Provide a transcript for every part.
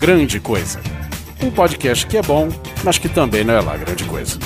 Grande Coisa. Um podcast que é bom, mas que também não é lá grande coisa.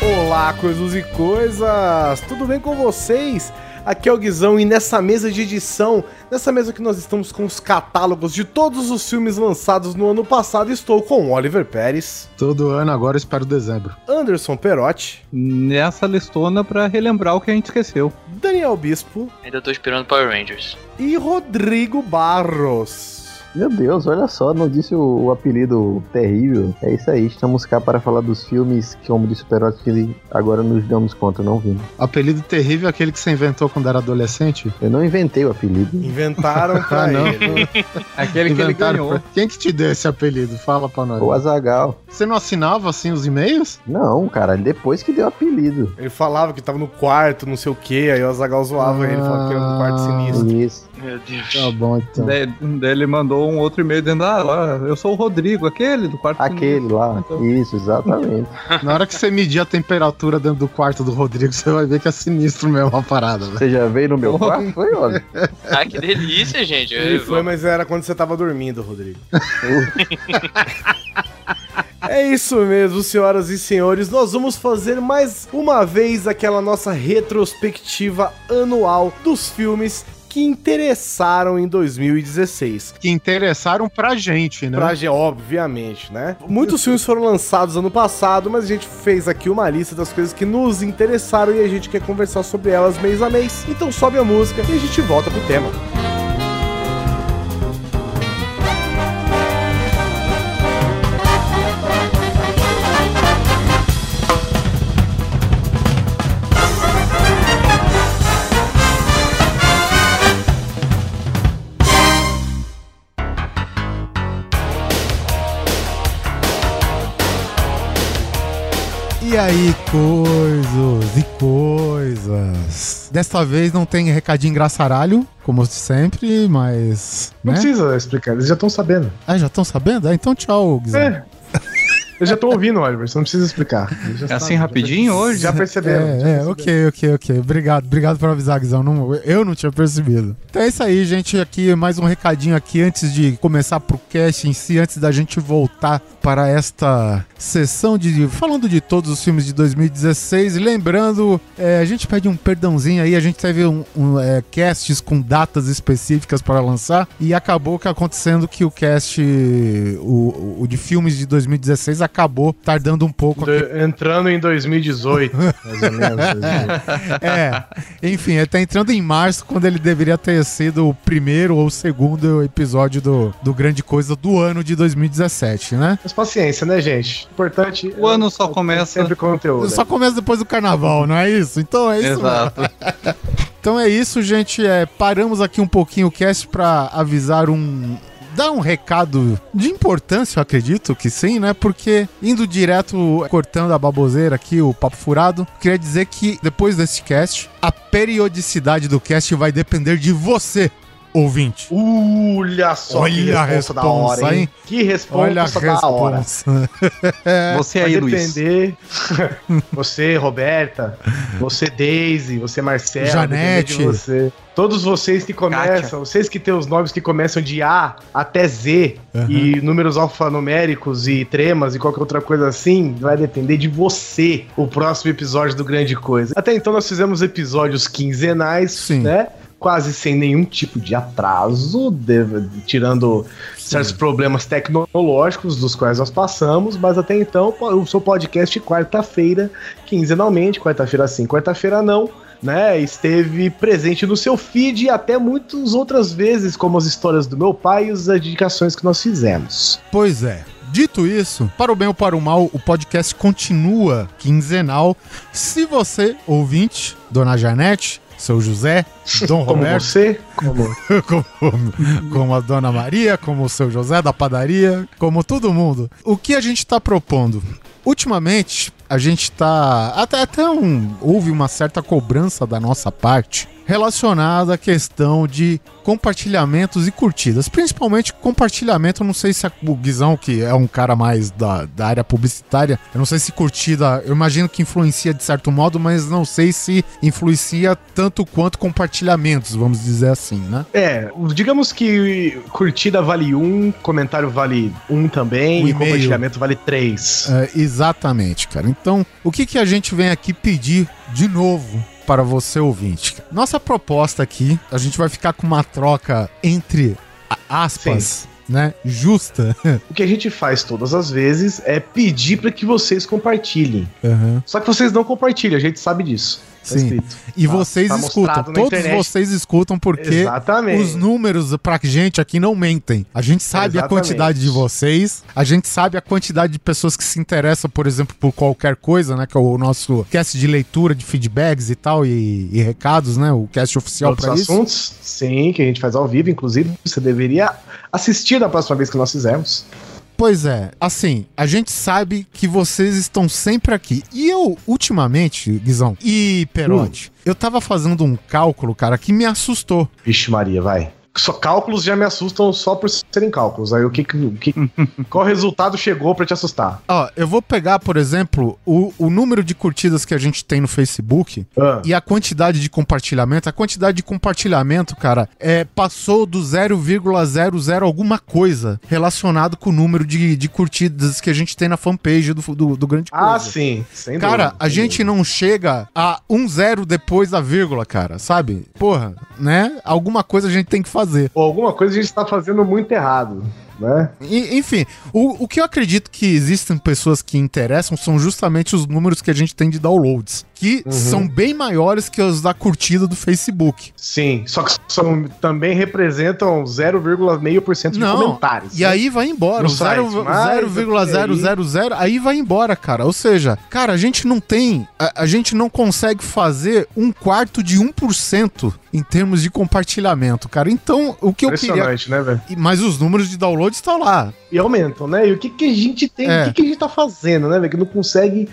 Olá, coisas e coisas! Tudo bem com vocês? Aqui é o Guizão e nessa mesa de edição, nessa mesa que nós estamos com os catálogos de todos os filmes lançados no ano passado, estou com Oliver Pérez. Todo ano agora espero dezembro. Anderson Perotti. Nessa listona para relembrar o que a gente esqueceu. Daniel Bispo. Ainda tô esperando Power Rangers. E Rodrigo Barros. Meu Deus, olha só, não disse o, o, apelido terrível. É isso aí, estamos cá para falar dos filmes que, como disse o Perotti, que agora nos damos conta, não vimos. Apelido terrível é aquele que você inventou quando era adolescente? Eu não inventei o apelido. Inventaram pra ah, não. ele. aquele Inventaram que ele ganhou. Pra... Quem que te deu esse apelido? Fala pra nós. O Azagal. Você não assinava assim os e-mails? Não, cara, depois que deu apelido. Ele falava que tava no quarto, não sei o que, aí o Azagal zoava ah, ele, falava que era no quarto sinistro. Isso. Meu Deus. Tá bom, então. Daí, daí ele mandou um outro e-mail dizendo: Ah, eu sou o Rodrigo, aquele do quarto. Aquele lá. Então. Isso, exatamente. Na hora que você medir a temperatura dentro do quarto do Rodrigo, você vai ver que é sinistro mesmo a parada. Você já veio no meu quarto? Foi, olha. Ah, que delícia, gente. Ele foi, mas era quando você tava dormindo, Rodrigo. É isso mesmo, senhoras e senhores. Nós vamos fazer mais uma vez aquela nossa retrospectiva anual dos filmes que interessaram em 2016. Que interessaram pra gente, né? Pra gente, obviamente, né? Muitos filmes foram lançados ano passado, mas a gente fez aqui uma lista das coisas que nos interessaram e a gente quer conversar sobre elas mês a mês. Então sobe a música e a gente volta pro tema. E aí, coisas e coisas. Desta vez não tem recadinho engraçaralho, como sempre, mas. Não né? precisa explicar, eles já estão sabendo. Ah, já estão sabendo? Ah, então tchau, Guizão. É. Eu já tô ouvindo, Oliver, você não precisa explicar. É assim rapidinho já hoje? Já perceberam. É, já é ok, ok, ok. Obrigado, obrigado por avisar, Guizão. Não, eu não tinha percebido. Então é isso aí, gente. Aqui, mais um recadinho aqui antes de começar pro cast em si, antes da gente voltar para esta sessão de. falando de todos os filmes de 2016. Lembrando, é, a gente pede um perdãozinho aí, a gente teve um, um é, casts com datas específicas para lançar e acabou que acontecendo que o cast, o, o de filmes de 2016 acabou tardando um pouco. De, entrando em 2018, mais ou menos. é, enfim, ele tá entrando em março, quando ele deveria ter sido o primeiro ou segundo episódio do, do Grande Coisa do ano de 2017, né? Mas paciência, né, gente? Importante. O ano só começa. Sempre conteúdo. Só começa depois do carnaval, não é isso? Então é isso. Exato. Então é isso, gente. É, paramos aqui um pouquinho o cast para avisar um, dar um recado de importância, eu acredito que sim, né? Porque indo direto, cortando a baboseira aqui, o papo furado, queria dizer que depois desse cast, a periodicidade do cast vai depender de você, ouvinte. Olha só Olha que a resposta da hora, hein? Que resposta Olha a da hora. você aí, depender. você, Roberta, você, Daisy, você, Marcelo. Janete. Você. Todos vocês que começam, Kátia. vocês que têm os nomes que começam de A até Z uhum. e números alfanuméricos e tremas e qualquer outra coisa assim, vai depender de você o próximo episódio do Grande Coisa. Até então nós fizemos episódios quinzenais, Sim. né? Quase sem nenhum tipo de atraso, de, tirando Sim. certos problemas tecnológicos dos quais nós passamos, mas até então o seu podcast quarta-feira, quinzenalmente, quarta-feira sim, quarta-feira não, né, esteve presente no seu feed até muitas outras vezes, como as histórias do meu pai e as dedicações que nós fizemos. Pois é. Dito isso, para o bem ou para o mal, o podcast continua quinzenal. Se você, ouvinte, dona Janete, seu José, Dom Roberto. Você, como... como, como a Dona Maria, como o seu José da padaria, como todo mundo. O que a gente está propondo? Ultimamente, a gente está Até, até um, houve uma certa cobrança da nossa parte relacionada à questão de compartilhamentos e curtidas. Principalmente compartilhamento, eu não sei se o Guizão, que é um cara mais da, da área publicitária, eu não sei se curtida, eu imagino que influencia de certo modo, mas não sei se influencia tanto quanto compartilhamentos, vamos dizer assim, né? É, digamos que curtida vale um, comentário vale um também, Um e e-mail. compartilhamento vale três. É, exatamente, cara. Então, o que, que a gente vem aqui pedir de novo para você ouvinte? Nossa proposta aqui, a gente vai ficar com uma troca entre aspas, né, justa. O que a gente faz todas as vezes é pedir para que vocês compartilhem. Aham. Só que vocês não compartilham, a gente sabe disso. Tá Sim. escrito. E Tá- vocês tá escutam, todos vocês escutam porque Exatamente. os números pra gente aqui não mentem. A gente sabe a Exatamente. quantidade de vocês, a gente sabe a quantidade de pessoas que se interessam, por exemplo, por qualquer coisa, né? Que é o nosso cast de leitura de feedbacks e tal, e, e recados, né? O cast oficial pra isso. assuntos, sim, que a gente faz ao vivo, inclusive, você deveria assistir da próxima vez que nós fizermos. Pois é, assim, a gente sabe que vocês estão sempre aqui. E eu, ultimamente, Guizão e Perotti, eu tava fazendo um cálculo, cara, que me assustou. Vixe Maria, vai. Só cálculos já me assustam só por serem cálculos. Aí o que, que- o que qual resultado chegou pra te assustar? Ó, eu vou pegar, por exemplo, o, o número de curtidas que a gente tem no Facebook Ah, e a quantidade de compartilhamento. A quantidade de compartilhamento, cara, é, passou do 0,00 alguma coisa relacionado com o número de, de curtidas que a gente tem na fanpage do, do, do Grande Coisa. ah, sim. Sem Cara, dúvida, a gente dúvida. não chega a um zero depois da vírgula, cara, sabe? Porra, né? Alguma coisa a gente tem que fazer. Ou alguma coisa a gente tá fazendo muito errado, né? E- enfim, o, o que eu acredito que existem pessoas que interessam são justamente os números que a gente tem de downloads, que Uhum. são bem maiores que os da curtida do Facebook. Sim, só que são, também representam 0,5% de Não, comentários. E né? aí vai embora, No o site, mas 0,000, aí vai embora, cara. Ou seja, cara, a gente não tem, a, a gente não consegue fazer um quarto de 1% em termos de compartilhamento, cara. Então, o que eu queria... Impressionante, né, velho? Mas os números de download estão lá. E aumentam, né? E o que, que a gente tem, É. o que, que a gente tá fazendo, né, velho? Que não consegue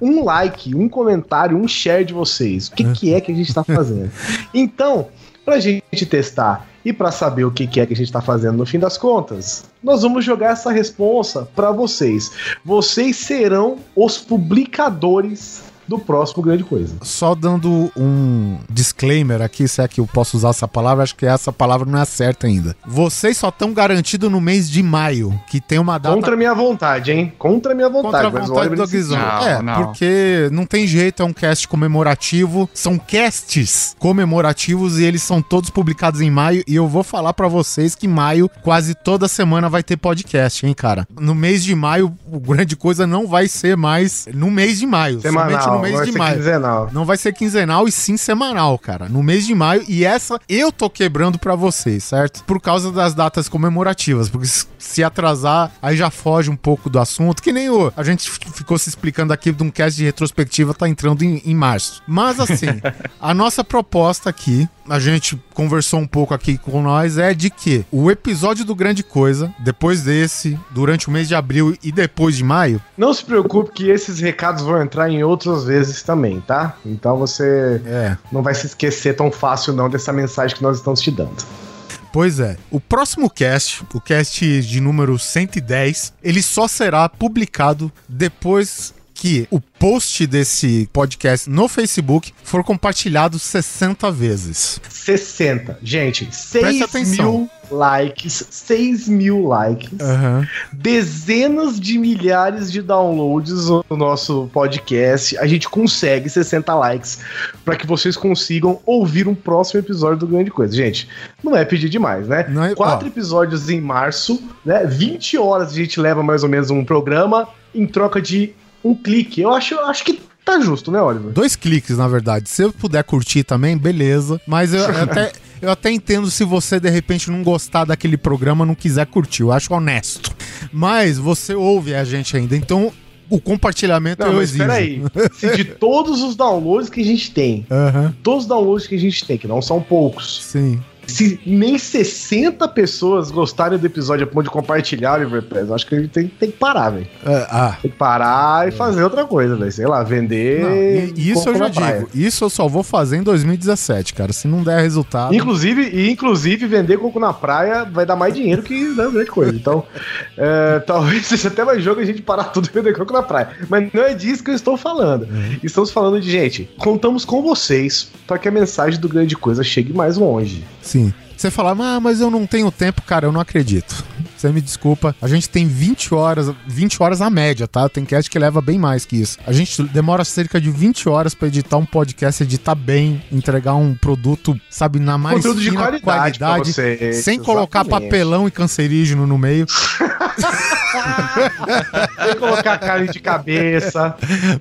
um like, um comentário, um share de vocês. O que, que é que a gente tá fazendo? Então, pra gente testar e pra saber o que, que é que a gente tá fazendo no fim das contas, nós vamos jogar essa responsa pra vocês. Vocês serão os publicadores do próximo Grande Coisa. Só dando um disclaimer aqui, se é que eu posso usar essa palavra, acho que essa palavra não é certa ainda. Vocês só estão garantidos no mês de maio, que tem uma data Contra minha vontade, hein? Contra minha vontade. contra a vontade do Guizão. Não, É, não. porque não tem jeito, é um cast comemorativo. São casts comemorativos e eles são todos publicados em maio. E eu vou falar pra vocês que maio, quase toda semana vai ter podcast, hein, cara? No mês de maio, o grande coisa não vai ser mais no mês de maio, somente Semanal, no mês de maio. quinzenal. Não vai ser quinzenal e sim semanal, cara. No mês de maio. E essa eu tô quebrando pra vocês, certo? Por causa das datas comemorativas. Porque se- atrasar, aí já foge um pouco do assunto. Que nem o. A gente ficou se explicando aqui de um cast de retrospectiva, tá entrando em, em março. Mas assim, a nossa proposta aqui, a gente conversou um pouco aqui com nós, é de que o episódio do Grande Coisa, depois desse, durante o mês de abril e depois de maio, Não se preocupe que esses recados vão entrar em outras vezes também, tá? Então você é. não vai se esquecer tão fácil não dessa mensagem que nós estamos te dando. Pois é. O próximo cast, o cast de número 110, ele só será publicado depois que o post desse podcast no Facebook for compartilhado 60 vezes. 60. Gente, Preste 6 atenção. mil likes, 6 mil likes, Aham. dezenas de milhares de downloads no nosso podcast. A gente consegue 60 likes para que vocês consigam ouvir um próximo episódio do Grande Coisa. Gente, não é pedir demais, né? Não é- Quatro ó. episódios em março, né? 20 horas a gente leva mais ou menos um programa em troca de um clique. Eu acho, acho que tá justo, né, Oliver? Dois cliques, na verdade. Se eu puder curtir também, beleza. Mas eu, eu até. Eu até entendo se você de repente não gostar daquele programa, não quiser curtir. Eu acho honesto. Mas você ouve a gente ainda. Então, o compartilhamento Não, eu mas exijo. espera aí. Se de todos os downloads que a gente tem, Aham, todos os downloads que a gente tem, que não são poucos, sim. Se nem 60 pessoas gostarem do episódio a ponto de compartilhar, Oliver Press, acho que a gente tem, tem que parar, velho. É, ah, Tem que parar e fazer outra coisa, velho. Sei lá, vender. não, e- isso eu já digo. Isso eu só vou fazer em 2017, cara. Se não der resultado. Inclusive, e inclusive, vender coco na praia vai dar mais dinheiro que né, grande coisa. Então, é, talvez seja até mais jogo a gente parar tudo e vender coco na praia. Mas não é disso que eu estou falando. Estamos falando de, gente, contamos com vocês para que a mensagem do grande coisa chegue mais longe. Sim. Você fala, ah, mas eu não tenho tempo, cara, eu não acredito. Você me desculpa. A gente tem 20 horas, 20 horas a média, tá? Tem cast que leva bem mais que isso. A gente demora cerca de 20 horas pra editar um podcast, editar bem, entregar um produto, sabe, na mais Conteúdo de qualidade pra vocês, sem colocar exatamente. papelão e cancerígeno no meio. Sem colocar carne de cabeça.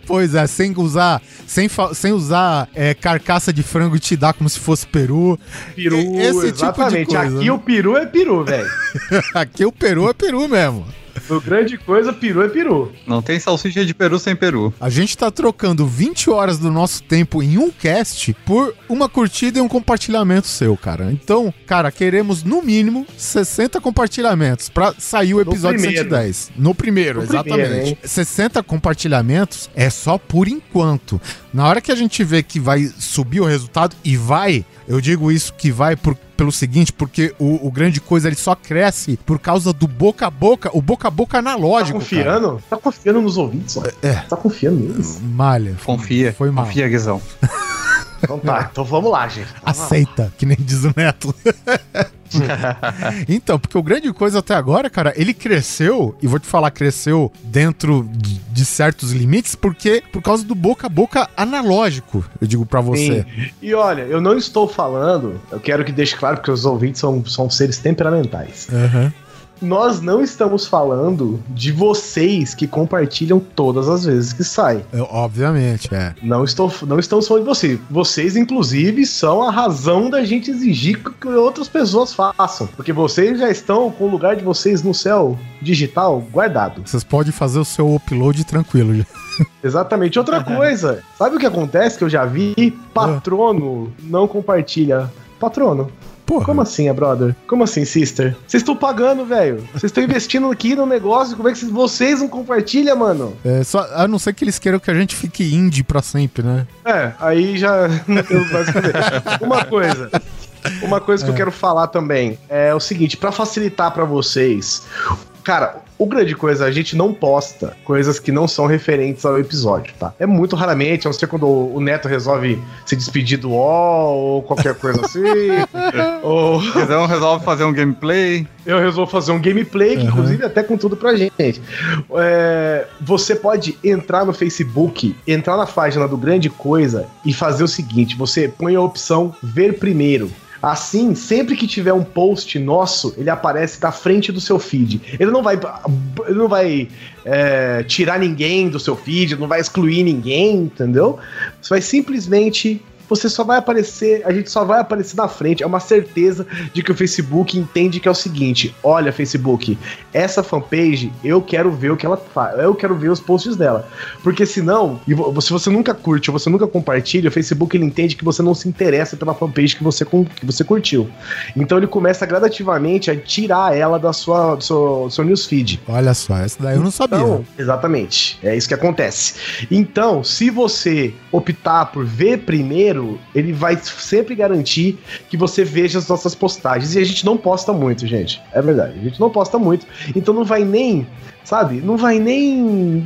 Pois é, sem usar, sem, sem usar é, carcaça de frango e te dar como se fosse peru. Peru, esse tipo de exatamente. coisa, Aqui né? o peru é peru, velho. Aqui o peru é peru mesmo. No grande coisa, peru é peru. Não tem salsicha de peru sem peru. A gente tá trocando 20 horas do nosso tempo em um cast por uma curtida e um compartilhamento seu, cara. Então, cara, queremos no mínimo 60 compartilhamentos pra sair o episódio primeiro. 110. No primeiro, No exatamente. primeiro, hein? 60 compartilhamentos é só por enquanto. Na hora que a gente vê que vai subir o resultado, e vai, eu digo isso que vai por- pelo seguinte, porque o, o grande coisa ele só cresce por causa do boca a boca, o boca a boca Tá analógico. cara. confiando? Tá confiando nos ouvintes, ó. É. Tá confiando neles? Malha. Confia. Foi mal. Confia, Guizão. Então tá, então vamos lá, gente. Aceita, que nem diz o Neto. então, porque o grande coisa até agora, cara, ele cresceu, e vou te falar, cresceu dentro de, certos limites, porque por causa do boca a boca analógico, eu digo pra você. Sim. E olha, eu não estou falando, eu quero que deixe claro, porque os ouvintes são, são seres temperamentais. Aham. Nós não estamos falando de vocês que compartilham todas as vezes que sai. É, obviamente, é. Não, estou, não estamos falando de vocês. Vocês, inclusive, são a razão da gente exigir que outras pessoas façam. Porque vocês já estão com o lugar de vocês no céu digital guardado. Vocês podem fazer o seu upload tranquilo. já. Exatamente. Outra coisa, sabe o que acontece que eu já vi? Patrono não compartilha. Patrono. Porra. Como assim, é brother? Como assim, sister? Vocês estão pagando, velho. Vocês estão investindo aqui no negócio. Como é que vocês- não compartilham, mano? É, só, a não ser que eles queiram que a gente fique indie pra sempre, né? É, aí já não temos mais o que fazer. Uma coisa. Uma coisa que eu quero falar também é o seguinte, pra facilitar pra vocês. Cara, o grande coisa, a gente não posta coisas que não são referentes ao episódio, tá? É muito raramente, a não ser quando o Neto resolve se despedir do UOL ou qualquer coisa assim. ou Guizão resolve fazer um gameplay. eu resolvo fazer um gameplay, que Uhum. inclusive até com tudo pra gente. É, você pode entrar no Facebook, entrar na página do Grande Coisa e fazer o seguinte: você põe a opção ver primeiro. Assim, sempre que tiver um post nosso, ele aparece na frente do seu feed. Ele não vai, ele não vai é, tirar ninguém do seu feed, não vai excluir ninguém, entendeu? Você vai simplesmente você só vai aparecer, a gente só vai aparecer na frente. É uma certeza de que o Facebook entende que é o seguinte: olha, Facebook, essa fanpage eu quero ver o que ela faz, eu quero ver os posts dela. Porque senão, se você nunca curte ou você nunca compartilha, o Facebook ele entende que você não se interessa pela fanpage que você, que você curtiu. Então ele começa gradativamente a tirar ela da sua, do seu, do seu newsfeed. Olha só, essa daí eu não sabia. Então, exatamente. É isso que acontece. Então, se você optar por ver primeiro, ele vai sempre garantir que você veja as nossas postagens. E a gente não posta muito, gente. É verdade. A gente não posta muito. Então não vai nem. Sabe? Não vai nem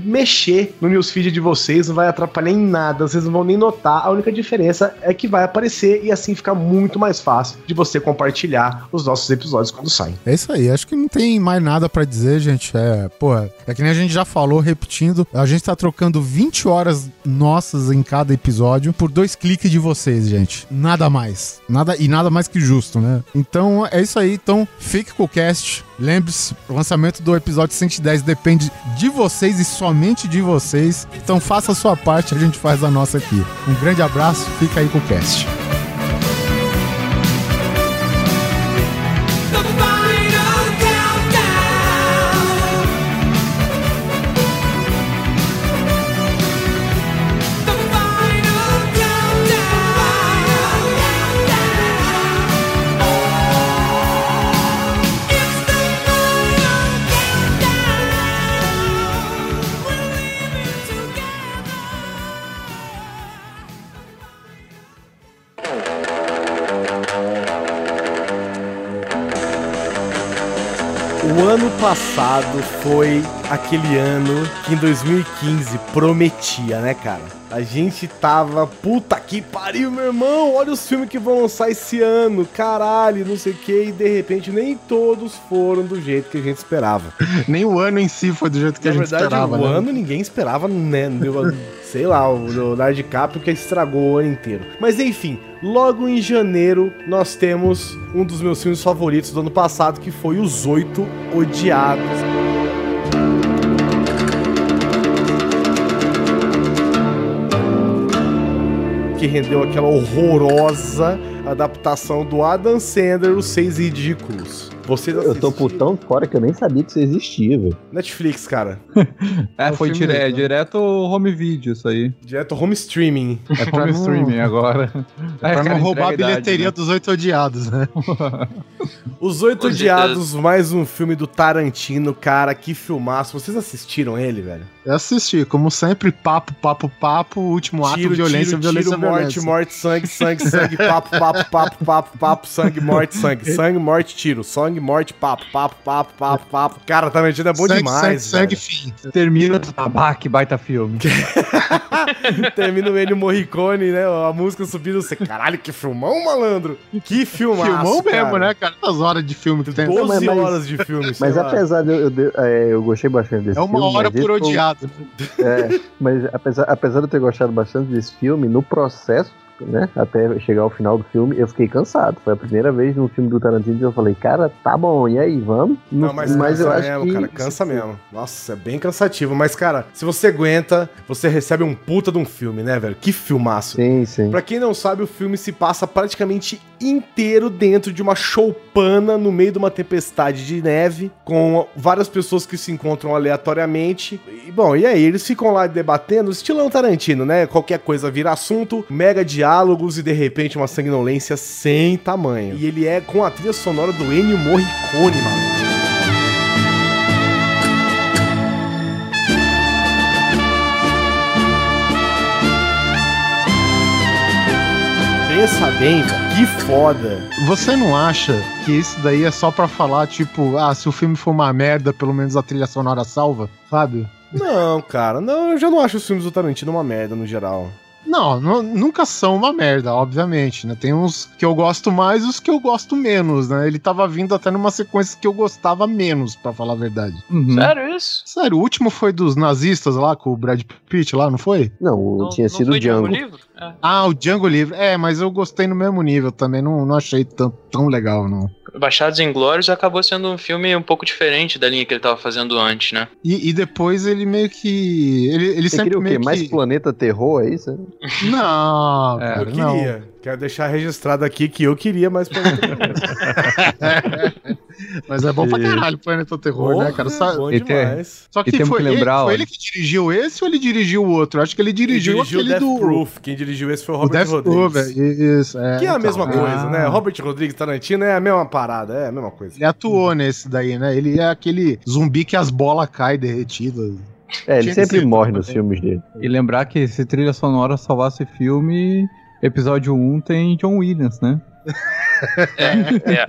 mexer no newsfeed de vocês, não vai atrapalhar em nada, vocês não vão nem notar. A única diferença é que vai aparecer e assim fica muito mais fácil de você compartilhar os nossos episódios quando saem. É isso aí, acho que não tem mais nada pra dizer, gente. É, pô, é que nem a gente já falou, repetindo, a gente tá trocando 20 horas nossas em cada episódio por dois cliques de vocês, gente. Nada mais. Nada e nada mais que justo, né? Então é isso aí, então fique com o cast. Lembre-se, o lançamento do episódio 110 depende de vocês e somente de vocês. Então faça a sua parte, a gente faz a nossa aqui. Um grande abraço, fica aí com o cast. Passado foi aquele ano que em 2015 prometia, né, cara? A gente tava, puta que pariu, meu irmão, olha os filmes que vão lançar esse ano, caralho, não sei o que, e de repente nem todos foram do jeito que a gente esperava. Nem o ano em si foi do jeito que Na a gente verdade, esperava, o né? ano ninguém esperava, né? Sei lá, o Leonardo DiCaprio que estragou o ano inteiro. Mas enfim, logo em janeiro nós temos um dos meus filmes favoritos do ano passado, que foi Os Oito Odiados. Que rendeu aquela horrorosa adaptação do Adam Sandler, Os Seis Ridículos. Vocês Eu tô por assistiram? tão fora que eu nem sabia que isso existia, velho. Netflix, cara. É, É foi dire- mesmo. direto home video isso aí. Direto home streaming. É pra home não- streaming agora. Pra É, não cara, roubar a entrega idade, bilheteria né? dos oito odiados, né? Os Oito Odiados, mais um filme do Tarantino, cara, que filmaço. Vocês assistiram ele, velho? Eu assisti, como sempre, papo, papo, papo, último ato, violência, tiro, violência, tiro, morte, violência. morte, sangue, sangue, sangue, papo, papo, papo, papo, papo, sangue, morte, sangue, sangue, morte, tiro, sangue, morte, papo, papo, papo, papo, papo. Cara, Tarantino é bom sangue, demais, sangue, sangue, fim. Termina, que baita filme. Termina o Ennio Morricone, né? A música subindo, você, caralho, que filmão, malandro. Que filmaço, Filmou cara. mesmo, né, cara? Quantas horas de filme que tem? 12 Mas- mas- horas de filme, Mas lá. apesar de eu, eu, de- é, eu gostei bastante desse É uma filme. hora por esse foi- odiado. É, mas apesar, apesar de eu ter gostado bastante desse filme, no processo, né, até chegar ao final do filme, eu fiquei cansado. Foi a primeira vez no filme do Tarantino que eu falei, cara, tá bom, e aí, vamos? Não, mas, cansa eu acho mesmo, que- cara, cansa mesmo. Nossa, é bem cansativo. Mas, cara, se você aguenta, você recebe um puta de um filme, né, velho? Que filmaço. Sim, sim. Pra quem não sabe, o filme se passa praticamente inteiro dentro de uma choupana no meio de uma tempestade de neve, com várias pessoas que se encontram aleatoriamente. E, bom, e aí eles ficam lá debatendo, estilão Tarantino, né? Qualquer coisa vira assunto, mega diálogos e de repente uma sanguinolência sem tamanho. E ele é com a trilha sonora do Ennio Morricone, mano. Pensa bem. Que foda. Você não acha que isso daí é só pra falar, tipo, ah, se o filme for uma merda, pelo menos a trilha sonora salva, sabe? Não, cara, não, eu já não acho os filmes do Tarantino uma merda no geral. Não, nu- nunca são uma merda, obviamente, né? Tem uns que eu gosto mais e os que eu gosto menos, né? Ele tava vindo até numa sequência que eu gostava menos, pra falar a verdade. Uhum. Sério isso? Sério, o último foi dos nazistas lá, com o Brad Pitt lá, não foi? Não, o- Não- tinha não sido o Django Django. Livre? É. Ah, o Django Livre. É, mas eu gostei no mesmo nível também, não, não achei tão, tão legal, não. Baixados Inglórios acabou sendo um filme um pouco diferente da linha que ele tava fazendo antes, né? E, e depois ele meio que. Ele, ele Você sempre queria o quê? meio Mais que. Planeta Terror, é isso? Não, É, cara, Eu não. queria. Quero deixar registrado aqui que eu queria mais Planeta Terror. Mas é bom pra caralho o Planeta Terror, né, cara? Só, Bom demais. só que temos foi, que ele, lembrar, foi ó. ele que dirigiu esse ou ele dirigiu o outro? Acho que ele dirigiu, dirigiu aquele Death do. Proof. Quem dirigiu esse foi o O Robert Death Rodrigues. Proof, isso, é. Que é a então, mesma é. coisa, né? Robert Rodrigues Tarantino é a mesma parada, é a mesma coisa. Ele atuou nesse daí, né? Ele é aquele zumbi que as bolas caem derretidas. É, ele Tinha sempre ser morre também. nos filmes dele. E lembrar que se trilha sonora salvasse filme, episódio 1 tem John Williams, né? É, é,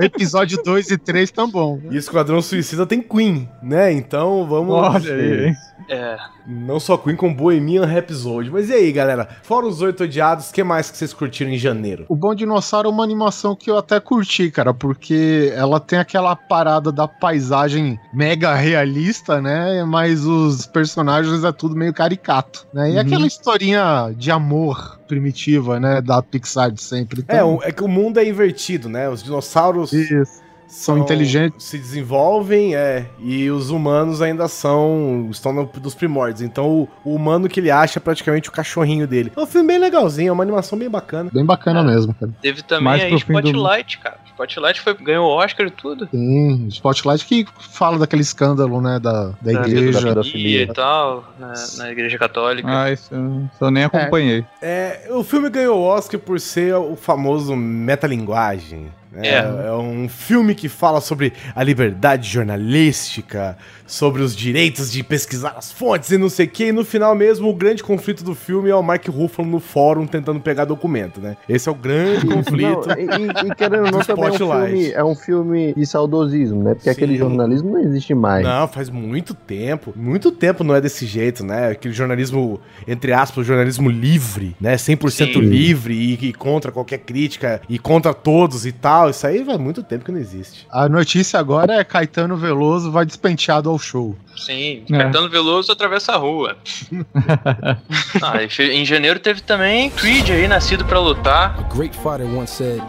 é. Episódio 2 e 3 tão bom. E Esquadrão Suicida tem Queen, né? Então vamos. Olha aí, hein? é. Não só Queen, com Bohemian Rhapsody. Mas e aí, galera? Fora os oito odiados, o que mais que vocês curtiram em janeiro? O Bom Dinossauro é uma animação que eu até curti, cara, porque ela tem aquela parada da paisagem mega realista, né? Mas os personagens é tudo meio caricato, né? E Uhum. aquela historinha de amor primitiva, né? Da Pixar de sempre. É, Então, o- é que o mundo é invertido, né? Os dinossauros Isso. São inteligentes. Se desenvolvem, é. E os humanos ainda são. estão no, dos primórdios. Então o, o humano que ele acha é praticamente o cachorrinho dele. É um filme bem legalzinho, é uma animação bem bacana. Bem bacana mesmo, cara. Teve também Mais aí pro fim do- Spotlight, cara. Spotlight foi, ganhou o Oscar e tudo. Tem Spotlight que fala daquele escândalo, né? Da, da Da igreja. da- pedofilia e tal, na, na igreja católica. Ah, isso, eu- isso eu nem acompanhei. É, o filme ganhou o Oscar por ser o famoso metalinguagem. É. é um filme que fala sobre a liberdade jornalística, sobre os direitos de pesquisar as fontes e não sei o que. E no final mesmo, o grande conflito do filme é o Mark Ruffalo no fórum tentando pegar documento, né? Esse é o grande conflito. Não, e, e querendo ou não, também é um, Spotlight. filme, é um filme de saudosismo, né? Porque Sim. aquele jornalismo não existe mais. Não, faz muito tempo. Muito tempo não é desse jeito, né? Aquele jornalismo, entre aspas, jornalismo livre, né? 100% Sim. livre e, e contra qualquer crítica e contra todos e tal. Isso aí faz muito tempo que não existe. A notícia agora é Caetano Veloso vai despenteado ao show. Sim, É. Caetano Veloso atravessa a rua. ah, em janeiro teve também Creed aí, nascido pra lutar. A great fighter once said,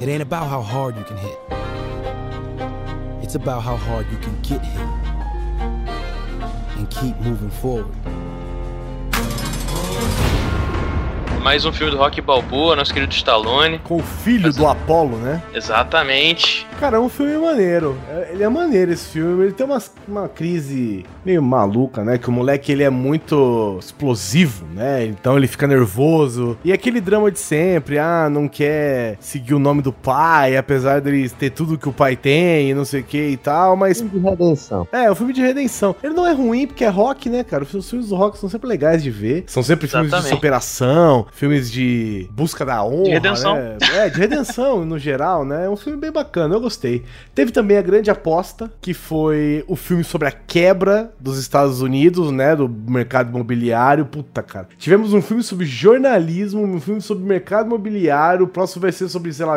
It ain't about how hard you can hit, it's about how hard you can get hit and keep moving forward. Mais um filme do Rock Balboa, nosso querido Stallone. Com o filho do Apollo, né? Exatamente. Cara, é um filme maneiro. É- Ele é maneiro esse filme. Ele tem uma, uma crise meio maluca, né? Que o moleque ele é muito explosivo, né? Então ele fica nervoso. E aquele drama de sempre, ah, não quer seguir o nome do pai, apesar dele ter tudo que o pai tem e não sei o que e tal, mas Filme de redenção. é, é um filme de redenção. Ele não é ruim porque é rock, né, cara? Os filmes do rock são sempre legais de ver. São sempre filmes de superação, filmes de busca da honra. De redenção. Né? É, de redenção no geral, né? É um filme bem bacana, eu gostei. Teve também a grande aposta, que foi o filme sobre a quebra dos Estados Unidos, né? Do mercado imobiliário. Puta, cara. Tivemos um filme sobre jornalismo, um filme sobre mercado imobiliário. O próximo vai ser sobre, sei lá,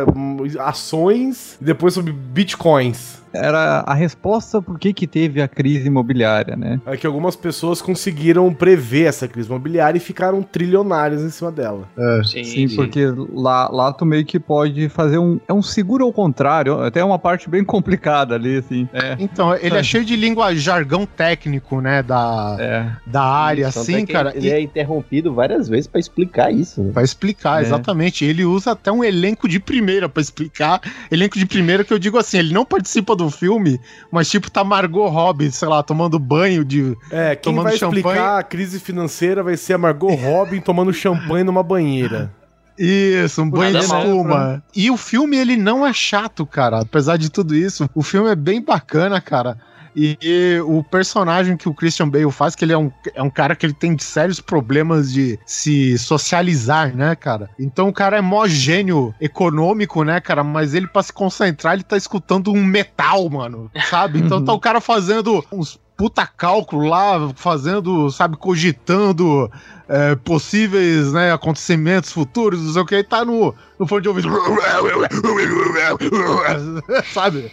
ações. E depois sobre bitcoins. Era a resposta por que que teve a crise imobiliária, né? É que algumas pessoas conseguiram prever essa crise imobiliária e ficaram trilionários em cima dela. Sim, Sim, porque lá, lá tu meio que pode fazer um. É um seguro ao contrário, até uma parte bem complicada ali, assim. É. Então, ele é cheio de língua, jargão técnico, né, da, É. da área, Tanto assim, é cara. Ele e- é interrompido várias vezes pra explicar isso. Né? Pra explicar, É. exatamente. Ele usa até um elenco de primeira pra explicar. Elenco de primeira que eu digo assim, ele não participa do filme, mas tipo tá Margot Robbie, sei lá, tomando banho de... É, quem Tomando vai explicar champanhe. a crise financeira vai ser a Margot Robin tomando champanhe numa banheira. Isso, um banho de Nada mal, espuma. E o filme, ele não é chato, cara. Apesar de tudo isso, o filme é bem bacana, cara. E, e o personagem que o Christian Bale faz, que ele é um, é um cara que ele tem sérios problemas de se socializar, né, cara? Então o cara é mó gênio econômico, né, cara? Mas ele, pra se concentrar, ele tá escutando um metal, mano, sabe? Então tá o cara fazendo uns puta cálculo lá, fazendo, sabe, cogitando é, possíveis né, acontecimentos futuros, não sei o que, e tá no, no fone de ouvido. Sabe?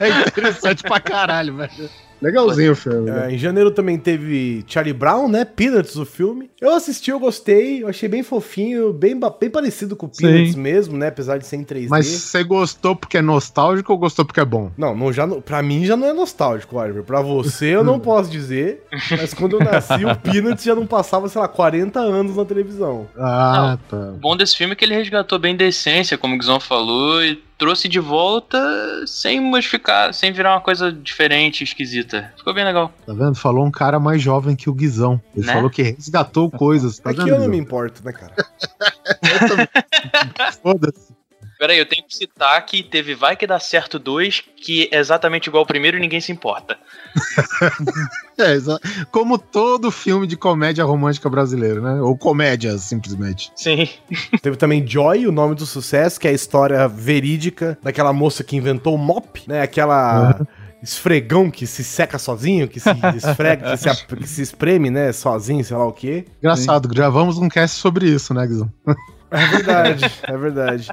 É, é interessante pra caralho, velho. Legalzinho o filme. né? É, em janeiro também teve Charlie Brown, né? Peanuts, o filme. Eu assisti, eu gostei, eu achei bem fofinho, bem, bem parecido com o Peanuts Sim. mesmo, né? Apesar de ser em 3D. Mas você gostou porque é nostálgico ou gostou porque é bom? Não, não já, não- pra mim já não é nostálgico, Oliver. Pra você eu não posso dizer, mas quando eu nasci, o Peanuts já não passava, sei lá, 40 anos na televisão. Ah, tá. O bom desse filme é que ele resgatou bem da essência, como o Guizão falou, e trouxe de volta sem modificar, sem virar uma coisa diferente, esquisita. Ficou bem legal. Tá vendo? Falou um cara mais jovem que o Guizão. Ele Né? falou que resgatou coisas. Tá Aqui vendo? eu não me importo, né, cara? Foda-se. Peraí, eu tenho que citar que teve Vai Que Dá Certo 2, que é exatamente igual ao primeiro e ninguém se importa. É, como todo filme de comédia romântica brasileiro, né? Ou comédia, simplesmente. Sim. Teve também Joy, o nome do sucesso, que é a história verídica daquela moça que inventou o mop, né? Aquela esfregão que se seca sozinho, que se esfrega, que se, que se espreme, né? Sozinho, sei lá o quê. Engraçado, gravamos um cast sobre isso, né, Guizão? É verdade, é verdade.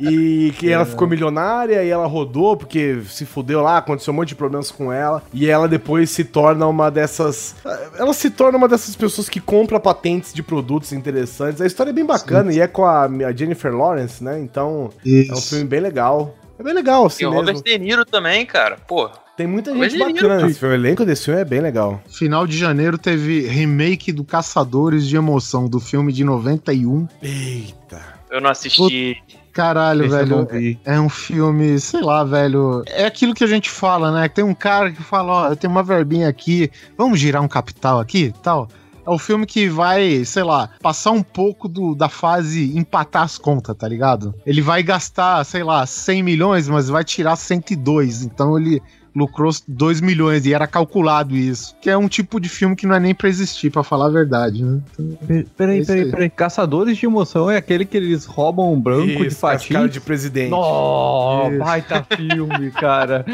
E que ela ficou milionária e ela rodou porque se fudeu lá, aconteceu um monte de problemas com ela. E ela depois se torna uma dessas. Ela se torna uma dessas pessoas que compra patentes de produtos interessantes. A história é bem bacana e é com a, a Jennifer Lawrence, né? Então é um filme bem legal. É bem legal, assim E o mesmo. Robert De Niro também, cara. Pô, Tem muita Robert gente De Niro, bacana nesse filme. O elenco desse filme é bem legal. Final de janeiro teve remake do Caçadores de Emoção, do filme de 91. Eita. eu não assisti. Caralho, velho. É um filme, sei lá, velho. É aquilo que a gente fala, né? Tem um cara que fala, ó, eu tenho uma verbinha aqui, vamos girar um capital aqui tal. É o filme que vai, sei lá, passar um pouco do, da fase empatar as contas, tá ligado? Ele vai gastar, sei lá, 100 milhões, mas vai tirar 102. Então ele lucrou 2 milhões e era calculado isso. Que é um tipo de filme que não é nem pra existir, pra falar a verdade, né? Então, Pe- Peraí, Esse peraí, aí. peraí. Caçadores de emoção é aquele que eles roubam um branco de Isso, as fatia. caras de presidente. Isso. baita filme, cara.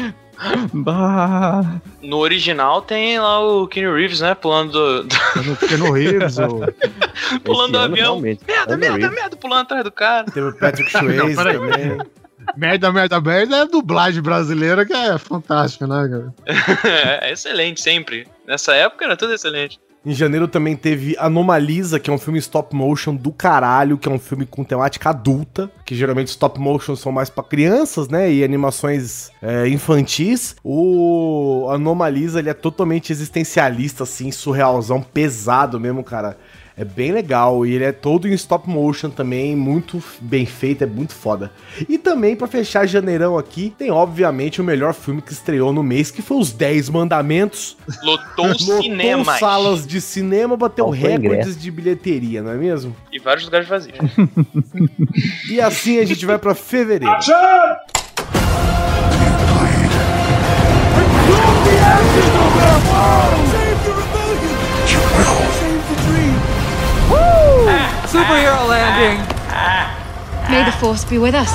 Bah. No original tem lá o Keanu Reeves, né? Pulando do, do- no Keanu Reeves, ou... pulando do avião. Merda, merda, merda, pulando atrás do cara. Teve o Patrick Swayze também. merda, merda, merda é a dublagem brasileira que é fantástica, né, cara? é excelente, sempre. Nessa época era tudo excelente. Em janeiro também teve Anomalisa, que é um filme stop motion do caralho, que é um filme com temática adulta, que geralmente stop motion são mais pra crianças, né, e animações é, infantis. O Anomalisa, ele é totalmente existencialista, assim, surrealzão, pesado mesmo, cara. É bem legal e ele é todo em stop motion também, muito bem feito, é muito foda. E também, pra fechar janeirão aqui, tem obviamente o melhor filme que estreou no mês, que foi Os 10 Mandamentos, Lotou Lotou cinema. salas de cinema, bateu recordes ingresso? de bilheteria, não é mesmo? E vários lugares vazios. E assim a gente vai pra fevereiro. Superhero Landing! May the force be with us.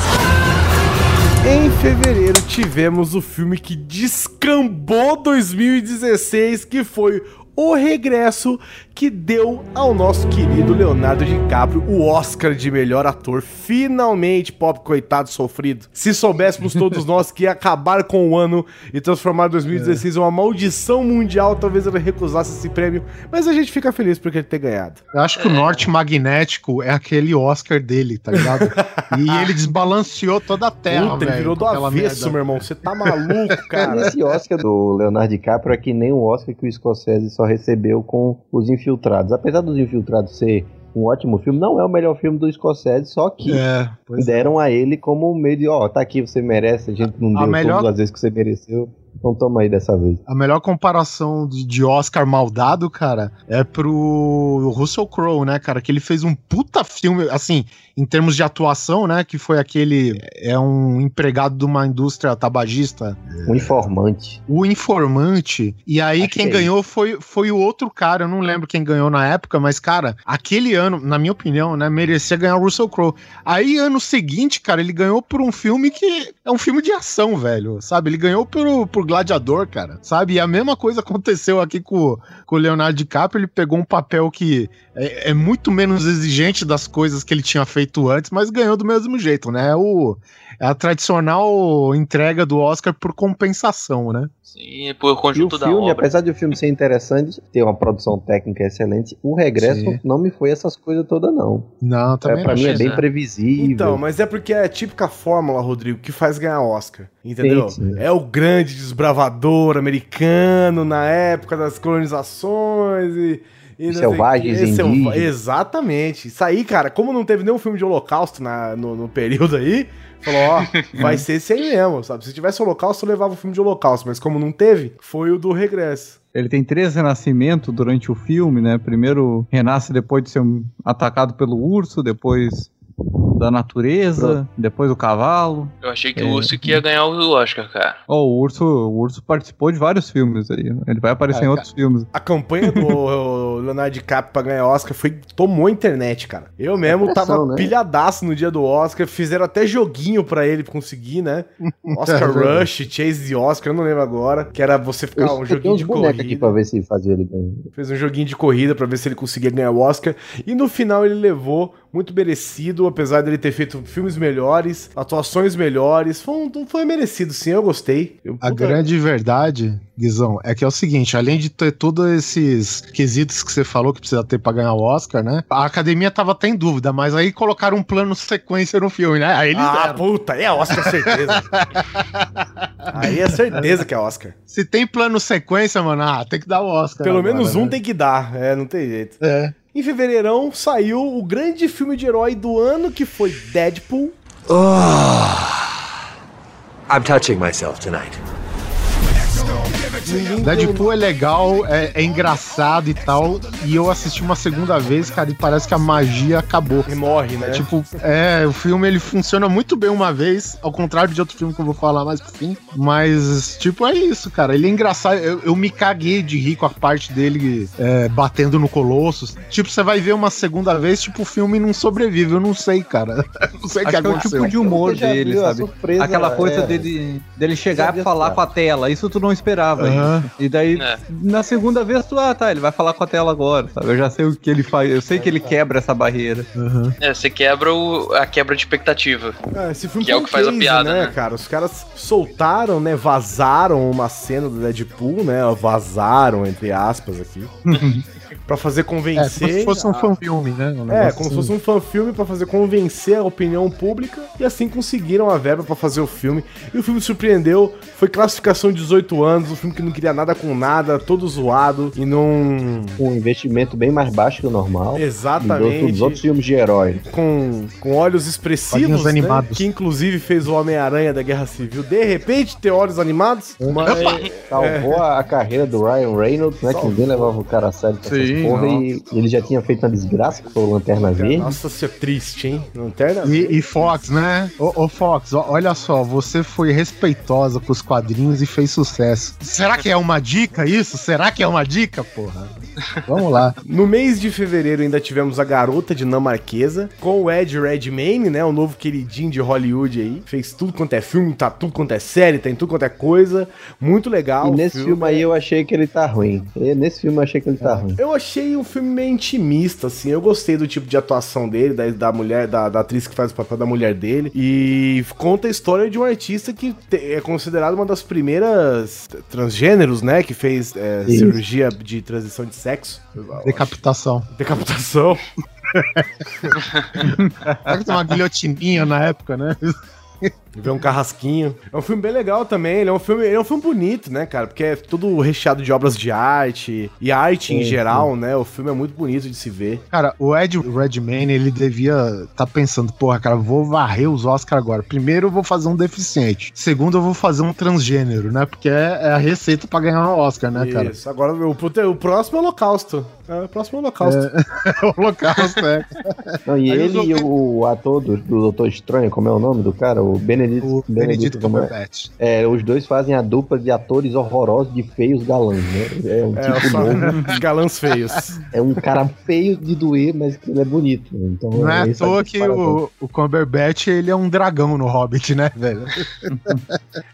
Em fevereiro tivemos o filme que descambou 2016, que foi O Regresso, que deu ao nosso querido Leonardo DiCaprio o Oscar de melhor ator. Finalmente, pop coitado sofrido. Se soubéssemos todos nós que ia acabar com o ano e transformar 2016 em uma maldição mundial, talvez ele recusasse esse prêmio. Mas a gente fica feliz por ele ter ganhado. Eu acho que o Norte Magnético é aquele Oscar dele, tá ligado? e ele desbalanceou toda a terra, Puta, ele velho. virou do avesso, merda. meu irmão. Você tá maluco, cara. Esse Oscar do Leonardo DiCaprio é que nem o Oscar que o Scorsese só recebeu com Os Infiltrados. Apesar dos Infiltrados ser um ótimo filme, não é o melhor filme do Scorsese, só que É, é. deram a ele como meio de, ó, tá aqui, você merece, a gente não A deu melhor- todas as vezes que você mereceu, então toma aí dessa vez. A melhor comparação de, Oscar maldado, cara, é pro Russell Crowe, né, cara? Que ele fez um puta filme, assim, em termos de atuação, né? Que foi aquele. É um empregado de uma indústria tabagista, Um informante. o Informante. E aí Acho quem que é ganhou foi, foi o outro cara. Eu não lembro quem ganhou na época, mas, cara, aquele ano, na minha opinião, né, merecia ganhar o Russell Crowe. Aí, ano seguinte, cara, ele ganhou por um filme que é um filme de ação, velho. Sabe? Ele ganhou por, por Gladiador, cara. Sabe? E a mesma coisa aconteceu aqui com, com o Leonardo DiCaprio. Ele pegou um papel que é, é muito menos exigente das coisas que ele tinha feito antes, mas ganhou do mesmo jeito, né? É O, é a tradicional entrega do Oscar por compensação, né? Sim, por E o conjunto da filme, obra. apesar de o filme ser interessante, ter uma produção técnica excelente, o regresso Sim. não me foi essas coisas todas, não. Não, É, também pra não. mim é bem é. previsível. Então, mas é porque é a típica fórmula, Rodrigo, que faz ganhar Oscar. Entendeu? Sim, sim. É o grande desbravador americano na época das colonizações e. e Selvagens. Selva-. Exatamente. Isso aí, cara, como não teve nenhum filme de holocausto na- no, no período aí, falou, ó, vai ser esse aí mesmo, sabe? Se tivesse holocausto, eu levava o filme de holocausto, mas como não teve, foi o do regresso. Ele tem três renascimentos durante o filme, né? Primeiro renasce depois de ser atacado pelo urso, depois da natureza, depois o cavalo. Eu achei que É. o urso que ia ganhar o Oscar, cara. Ó, o urso, o urso participou de vários filmes aí. né? Ele vai aparecer É, em outros filmes. A campanha do Leonardo DiCaprio pra ganhar Oscar foi tomou a internet, cara. Eu mesmo pressão, tava né? pilhadaço no dia do Oscar, fizeram até joguinho pra ele conseguir, né? Oscar É. Rush, Chase the Oscar, eu não lembro agora, que era você ficar Eu um joguinho de bonecos aqui corrida. pra ver se fazia ele bem. Fez um joguinho de corrida pra ver se ele conseguia ganhar o Oscar. E no final ele levou, muito merecido, apesar dele ter feito filmes melhores, atuações melhores. Foi, um- foi merecido, sim, eu gostei. Eu, A puta- grande verdade, Guizão, é que é o seguinte: além de ter todos esses quesitos que você falou que precisa ter pra ganhar o Oscar, né? A academia tava até em dúvida, mas aí colocaram um plano sequência no filme, né? Aí eles Ah, deram. puta, é Oscar, certeza. Aí é certeza que é Oscar. Se tem plano sequência, mano, ah, tem que dar o Oscar. Pelo agora, menos um né? tem que dar, é, não tem jeito. É. Em fevereirão saiu o grande filme de herói do ano, que foi Deadpool. I'm touching myself tonight. Deadpool é legal, é, é engraçado e tal. E eu assisti uma segunda vez, cara, e parece que a magia acabou. E morre, né? Tipo, é, o filme ele funciona muito bem uma vez, ao contrário de outro filme que eu vou falar mais pro fim. Mas, tipo, é isso, cara. Ele é engraçado. Eu, eu me caguei de rir com a parte dele é, batendo no Colossus. Tipo, você vai ver uma segunda vez, tipo, o filme não sobrevive. Eu não sei, cara. não sei o que que é o aconteceu. tipo de humor dele, sabe? surpresa, Aquela coisa é. dele, dele chegar e falar com a tela. Isso tu não esperava. Aham. Ainda. E daí, É. na segunda vez, tu, ah, tá, ele vai falar com a tela agora, sabe? Eu já sei o que ele faz. Eu sei que ele quebra essa barreira. É, você quebra o- a quebra de expectativa. Ah, esse filme Que é o que faz a piada, né, né? cara? Os caras soltaram, né? Vazaram uma cena do Deadpool, né? Vazaram, entre aspas, aqui. pra fazer É, como convencer. se fosse um a- fanfilme, né? Um É, como se assim. fosse um fanfilme pra fazer convencer a opinião pública e assim conseguiram a verba pra fazer o filme. E o filme surpreendeu, foi classificação 18 anos, um filme que não queria nada com nada, todo zoado e não Um investimento bem mais baixo que o normal. Exatamente outros filmes de herói. com, com olhos expressivos, né? animados. que inclusive fez o Homem-Aranha da Guerra Civil de repente ter olhos animados. Mas, Salvou a, a carreira do Ryan Reynolds, né? Que ninguém levava o cara a sério essas Sim, porra. E ele já tinha feito uma desgraça, que foi o Lanterna Verde. nossa, isso é triste, hein? Tem nada. E, e Fox, né? Ô, ô, Fox, ó, olha só, você foi respeitosa com os quadrinhos e fez sucesso. Será que é uma dica isso? Será que é uma dica, porra? Vamos lá. No mês de fevereiro ainda tivemos a garota dinamarquesa com o Ed Redmayne, né? O novo queridinho de Hollywood aí. Fez tudo quanto é filme, tá tudo quanto é série, tem tudo quanto é coisa. Muito legal. E nesse filme aí eu achei que ele tá ruim. E nesse filme eu achei que ele tá ruim. Eu achei um filme meio intimista, assim. Eu gostei do tipo de atuação dele, da, da mulher, da, da atriz que faz o papel da mulher dele. E conta a história de um artista que te- é considerado uma das primeiras transgêneros, né? Que fez é, cirurgia de transição de sexo. Decapitação. Decapitação. Será que tem uma guilhotininha na época, né? Ver um carrasquinho. É um filme bem legal também. Ele é um filme, ele é um filme bonito, né, cara? Porque é tudo recheado de obras de arte e arte em Sim, geral, né? O filme é muito bonito de se ver. Cara, o Ed Redmayne, ele devia tá pensando, porra, cara, vou varrer os Oscars agora. Primeiro eu vou fazer um deficiente. Segundo eu vou fazer um transgênero, né? Porque é, é a receita pra ganhar um Oscar, né, cara? Isso. Agora o, o próximo é o Holocausto. É, o próximo é o Holocausto. É o holocausto, é. Não, e Aí ele e o, ator do, do Doutor Estranho, como é o nome do cara? O Benedito. O Benedito é? Cumberbatch. É, os dois fazem a dupla de atores horrorosos de feios galãs, né? É um É, tipo só- novo. galãs feios. É um cara feio de doer, mas que ele é bonito. Então, Não é à esse toa é que o, o Cumberbatch, ele é um dragão no Hobbit, né, velho?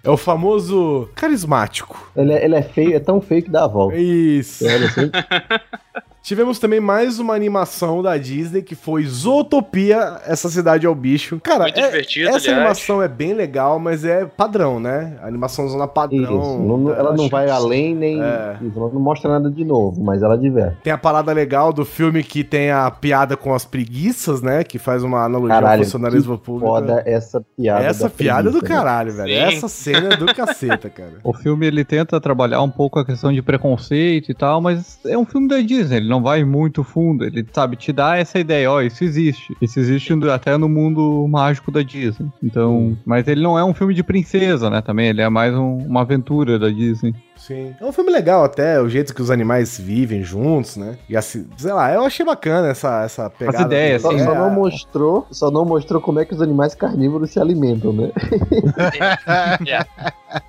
É o famoso carismático. Ele é, ele é feio, é tão feio que dá a volta. Isso. Olha assim, Tivemos também mais uma animação da Disney que foi Zootopia, essa cidade é o bicho. Cara, Muito é- divertido, essa aliás. animação é bem legal, mas é padrão, né? A animação zona padrão. Não- ela não vai além nem. É. Isso, não mostra nada de novo, mas ela diverte. Tem a parada legal do filme que tem a piada com as preguiças, né? Que faz uma analogia Caralho, ao funcionalismo público. Foda essa piada. Essa da piada é do preguiça, né? caralho, velho. Sim. Essa cena é do caceta, cara. O filme ele tenta trabalhar um pouco a questão de preconceito e tal, mas é um filme da Disney, ele não vai muito fundo, ele sabe te dá essa ideia, ó, isso existe. Isso existe até no mundo mágico da Disney. Então, mas ele não é um filme de princesa, né, também, ele é mais um- uma aventura da Disney. Sim. É um filme legal até, o jeito que os animais vivem juntos, né? E assim, sei lá, eu achei bacana essa, essa pegada. ideias, Só, É, só não mostrou, só não mostrou como é que os animais carnívoros se alimentam, né?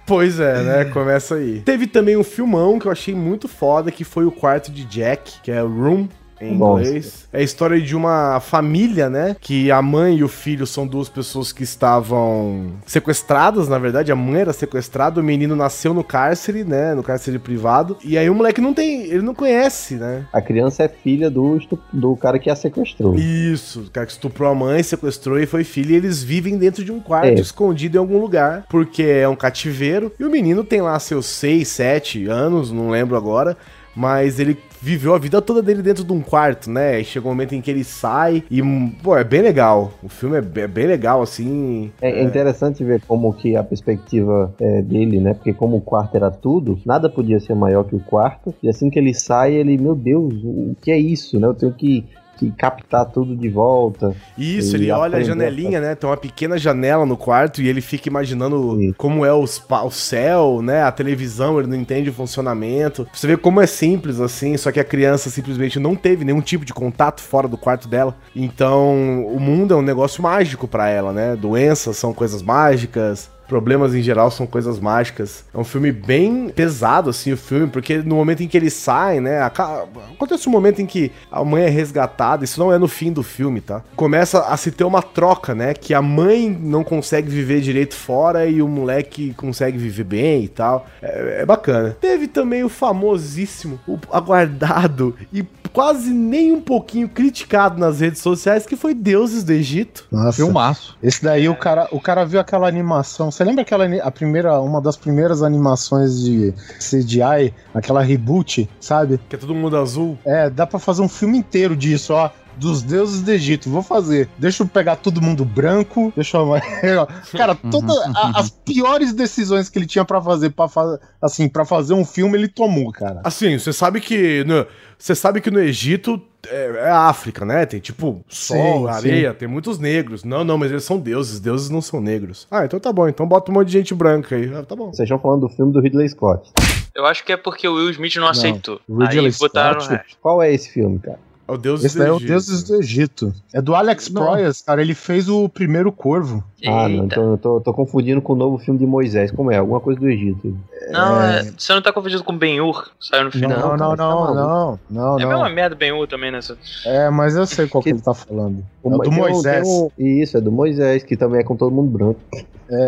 Pois é, né? Começa aí. Teve também um filmão que eu achei muito foda, que foi o quarto de Jack, que é Room. Em Bom. inglês. É a história de uma família, né? Que a mãe e o filho são duas pessoas que estavam sequestradas, na verdade. A mãe era sequestrada, o menino nasceu no cárcere, né? No cárcere privado. E aí o moleque não tem. Ele não conhece, né? A criança é filha do, do cara que a sequestrou. Isso, o cara que estuprou a mãe, sequestrou e foi filho, e eles vivem dentro de um quarto, É. escondido em algum lugar, porque é um cativeiro. E o menino tem lá seus 6, 7 anos, não lembro agora, mas ele viveu a vida toda dele dentro de um quarto, né? E chegou um momento em que ele sai e, pô, é bem legal. O filme é be- é bem legal, assim. É, é interessante ver como que a perspectiva é, dele, né? Porque como o quarto era tudo, nada podia ser maior que o quarto. E assim que ele sai, ele, meu Deus, o que é isso, né? Eu tenho que que captar tudo de volta. Isso, ele olha a janelinha, né? Tem uma pequena janela no quarto e ele fica imaginando como é os o céu, né? A televisão, ele não entende o funcionamento. Você vê como é simples assim, só que a criança simplesmente não teve nenhum tipo de contato fora do quarto dela. Então, o mundo é um negócio mágico pra ela, né? Doenças são coisas mágicas. Problemas em geral são coisas mágicas. É um filme bem pesado, assim, o filme, porque no momento em que ele sai, né? Acontece um momento em que a mãe é resgatada, isso não é no fim do filme, tá? Começa a se ter uma troca, né? Que a mãe não consegue viver direito fora e o moleque consegue viver bem e tal. É, é bacana. Teve também o famosíssimo, o aguardado e quase nem um pouquinho criticado nas redes sociais, que foi Deuses do Egito. Nossa. Filmaço. Esse daí o cara, o cara viu aquela animação. Você lembra aquela a primeira, uma das primeiras animações de CGI, aquela reboot, sabe? Que é todo mundo azul. É, dá pra fazer um filme inteiro disso, ó. Dos deuses do Egito, vou fazer. Deixa eu pegar todo mundo branco, deixa eu. Cara, todas as piores decisões que ele tinha pra fazer, para fazer, assim, para fazer um filme, ele tomou, cara. Assim, você sabe que. no- Você sabe que no Egito é, é África, né? Tem tipo sol, Sim, areia, tem muitos negros. Não, não, mas eles são deuses. Deuses não são negros. Ah, então tá bom. Então bota um monte de gente branca aí. Ah, tá bom. Vocês estão falando do filme do Ridley Scott. Eu acho que é porque o Will Smith não, aceitou. Ridley Aí botaram Scott? o resto. Qual é esse filme, cara? É o Deus Esse daí é o Deuses do Egito. É do Alex. Proyas, cara. Ele fez o primeiro Corvo. Ah, não, então eu tô, tô confundindo com o novo filme de Moisés. Como é? Alguma coisa do Egito. Não, é, você não tá confundido com Ben-Hur? Saiu no final. Não, não, cara, não, tá não, não, É a não. mesma merda Ben-Hur também nessa. É, mas eu sei qual que Que- ele tá falando. É Uma- do um- Moisés. um- Isso, é do Moisés, que também é com todo mundo branco.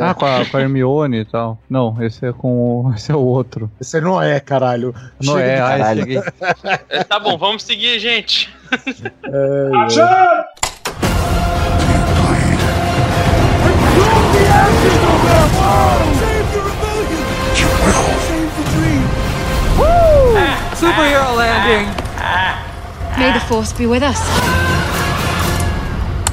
Ah, com a, com a Hermione e tal. Não, esse é com o. Esse é o outro. Esse não é, caralho. Não é, de- ai, caralho. cheguei. É, tá bom, vamos seguir, gente. Superhero landing! Ah, ah, ah, May the force be with us.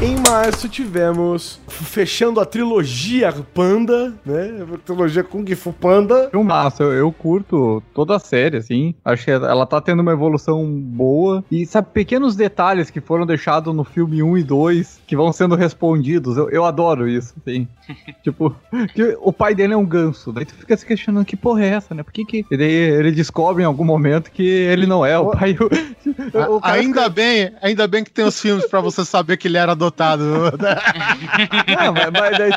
Em março tivemos, fechando a trilogia Panda, né? A trilogia Kung Fu Panda. Filmaço, eu, eu curto toda a série, assim. Acho que ela tá tendo uma evolução boa. E sabe, pequenos detalhes que foram deixados no filme 1 e 2 que vão sendo respondidos. Eu, eu adoro isso, assim. tipo, que o pai dele é um ganso. Daí tu fica se questionando que porra é essa, né? Por que que. E daí ele descobre em algum momento que ele não é o pai. O, o ainda bem, ainda bem que tem os filmes pra você saber que ele era adotado. Ah, mas, mas daí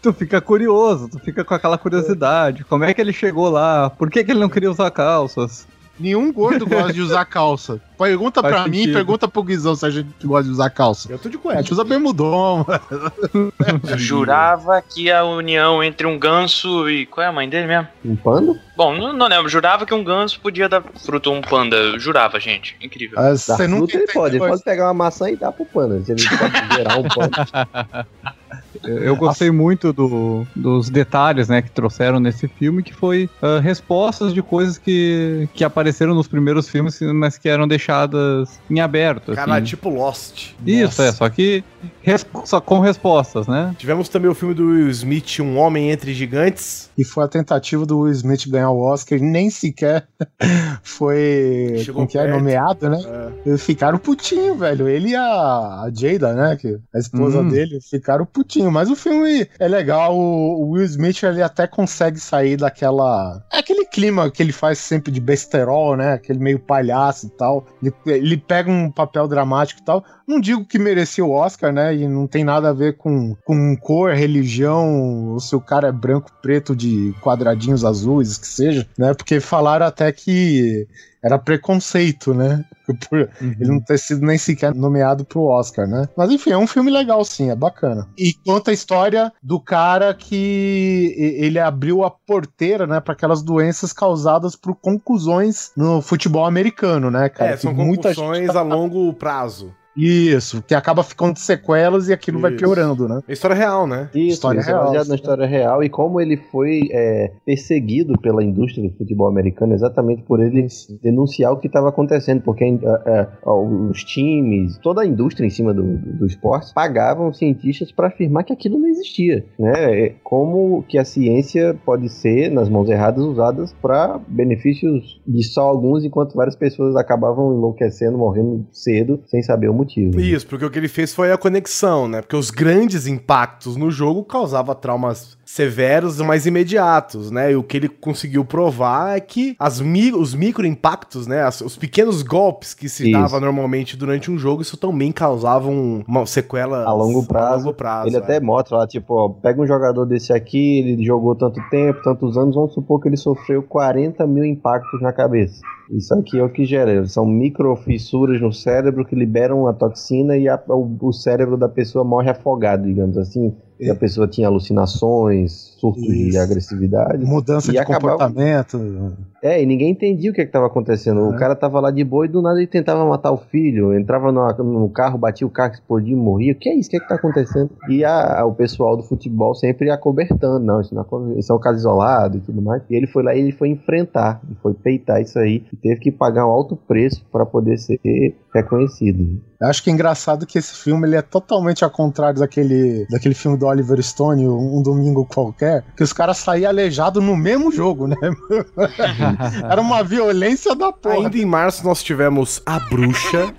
tu fica curioso, tu fica com aquela curiosidade. Como é que ele chegou lá? Por que, que ele não queria usar calças? Nenhum gordo gosta de usar calça. Pergunta Faz pra mim, pergunta pro Guizão se a gente gosta de usar calça. Eu tô de A cueca. gente usa bermudão, mano. Eu jurava que a união entre um ganso e. Qual é a mãe dele mesmo? Um panda? Bom, não, não lembro. Jurava que um ganso podia dar fruto a um panda. Eu jurava, gente. Incrível. Ah, Você nunca ele pode. Ele pode pegar uma maçã e dar pro panda. Ele pode gerar um panda. Eu gostei muito do- dos detalhes, né, que trouxeram nesse filme, que foi ah, respostas de coisas que, que apareceram nos primeiros filmes, mas que eram deixadas em aberto. Cara, assim. tipo Lost. Isso, é, só que res- só com respostas, né? Tivemos também o filme do Will Smith, Um Homem Entre Gigantes. E foi a tentativa do Will Smith ganhar o Oscar, e nem sequer foi Chegou que é, nomeado, né? É. Ficaram putinho, velho. Ele e a, a Jada, né? Que a esposa Hum. dele, ficaram putinho. Mas o filme é legal. O, o Will Smith, ele até consegue sair daquela. Aquele clima que ele faz sempre de besterol, né? Aquele meio palhaço e tal. Ele, ele pega um papel dramático e tal. Não digo que merecia o Oscar, né? E não tem nada a ver com, com cor, religião, ou se o cara é branco, preto, de quadradinhos azuis, que seja, né? Porque falaram até que era preconceito, né? Por ele não ter sido nem sequer nomeado pro Oscar, né? Mas enfim, é um filme legal, sim, é bacana. E conta a história do cara que ele abriu a porteira, né, para aquelas doenças causadas por conclusões no futebol americano, né, cara? É, são Que muita concussões gente- a longo prazo. Isso, que acaba ficando de sequelas e aquilo vai Isso. piorando, né? É história real, né? Isso, História isso é real, baseado na história real e como ele foi é, perseguido pela indústria do futebol americano exatamente por ele denunciar o que estava acontecendo, porque é, é, os times, toda a indústria em cima do, do, do esporte pagavam cientistas para afirmar que aquilo não existia, né? É, Como que a ciência pode ser, nas mãos erradas, usadas para benefícios de só alguns, enquanto várias pessoas acabavam enlouquecendo, morrendo cedo, sem saber o motivo. Isso, porque o que ele fez foi a conexão, né? Porque os grandes impactos no jogo causavam traumas severos, mas imediatos, né? E o que ele conseguiu provar é que as mi os micro impactos, né? As- os pequenos golpes que se Isso. dava normalmente durante um jogo, isso também causavam uma sequela A longo prazo, longo prazo, Ele é. até mostra lá, tipo, ó, pega um jogador desse aqui, ele jogou tanto tempo, tantos anos, vamos supor que ele sofreu 40 mil impactos na cabeça. Isso aqui é o que gera, são microfissuras no cérebro que liberam a toxina e a- o, o cérebro da pessoa morre afogado, digamos assim. E a pessoa tinha alucinações, surtos de Isso. agressividade. Mudança de acabava- comportamento. É, e ninguém entendia o que estava acontecendo. O É. cara tava lá de boa e do nada ele tentava matar o filho, entrava no, no carro, batia o carro, explodia e morria. O que é isso? O que é que tá acontecendo? E a- o pessoal do futebol sempre acobertando. Não, isso, não, aco- isso é um caso isolado e tudo mais. E ele foi lá e ele foi enfrentar, ele foi peitar isso aí e teve que pagar um alto preço para poder ser reconhecido. Eu acho que é engraçado que esse filme ele é totalmente ao contrário daquele, daquele filme do Oliver Stone, Um Domingo Qualquer, que os caras saíam aleijados no mesmo jogo, né? Era uma violência da porra. Ainda em março nós tivemos A Bruxa,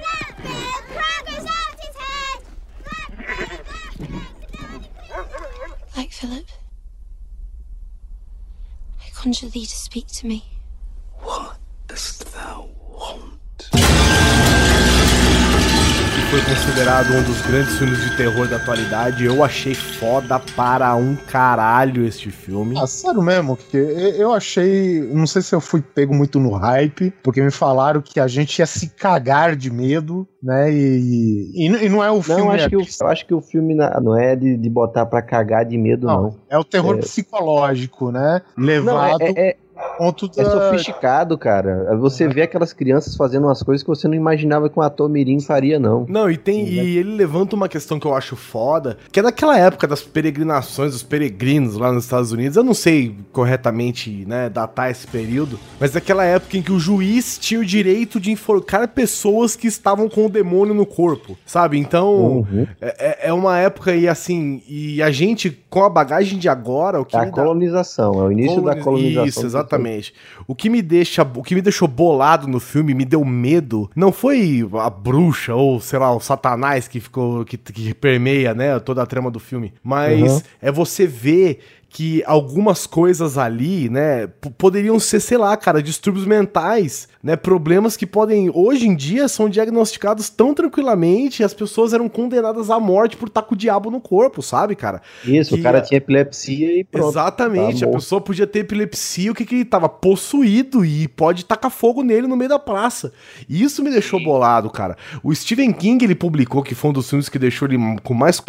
Like Philip. I conjure thee to speak to me. que foi considerado um dos grandes filmes de terror da atualidade. Eu achei foda para um caralho este filme. Ah, sério mesmo, que eu achei. Não sei se eu fui pego muito no hype, porque me falaram que a gente ia se cagar de medo, né? E, e, e não é o filme. Não, acho é, que o, eu acho que o filme não é de, de botar pra cagar de medo, não. não, é o terror É. psicológico, né? Não, Levado é, é, é da. sofisticado, cara. Você vê aquelas crianças fazendo umas coisas que você não imaginava que um ator mirim faria, não. Não, e tem e ele levanta uma questão que eu acho foda, que é daquela época das peregrinações dos peregrinos lá nos Estados Unidos. Eu não sei corretamente, né, datar esse período, mas daquela época em que o juiz tinha o direito de enforcar pessoas que estavam com o demônio no corpo, sabe? Então, Uhum. é, é- é uma época e assim, e a gente com a bagagem de agora, o que É a dá- colonização, é o início da Coloniz- colonização. Isso, exatamente. O que me deixa, o que me deixou bolado no filme, me deu medo, não foi a bruxa ou, sei lá, o satanás que ficou que, que permeia, né, toda a trama do filme, mas Uhum. é você ver que algumas coisas ali, né, poderiam ser, sei lá, cara, distúrbios mentais, né, problemas que podem, hoje em dia, são diagnosticados tão tranquilamente e as pessoas eram condenadas à morte por estar com o diabo no corpo, sabe, cara? Isso, que o cara a- tinha epilepsia e pronto. Exatamente, tá a pessoa podia ter epilepsia, o que que ele tava? Possuído e pode tacar fogo nele no meio da praça. E isso me deixou bolado, cara. O Stephen King, ele publicou que foi um dos filmes que deixou ele com mais c...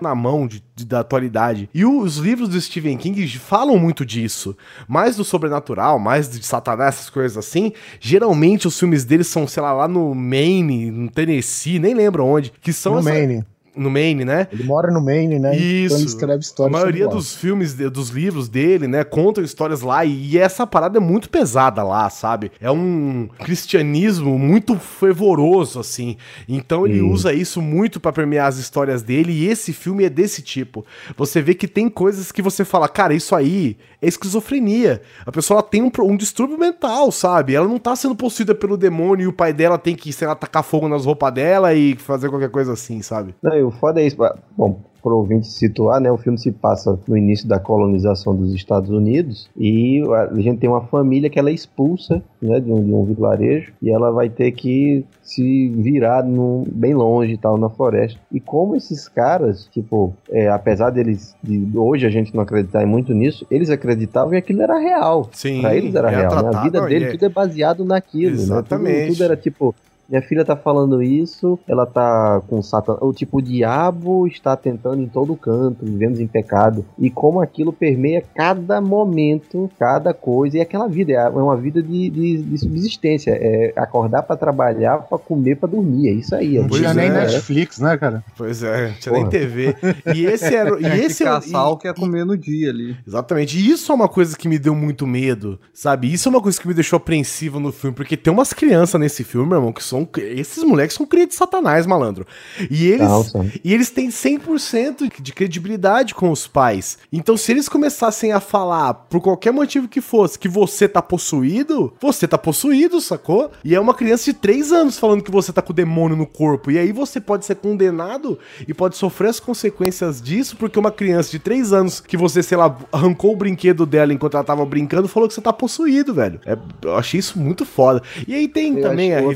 na mão de- da atualidade. E os livros do Stephen King falam muito disso. Mais do sobrenatural, mais de satanás, essas coisas assim. Geralmente os filmes dele são, sei lá, lá no Maine, no Tennessee, nem lembro onde. Que são no essa- Maine. No Maine, né? Ele mora no Maine, né? Então Isso. ele escreve A histórias. maioria sobre lá. dos filmes, dos livros dele, né, contam histórias lá e essa parada é muito pesada lá, sabe? É um cristianismo muito fervoroso, assim. Então ele Sim. usa isso muito pra permear as histórias dele e esse filme é desse tipo. Você vê que tem coisas que você fala, cara, isso aí é esquizofrenia. A pessoa tem um, um distúrbio mental, sabe? Ela não tá sendo possuída pelo demônio e o pai dela tem que, sei lá, tacar fogo nas roupas dela e fazer qualquer coisa assim, sabe? E o foda é isso. Bom, pro ouvinte se situar, né? O filme se passa no início da colonização dos Estados Unidos e a gente tem uma família que ela é expulsa, né? De um, de um vilarejo e ela vai ter que se virar num, bem longe tal, na floresta. E como esses caras, tipo, é, apesar deles, de hoje a gente não acreditar muito nisso, eles acreditavam e aquilo era real. Sim, Pra eles era é real, né? A tratado, vida não, dele, e é- tudo é baseado naquilo, né? Tudo- Exatamente. Tudo, era tipo, minha filha tá falando isso, ela tá com Satan. O tipo, o diabo está tentando em todo canto, vivemos em pecado. E como aquilo permeia cada momento, cada coisa. E aquela vida é uma vida de, de, de subsistência. É acordar pra trabalhar, pra comer, pra dormir. É isso aí. Não é tinha isso, nem é. Netflix, né, cara? Pois é, não tinha Porra. nem TV. E esse era. E É esse que é- caçar e- o que é comer no dia ali. Exatamente. E isso é uma coisa que me deu muito medo, sabe? Isso é uma coisa que me deixou apreensivo no filme, porque tem umas crianças nesse filme, meu irmão, que são. Esses moleques são cria de satanás, malandro. E eles. Não, são. E eles têm 100% de credibilidade com os pais. Então, se eles começassem a falar, por qualquer motivo que fosse, que você tá possuído, você tá possuído, sacou? E é uma criança de 3 anos falando que você tá com o demônio no corpo. E aí você pode ser condenado e pode sofrer as consequências disso, porque uma criança de 3 anos que você, sei lá, arrancou o brinquedo dela enquanto ela tava brincando, falou que você tá possuído, velho. É, eu achei isso muito foda. E aí tem Eu também a outra-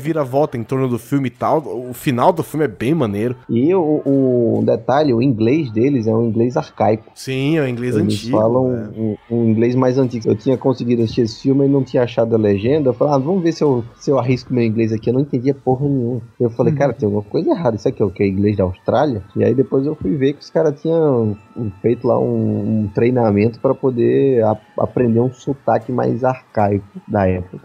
reviravolta em torno do filme e tal. O final do filme é bem maneiro. E o, o detalhe, o inglês deles é um inglês arcaico. Sim, é o inglês Eles antigo. falam né? um, um inglês mais antigo. Eu tinha conseguido assistir esse filme e não tinha achado a legenda. Eu falei, ah, vamos ver se eu, se eu arrisco meu inglês aqui. Eu não entendia porra nenhuma. Eu falei, cara, tem alguma coisa errada. Isso aqui é o que? Inglês da Austrália? E aí depois eu fui ver que os caras tinham um- feito lá um, um treinamento para poder a- aprender um sotaque mais arcaico da época.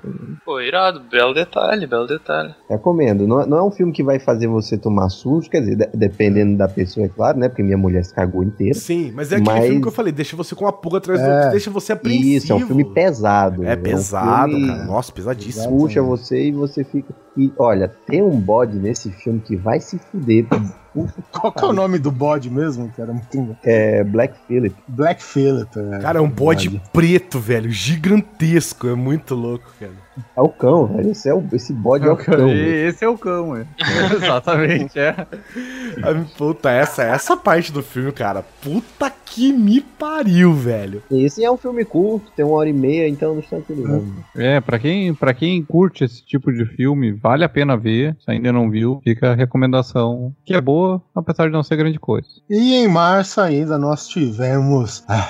Pô, irado, belo detalhe, belo detalhe. Recomendo. Não, é- não é um filme que vai fazer você tomar susto, quer dizer, de- dependendo da pessoa, é claro, né? Porque minha mulher se cagou inteira. Sim, mas é aquele Mas- filme que eu falei, deixa você com uma pulga atrás do É. outro, deixa você apreensivo. Isso, é um filme pesado. É um pesado, filme- cara. Nossa, pesadíssimo. puxa você e você fica. E olha, tem um bode nesse filme que vai se fuder. Qual que é o nome do bode mesmo? Muito... É Black Phillip. Black Phillip. É. Cara, é um bode preto, velho, gigantesco. É muito louco, cara. É o cão, velho. Esse, é o, esse bode é, o cão. E esse é o cão, é. Exatamente, é. Ah, Puta, essa, essa parte do filme, cara. Puta que me pariu, velho. Esse é um filme curto, tem uma hora e meia, então não está tudo. É, pra quem, pra quem curte esse tipo de filme, vale a pena ver. Se ainda não viu, fica a recomendação, que é boa, apesar de não ser grande coisa. E em março ainda nós tivemos, ah,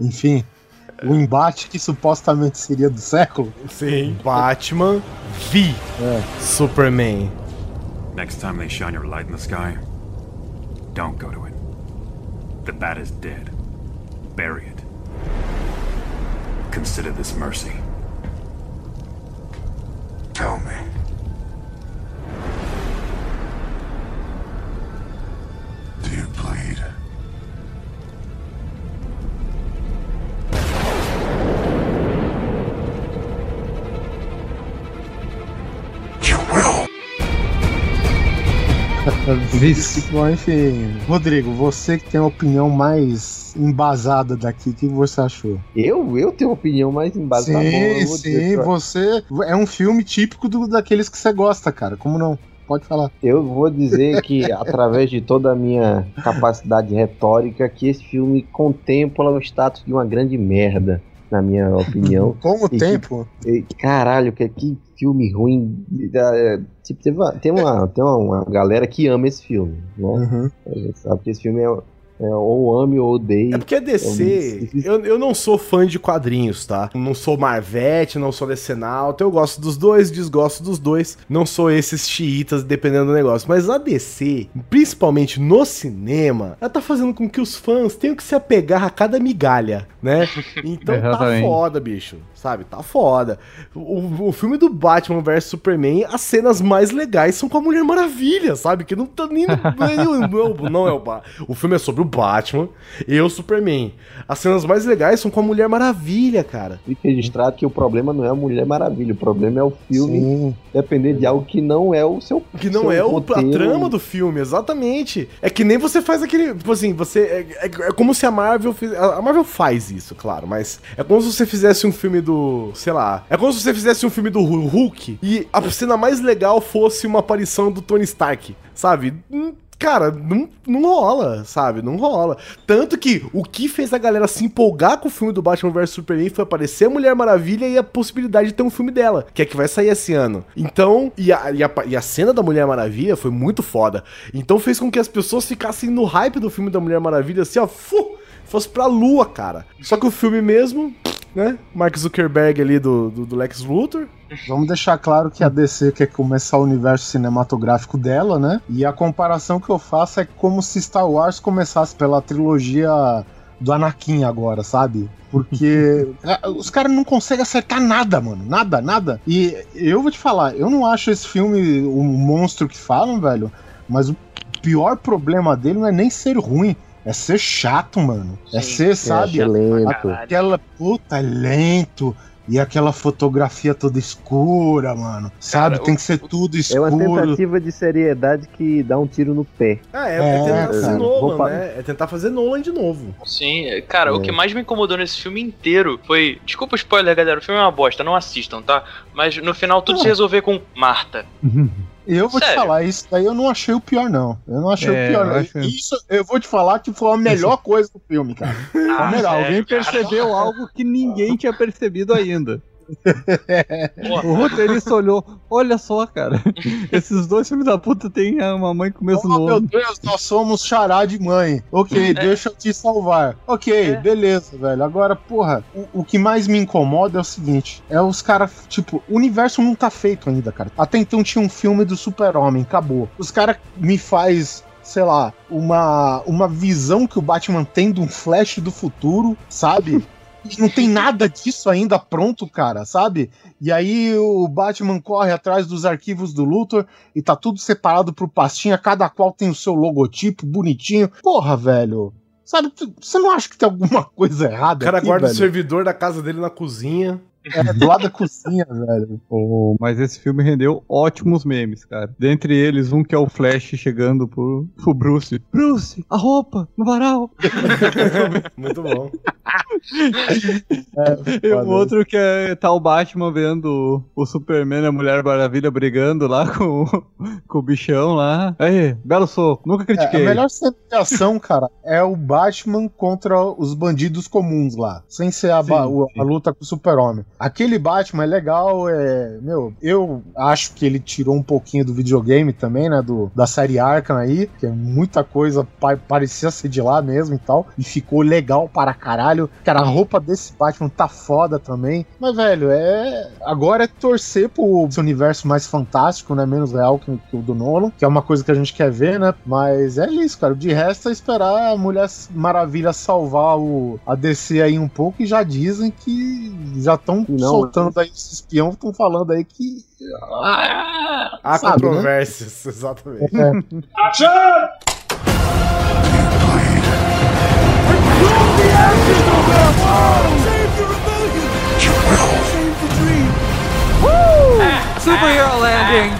enfim, o embate que supostamente seria do século. Sim. Batman V. Superman. Next time they shine your light in the sky, don't go to it. The bat is dead. Bury it. Consider this mercy. Tell me. Bom, enfim, Rodrigo, você que tem a opinião mais embasada daqui, o que você achou? Eu, eu tenho opinião mais embasada. sim, vou sim, você é um filme típico do, daqueles que você gosta, cara. Como não? Pode falar. Eu vou dizer que, através de toda a minha capacidade retórica, que esse filme contempla o status de uma grande merda, na minha opinião. Com o E tempo, E, caralho, que, que filme ruim. É, Tipo, teve uma- tem, uma, tem uma, uma galera que ama esse filme, né? Uhum. A gente sabe que esse filme é, é ou ame ou odeie. É porque a DC, eu, eu não sou fã de quadrinhos, tá? Não sou Marvete, não sou Decenalto, eu gosto dos dois, desgosto dos dois. Não sou esses xiitas, dependendo do negócio. Mas a DC, principalmente no cinema, ela tá fazendo com que os fãs tenham que se apegar a cada migalha, né? Então tá foda, bicho. Sabe? Tá foda. O, o filme do Batman vs Superman, as cenas mais legais são com a Mulher Maravilha, sabe? Que não tá nem. Não é, não é o- não é o. O filme é sobre o Batman e o Superman. As cenas mais legais são com a Mulher Maravilha, cara. Fica registrado que o problema não é a Mulher Maravilha, o problema é o filme sim. depender de algo que não é o seu. Que não seu é o, a trama do filme, exatamente. É que nem você faz aquele. Tipo assim, você. É, é- é como se a Marvel. fiz- A Marvel faz isso, claro, mas é como se você fizesse um filme do. Sei lá. É como se você fizesse um filme do Hu- Hulk e a cena mais legal fosse uma aparição do Tony Stark, sabe? Cara, não, não rola, sabe? Não rola. Tanto que o que fez a galera se empolgar com o filme do Batman vs Superman foi aparecer a Mulher Maravilha e a possibilidade de ter um filme dela, que é que vai sair esse ano. Então, e a, e a, e a cena da Mulher Maravilha foi muito foda. Então fez com que as pessoas ficassem no hype do filme da Mulher Maravilha, assim, ó, fu, fosse pra lua, cara. Só que o filme mesmo. Né? Mark Zuckerberg ali do, do, do Lex Luthor. Vamos deixar claro que a DC quer começar o universo cinematográfico dela, né? E a comparação que eu faço é como se Star Wars começasse pela trilogia do Anakin agora, sabe? Porque é, os caras não conseguem acertar nada, mano. Nada, nada. E eu vou te falar, eu não acho esse filme o monstro que falam, velho. Mas o pior problema dele não é nem ser ruim. É ser chato, mano. É ser, sabe? é lento. Aquela puta é lento. E aquela fotografia toda escura, mano. Sabe? Cara, Tem o- que ser tudo É uma escuro. tentativa de seriedade que dá um tiro no pé. Ah, é, É, é tentar cara. fazer Nolan, né? É tentar fazer Nolan de novo. Sim, é, cara, o É. que mais me incomodou nesse filme inteiro foi. Desculpa o spoiler, galera, o filme é uma bosta, não assistam, tá? Mas no final tudo se resolver com Marta. Eu vou te Sério? falar, isso daí eu não achei o pior, não. Eu não achei É, o pior. eu não. acho- Isso eu vou te falar que foi a melhor coisa do filme, cara. Ah, melhor, Alguém cara? percebeu algo que ninguém tinha percebido ainda. O roteirista olhou, olha só, cara. Esses dois filhos da puta têm uma mãe com o mesmo Oh, meu nome. Deus, nós somos xará de mãe. Ok, deixa eu te salvar. Ok, É. beleza, velho. Agora, porra, o, o que mais me incomoda é o seguinte: é os caras, tipo, o universo não tá feito ainda, cara. Até então tinha um filme do Super-Homem, acabou. Os caras me faz. Sei lá, uma, uma visão que o Batman tem de um flash do futuro, sabe? Não tem nada disso ainda pronto, cara, sabe? E aí o Batman corre atrás dos arquivos do Luthor e tá tudo separado por pastinha, cada qual tem o seu logotipo bonitinho. Porra, velho. Sabe, você não acha que tem alguma coisa O errada cara aqui, guarda o velho? servidor da casa dele na cozinha. É, do lado da cozinha, velho. Oh, mas esse filme rendeu ótimos memes, cara. Dentre eles, um que é o Flash chegando pro, pro Bruce. Bruce, a roupa, no varal. Muito bom. E o outro que é tá o Batman vendo o Superman e a Mulher Maravilha brigando lá com, com o bichão lá. Aí, belo soco, nunca É, critiquei. a melhor cena de ação, cara, é o Batman contra os bandidos comuns lá. Sem ser a, Sim, sim. a luta com o Super-Homem. Aquele Batman é legal, é. Meu, eu acho que ele tirou um pouquinho do videogame também, né? Do, da série Arkham aí, que é muita coisa pa- parecia ser de lá mesmo e tal. E ficou legal para caralho. Cara, a roupa desse Batman tá foda também. Mas, velho, é. Agora é torcer pro universo mais fantástico, né? Menos real que, que o do Nolan, que é uma coisa que a gente quer ver, né? Mas é isso, cara. De resto é esperar a Mulher Maravilha salvar o, a DC aí um pouco e já dizem que já estão Não, soltando aí esse espião, estão falando aí que. Há Sabe, né? controvérsias, exatamente. É, Superhero landing!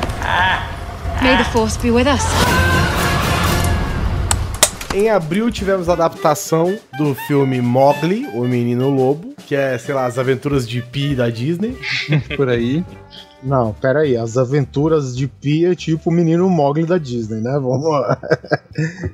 May the force be with us. Em abril tivemos a adaptação do filme Mowgli, o Menino Lobo, que é, sei lá, as aventuras de Pi da Disney. Por aí. Não, pera aí. As aventuras de Pia é tipo o menino Mogli da Disney, né? Vamos lá.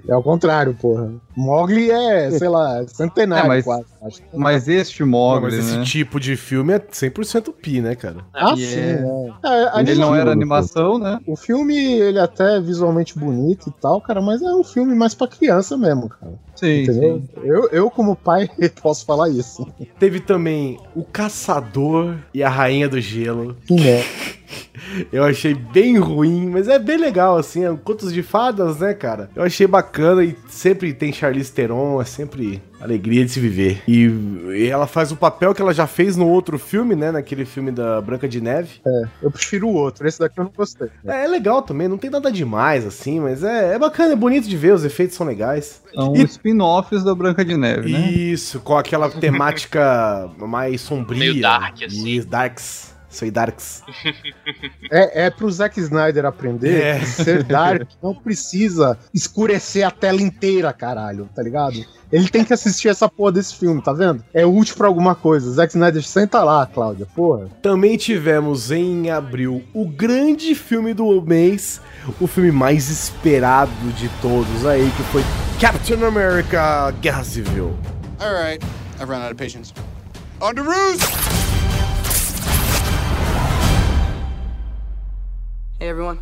É o contrário, porra. Mogli é, sei lá, centenário É, mas- quase. Acho. Mas este Não, Mogli, mas esse né? tipo de filme é 100% Pi, né, cara? Ah, E sim, é- né? É, Ele não era animação, né? O filme, ele é até visualmente bonito e tal, cara, mas é um filme mais pra criança mesmo, cara. Sim, Entendeu? sim. Eu, eu, como pai, posso falar isso. Teve também O Caçador e a Rainha do Gelo. Né? Eu achei bem ruim, mas é bem legal, assim. É um Contos de Fadas, né, cara? Eu achei bacana e sempre tem Charlize Theron, é sempre alegria de se viver. E, e ela faz o papel que ela já fez no outro filme, né? Naquele filme da Branca de Neve. Eu prefiro o outro, esse daqui eu não gostei. É, é legal também, não tem nada demais, assim, mas é, é bacana, é bonito de ver, os efeitos são legais. São E- spin-offs da Branca de Neve, né? Isso, com aquela temática mais sombria. Meio dark, assim. Darks. Sou darks. É, é pro Zack Snyder aprender É. que ser Dark não precisa escurecer a tela inteira, caralho, tá ligado? Ele tem que assistir essa porra desse filme, tá vendo? É útil pra alguma coisa. Zack Snyder, senta lá, Cláudia, porra. Também tivemos em abril o grande filme do mês, o filme mais esperado de todos aí, que foi Captain America Guerra Civil. All right, I've run out of patience. On to roost! Hey everyone.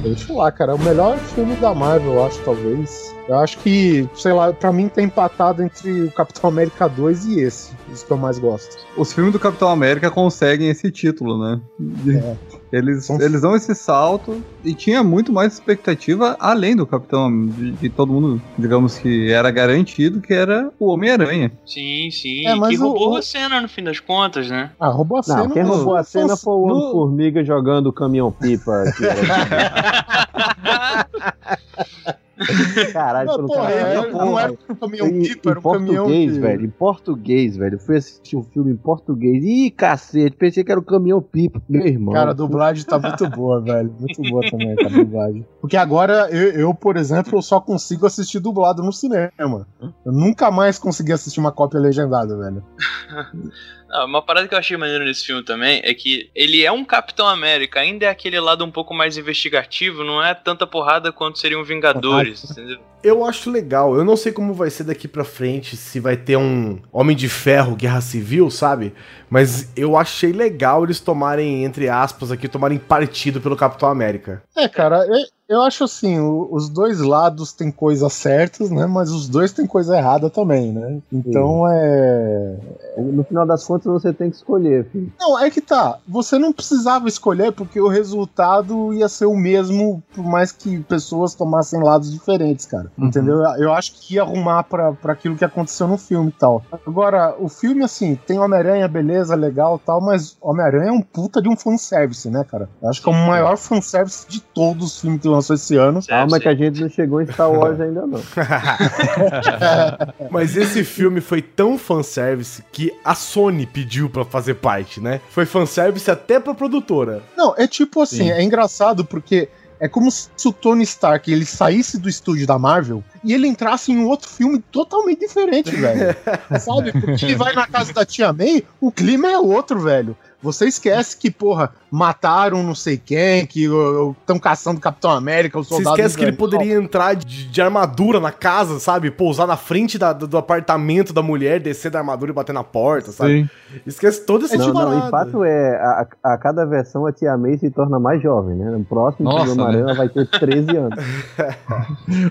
Deixa falar, cara, é o melhor filme da Marvel, eu acho, talvez. Eu acho que, sei lá, pra mim tá empatado entre o Capitão América 2 e esse. Isso que eu mais gosto. Os filmes do Capitão América conseguem esse título, né? É. Eles, eles dão esse salto e tinha muito mais expectativa além do Capitão, de, de todo mundo, digamos que era garantido que era o Homem-Aranha. Sim, sim. É, mas que roubou o- a cena no fim das contas, né? Ah, roubou a cena. Não, quem roubou a cena foi o Homem-Formiga jogando o caminhão-pipa. Caralho, Não, pelo porra, cara. é, não era um caminhão Em- pipa, era um em caminhão português, que- velho. Em português, velho. Eu fui assistir um filme em português. Ih, cacete. Pensei que era o caminhão pipa. Meu irmão. Cara, a dublagem tá muito boa, velho. Muito boa também, cara, a dublagem. Porque agora, eu, eu, por exemplo, eu só consigo assistir dublado no cinema. Eu nunca mais consegui assistir uma cópia legendada, velho. Ah, uma parada que eu achei maneiro nesse filme também é que ele é um Capitão América, ainda é aquele lado um pouco mais investigativo, não é tanta porrada quanto seriam Vingadores, entendeu? Eu acho legal. Eu não sei como vai ser daqui pra frente, se vai ter um Homem de Ferro, Guerra Civil, sabe? Mas eu achei legal eles tomarem, entre aspas, aqui, tomarem partido pelo Capitão América. É, cara, eu, eu acho assim, o- os dois lados têm coisas certas, né? Mas os dois têm coisa errada também, né? Então é. No final das contas, você tem que escolher, filho. Não, é que tá. Você não precisava escolher porque o resultado ia ser o mesmo, por mais que pessoas tomassem lados diferentes, cara. Entendeu? Eu acho que ia arrumar pra, pra aquilo que aconteceu no filme e tal. Agora, o filme, assim, tem Homem-Aranha, beleza, legal e tal, mas Homem-Aranha é um puta de um fanservice, né, cara? Eu acho que é o maior fanservice de todos os filmes que lançou esse ano. Calma que a gente não chegou em Star Wars ainda, não. Mas esse filme foi tão fanservice que a Sony pediu pra fazer parte, né? Foi fanservice até pra produtora. Não, é tipo assim, Sim. é engraçado porque é como se o Tony Stark ele saísse do estúdio da Marvel e ele entrasse em um outro filme totalmente diferente, velho. Sabe? Porque ele vai na casa da tia May, o clima é outro, velho. Você esquece que, porra, mataram não sei quem, que estão caçando o Capitão América, o Você soldado. esquece que ele poderia entrar de, de armadura na casa, sabe? Pousar na frente da- do, do apartamento da mulher, descer da armadura e bater na porta, sabe? Esquece todo esse Não, tipo não, de e fato é, a, a cada versão a Tia May se torna mais jovem, né? No próximo Nossa, filme né? ela vai ter 13 anos.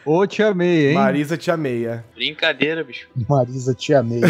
Ô, te amei, hein? Marisa te ameia. Brincadeira, bicho. Marisa Tia May.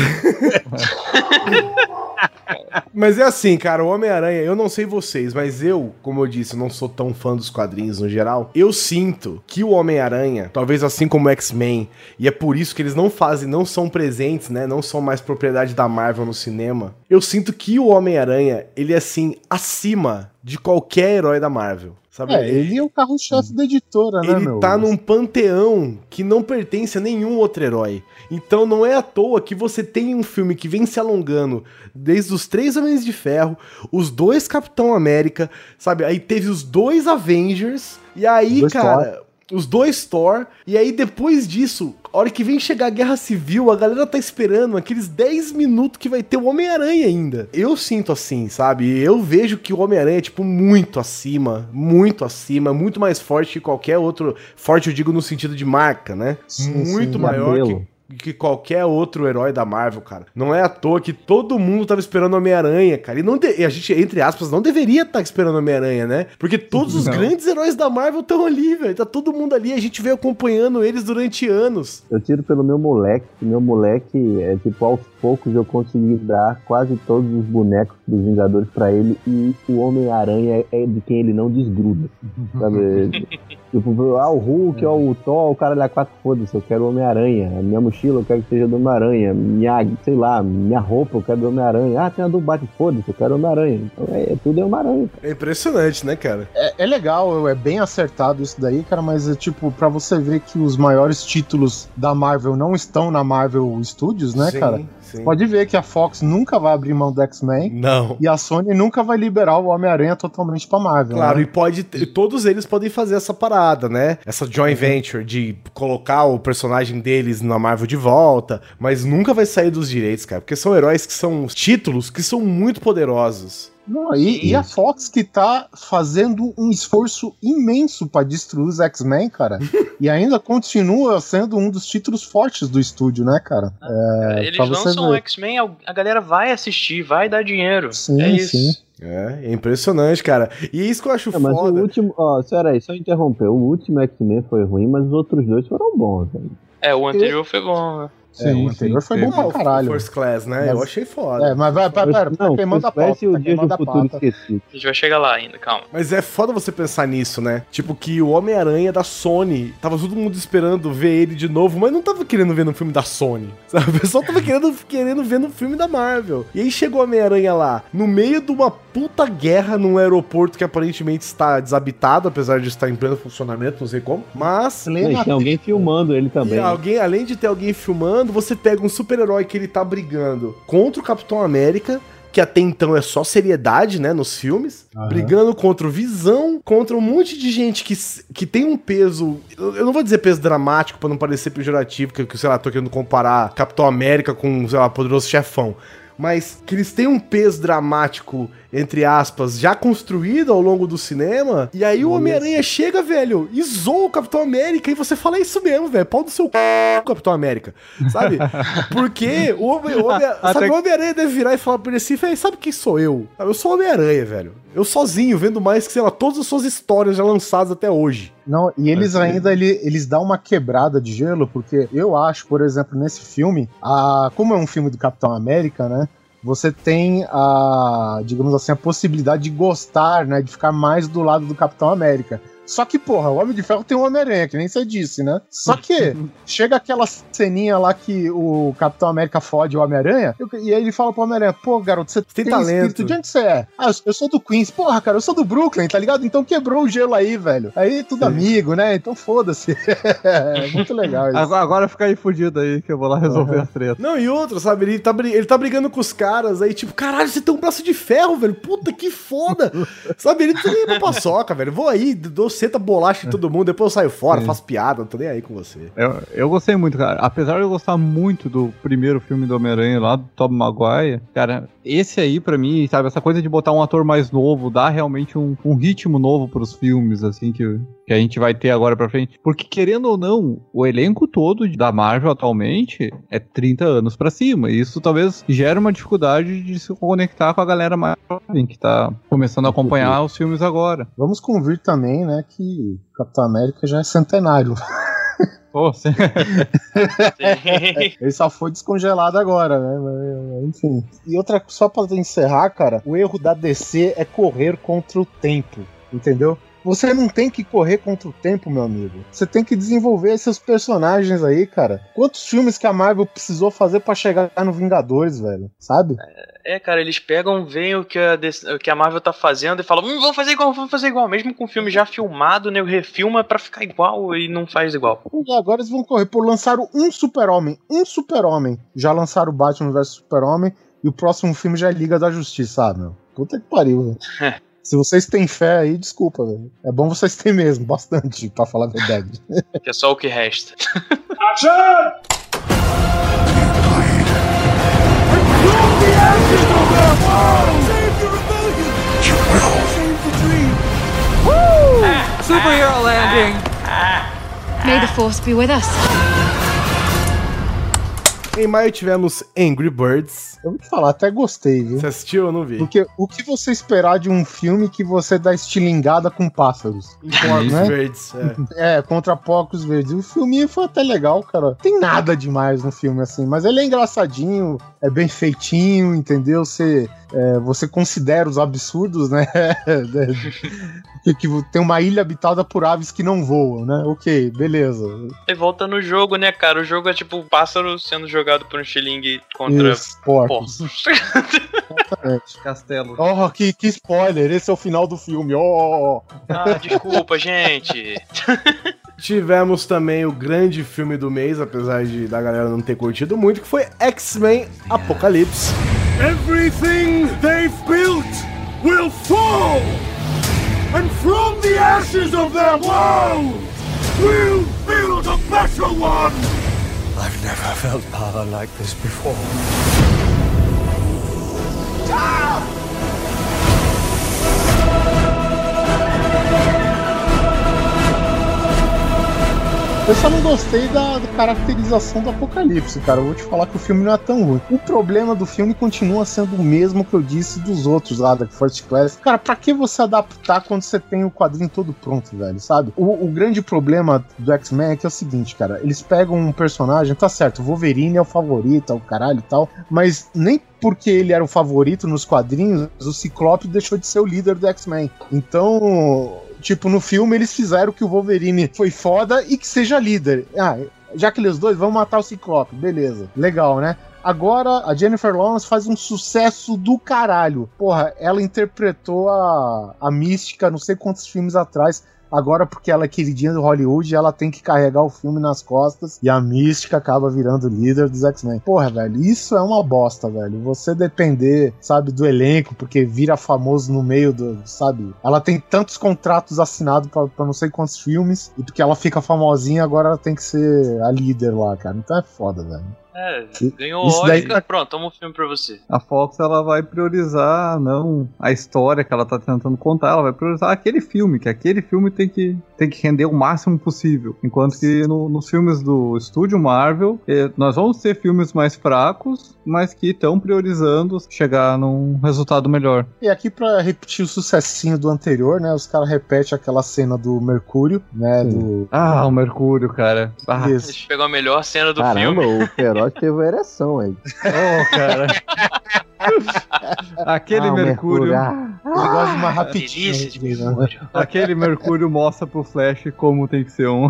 Mas é assim, cara, o Homem-Aranha, eu não sei vocês, mas eu, como eu disse, não sou tão fã dos quadrinhos no geral. Eu sinto que o Homem-Aranha, talvez assim como o X-Men, e é por isso que eles não fazem, não são presentes, né? Não são mais propriedade da Marvel no cinema. Eu sinto que o Homem-Aranha, ele é assim, acima de qualquer herói da Marvel. Sabe? É, ele é o carro-chefe da editora, né, Ele meu? tá num panteão que não pertence a nenhum outro herói. Então não é à toa que você tem um filme que vem se alongando desde os três Homens de Ferro, os dois Capitão América, sabe? Aí teve os dois Avengers, e aí, Dois cara. Os dois Thor, e aí depois disso, a hora que vem chegar a Guerra Civil, a galera tá esperando aqueles 10 minutos que vai ter o Homem-Aranha ainda. Eu sinto assim, sabe? Eu vejo que o Homem-Aranha é, tipo, muito acima, muito acima, muito mais forte que qualquer outro. Forte, eu digo no sentido de marca, né? Sim, muito sim. maior que, Apelo. Que qualquer outro herói da Marvel, cara. Não é à toa que todo mundo tava esperando o Homem-Aranha, cara. E, não de- e a gente, entre aspas, não deveria estar esperando o Homem-Aranha, né? Porque todos os Não. grandes heróis da Marvel estão ali, velho. Tá todo mundo ali. A gente veio acompanhando eles durante anos. Eu tiro pelo meu moleque, que meu moleque é tipo, aos poucos eu consegui dar quase todos os bonecos dos Vingadores pra ele e o Homem-Aranha é de quem ele não desgruda. Sabe? tipo, ah, o Hulk, ó, o Thor, o cara lá quatro, foda-se, eu quero o Homem-Aranha. A minha mochila eu quero que seja do Homem-Aranha. Minha, sei lá, minha roupa eu quero do Homem-Aranha. Ah, tem a do Batman, foda-se, eu quero o Homem-Aranha. Então é, tudo é Homem-Aranha. É impressionante, né, cara? É, é legal, é bem acertado isso daí, cara, mas é tipo, pra você ver que os maiores títulos da Marvel não estão na Marvel Studios, né, Sim, cara? Sim. Pode ver que a Fox nunca vai abrir mão do X-Men Não. e a Sony nunca vai liberar o Homem-Aranha totalmente pra Marvel. Claro, né? e pode. e Todos eles podem fazer essa parada, né? Essa joint venture de colocar o personagem deles na Marvel de volta, mas nunca vai sair dos direitos, cara. Porque são heróis que são títulos que são muito poderosos. Não, e, e a Fox que tá fazendo um esforço imenso pra destruir os X-Men, cara. e ainda continua sendo um dos títulos fortes do estúdio, né, cara? É, Eles pra você lançam o. X-Men, a- galera vai assistir, vai dar dinheiro. Sim, é isso. sim. É, é impressionante, cara. E isso que eu acho É, mas foda. o último, ó, sério aí, só interromper. O último X-Men foi ruim, mas os outros dois foram bons, velho. É, o anterior foi bom. né? Sim, o anterior foi bom pra caralho. First Class, né? Mas- Eu achei foda. É, mas vai, vai, vai, tá Não, queimando a pauta. e o Dia do a Futuro pauta. Esquecido. A gente vai chegar lá ainda, calma. Mas é foda você pensar nisso, né? Tipo, que o Homem-Aranha da Sony, tava todo mundo esperando ver ele de novo, mas não tava querendo ver no filme da Sony. Sabe? O pessoal tava querendo, querendo ver no filme da Marvel. E aí chegou o Homem-Aranha lá, no meio de uma puta guerra num aeroporto que aparentemente está desabitado, apesar de estar em pleno funcionamento, não sei como. Mas. Não, tem alguém filmando ele E também. alguém, além de ter alguém filmando, você pega um super-herói que ele tá brigando contra o Capitão América, que até então é só seriedade, né, nos filmes, brigando contra o Visão, contra um monte de gente que, que tem um peso, eu não vou dizer peso dramático pra não parecer pejorativo, que, que sei lá, tô querendo comparar Capitão América com, sei lá, Poderoso Chefão. Mas que eles têm um peso dramático, entre aspas, já construído ao longo do cinema. E aí o Homem-Aranha chega, velho, e zoa o Capitão América. E você fala é isso mesmo, velho. Pau do seu c... Capitão América. Sabe? Porque o Homem- o Homem- Homem-Aranha deve virar e falar pra ele assim, velho, sabe quem sou eu? Eu sou o Homem-Aranha, velho. Eu sozinho, vendo mais que, sei lá, todas as suas histórias já lançadas até hoje. Não, e eles ainda ele- eles dão uma quebrada de gelo, porque eu acho, por exemplo, nesse filme, a, como é um filme do Capitão América, né? Você tem a, digamos assim, a possibilidade de gostar, né? De ficar mais do lado do Capitão América. Só que, porra, o Homem de Ferro tem um Homem-Aranha, que nem você disse, né? Só que chega aquela ceninha lá que o Capitão América fode o Homem-Aranha, e aí ele fala pro Homem-Aranha, pô, garoto, você tem, talento. espírito, de onde você é? Ah, eu, sou do Queens. Porra, cara, eu sou do Brooklyn, tá ligado? Então quebrou o gelo aí, velho. Aí tudo amigo, né? Então foda-se. é muito legal isso. Agora, fica aí fudido aí, que eu vou lá resolver Uhum. as tretas. Não, e outro, sabe? Ele tá, ele tá brigando com os caras aí, tipo, caralho, você tem um braço de ferro, velho. Puta que foda. sabe? Ele tá nem pra paçoca, velho. Vou aí, dou seta bolacha em todo mundo, depois eu saio fora, faço piada, não tô nem aí com você. Eu, eu gostei muito, cara. Apesar de eu gostar muito do primeiro filme do Homem-Aranha lá, do Tobey Maguire, cara, esse aí pra mim, sabe, essa coisa de botar um ator mais novo, dá realmente um, um ritmo novo pros filmes, assim, que, que a gente vai ter agora pra frente. Porque, querendo ou não, o elenco todo da Marvel atualmente é 30 anos pra cima. E isso talvez gera uma dificuldade de se conectar com a galera mais jovem que tá começando a acompanhar os filmes agora. Vamos convir também, né, que Capitão América já é centenário. Pô, você- Ele só foi descongelado agora, né? Enfim. E outra, só pra encerrar, cara, o erro da DC é correr contra o tempo, entendeu? Você não tem que correr contra o tempo, meu amigo. Você tem que desenvolver seus personagens aí, cara. Quantos filmes que a Marvel precisou fazer pra chegar no Vingadores, velho? Sabe? É, cara, eles pegam, veem o que a, DC o que a Marvel tá fazendo e falam, hum, vamos fazer igual, vamos fazer igual. Mesmo com o filme já filmado, né? Refilma pra ficar igual e não faz igual. E agora eles vão correr. Pô, lançaram um super-homem. Um super-homem. Já lançaram o Batman vs Super-Homem. E o próximo filme já é Liga da Justiça, ah, meu. Puta que pariu, velho. Se vocês têm fé aí, desculpa, velho. É bom vocês terem mesmo, bastante, pra falar a verdade. Que é só o que resta. Superhero landing! May the force be with us. Em maio tivemos Angry Birds. Eu vou te falar, até gostei, viu? Você assistiu ou não vi? Porque o que você esperar de um filme que você dá estilingada com pássaros? Porcos né? verdes. É. É, contra porcos verdes. O filme foi até legal, cara. Tem nada demais no filme, assim, mas ele é engraçadinho, é bem feitinho, entendeu? Você, é, você considera os absurdos, né? que, que tem uma ilha habitada por aves que não voam, né? Ok, beleza. E volta no jogo, né, cara? O jogo é tipo um pássaro sendo jogado por um xilingue contra Isso, porcos. Castelo. Oh, que, que spoiler! Esse é o final do filme. Oh! ah, desculpa, gente. Tivemos também o grande filme do mês, apesar de da galera não ter curtido muito, que foi X-Men Apocalipse. Everything they've built will fall! And from the ashes of their world, we'll build a better one! I've never felt power like this before. Eu só não gostei da, caracterização do Apocalipse, cara. Eu vou te falar que o filme não é tão ruim. O problema do filme continua sendo o mesmo que eu disse dos outros lá da First Class. Cara, pra que você adaptar quando você tem o quadrinho todo pronto, velho, sabe? O, o grande problema do X-Men é que é o seguinte, cara. Eles pegam um personagem, tá certo, Wolverine é o favorito, é o caralho e tal, mas nem porque ele era o favorito nos quadrinhos, o Ciclope deixou de ser o líder do X-Men. Então, tipo, no filme eles fizeram que o Wolverine foi foda e que seja líder. Ah, já que eles dois vão matar o Ciclope, beleza. Legal, né? Agora a Jennifer Lawrence faz um sucesso do caralho. Porra, ela interpretou a, a mística não sei quantos filmes atrás. Agora, porque ela é queridinha do Hollywood, ela tem que carregar o filme nas costas e a mística acaba virando líder dos X-Men. Porra, velho, isso é uma bosta, velho. Você depender, sabe, do elenco, porque vira famoso no meio do, sabe? Ela tem tantos contratos assinados pra não sei quantos filmes, e porque ela fica famosinha, agora ela tem que ser a líder lá, cara. Então é foda, velho. É, ganhou Isso Oscar, tá- pronto, toma um filme pra você. A Fox ela vai priorizar não a história que ela tá tentando contar, ela vai priorizar aquele filme, que aquele filme tem que, tem que render o máximo possível. Enquanto que no- nos filmes do estúdio Marvel, eh, nós vamos ter filmes mais fracos, mas que estão priorizando chegar num resultado melhor. E aqui, pra repetir o sucessinho do anterior, né? Os caras repetem aquela cena do Mercúrio, né? Do. Ah, o Mercúrio, cara. Ah, A gente pegou a melhor cena do Caramba, filme. o Teve uma ereção aí. oh, cara. Aquele Ah, o Mercúrio. Ah, Ele gosta de uma rapidinha. Né? Mercúrio. Aquele Mercúrio mostra pro Flash como tem que ser um,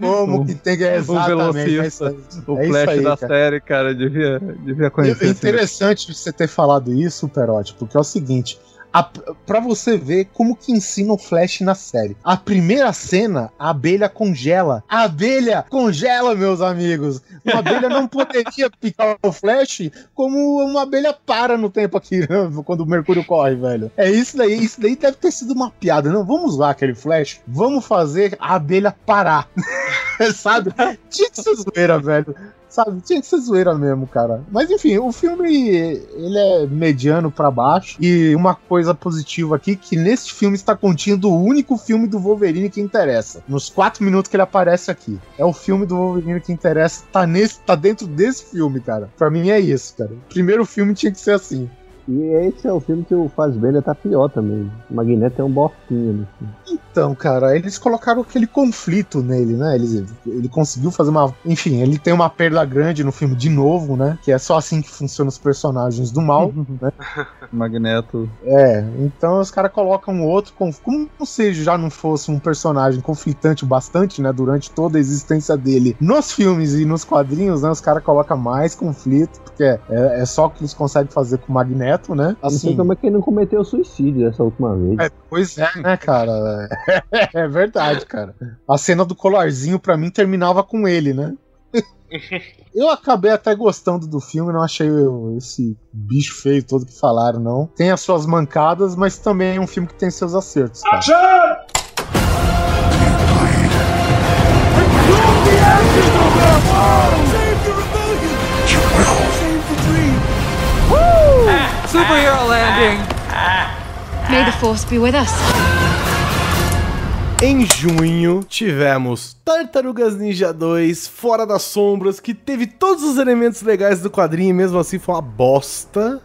Como que tem que é um exatamente é isso velocista. aí. O É Flash aí, da cara. série, cara, devia, devia E conhecer. é esse interessante você ter falado isso, Perotti, porque é o seguinte. A, pra você ver como que ensina o Flash na série. A primeira cena, a abelha congela. A abelha congela, meus amigos. Uma abelha não poderia picar o Flash como uma abelha para no tempo aqui, né, quando o Mercúrio corre, velho. É isso daí. Isso daí deve ter sido uma piada. Não, vamos lá, aquele Flash. Vamos fazer a abelha parar. Sabe? Tinha que ser zoeira, velho. Sabe, tinha que ser zoeira mesmo, cara. Mas enfim, o filme ele é mediano pra baixo. E uma coisa positiva aqui, que nesse filme está contido o único filme do Wolverine que interessa. Nos quatro minutos que ele aparece aqui. É o filme do Wolverine que interessa, tá, nesse, tá dentro desse filme, cara. Pra mim é isso, cara. O primeiro filme tinha que ser assim. E esse é o filme que o Fazbender tá pior também. O Magneto é um bostinho ali. Então, cara, eles colocaram aquele conflito nele, né? Ele, ele conseguiu fazer uma. Enfim, ele tem uma perda grande no filme de novo, né? Que é só assim que funcionam os personagens do mal, né? Magneto. É, então os caras colocam outro. conf- Como se já não fosse um personagem conflitante bastante, né? Durante toda a existência dele nos filmes e nos quadrinhos, né? Os caras colocam mais conflito, porque é, é só o que eles conseguem fazer com o Magneto, né? Não sei Assim. como é que ele não cometeu suicídio dessa última vez. É, pois é, né, cara? É verdade, cara. A cena do colarzinho, pra mim, terminava com ele, né? Eu acabei até gostando do filme, não achei esse bicho feio todo que falaram, não. Tem as suas mancadas, mas também é um filme que tem seus acertos. Cara. Superhero landing! May the force be with us. Em junho, tivemos Tartarugas Ninja 2, Fora das Sombras, que teve todos os elementos legais do quadrinho e mesmo assim foi uma bosta.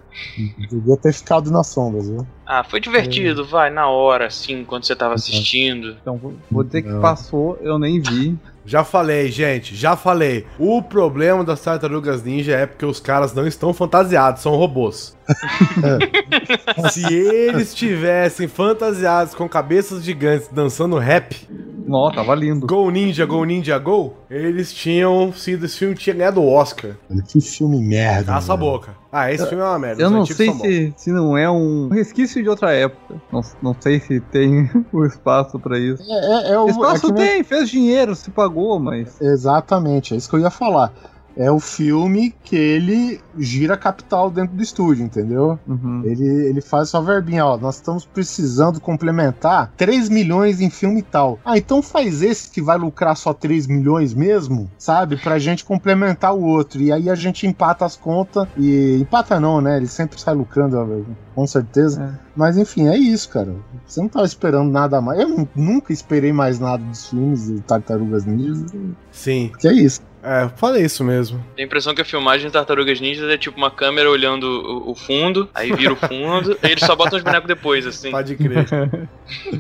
Devia ter ficado nas sombras, viu? Ah, foi divertido, vai, na hora, assim, quando você tava assistindo. Então, vou- vou dizer que Não. passou, eu nem vi. Já falei, gente, já falei. O problema das Tartarugas Ninja é porque os caras não estão fantasiados, são robôs. Se eles tivessem fantasiados com cabeças gigantes dançando rap, Ó, tava lindo. Go Ninja, Go Ninja, Go, eles tinham sido, esse filme tinha ganhado o Oscar. Que filme merda. Sua velho. boca. Ah, esse filme é uma merda. Eu não sei se, se não é um resquício de outra época. Não, não sei se tem o espaço pra isso. É, é, é o, é espaço nem- tem, fez dinheiro, se pagou, mas. Exatamente, é isso que eu ia falar. É o filme que ele gira capital dentro do estúdio, entendeu? Uhum. Ele, ele faz sua verbinha, ó, nós estamos precisando complementar 3 milhões em filme tal. Ah, então faz esse que vai lucrar só 3 milhões mesmo, sabe? Pra gente complementar o outro. E aí a gente empata as contas e empata não, né? Ele sempre sai lucrando, com certeza. Mas enfim, é isso, cara. Você não tava esperando nada mais. Eu nu- nunca esperei mais nada dos filmes de Tartarugas Ninjas. Sim. Que é isso. É, falei isso mesmo. Tem a impressão que a filmagem de Tartarugas Ninjas é tipo uma câmera olhando o, o fundo, aí vira o fundo, e eles só botam os bonecos depois, assim. Pode crer.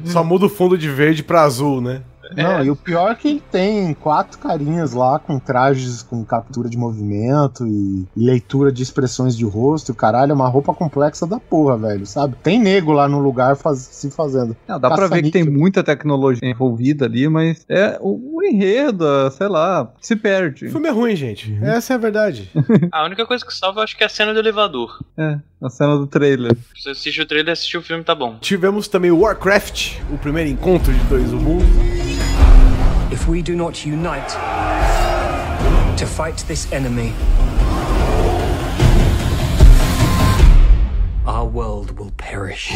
Só muda o fundo de verde pra azul, né? Não, e o pior é que ele tem quatro carinhas lá com trajes com captura de movimento e, e leitura de expressões de rosto. E o caralho, é uma roupa complexa da porra, velho, sabe? Tem nego lá no lugar faz- se fazendo. Não, dá pra ver que tem muita tecnologia envolvida ali, mas é o, o enredo, sei lá, se perde. O filme é ruim, gente. Essa é a verdade. A única coisa que salva eu acho que é a cena do elevador. É, a cena do trailer. Se você assiste o trailer e assistir o filme, tá bom. Tivemos também o Warcraft, o primeiro encontro de dois do mundo. If we do not unite to fight this enemy, our world will perish.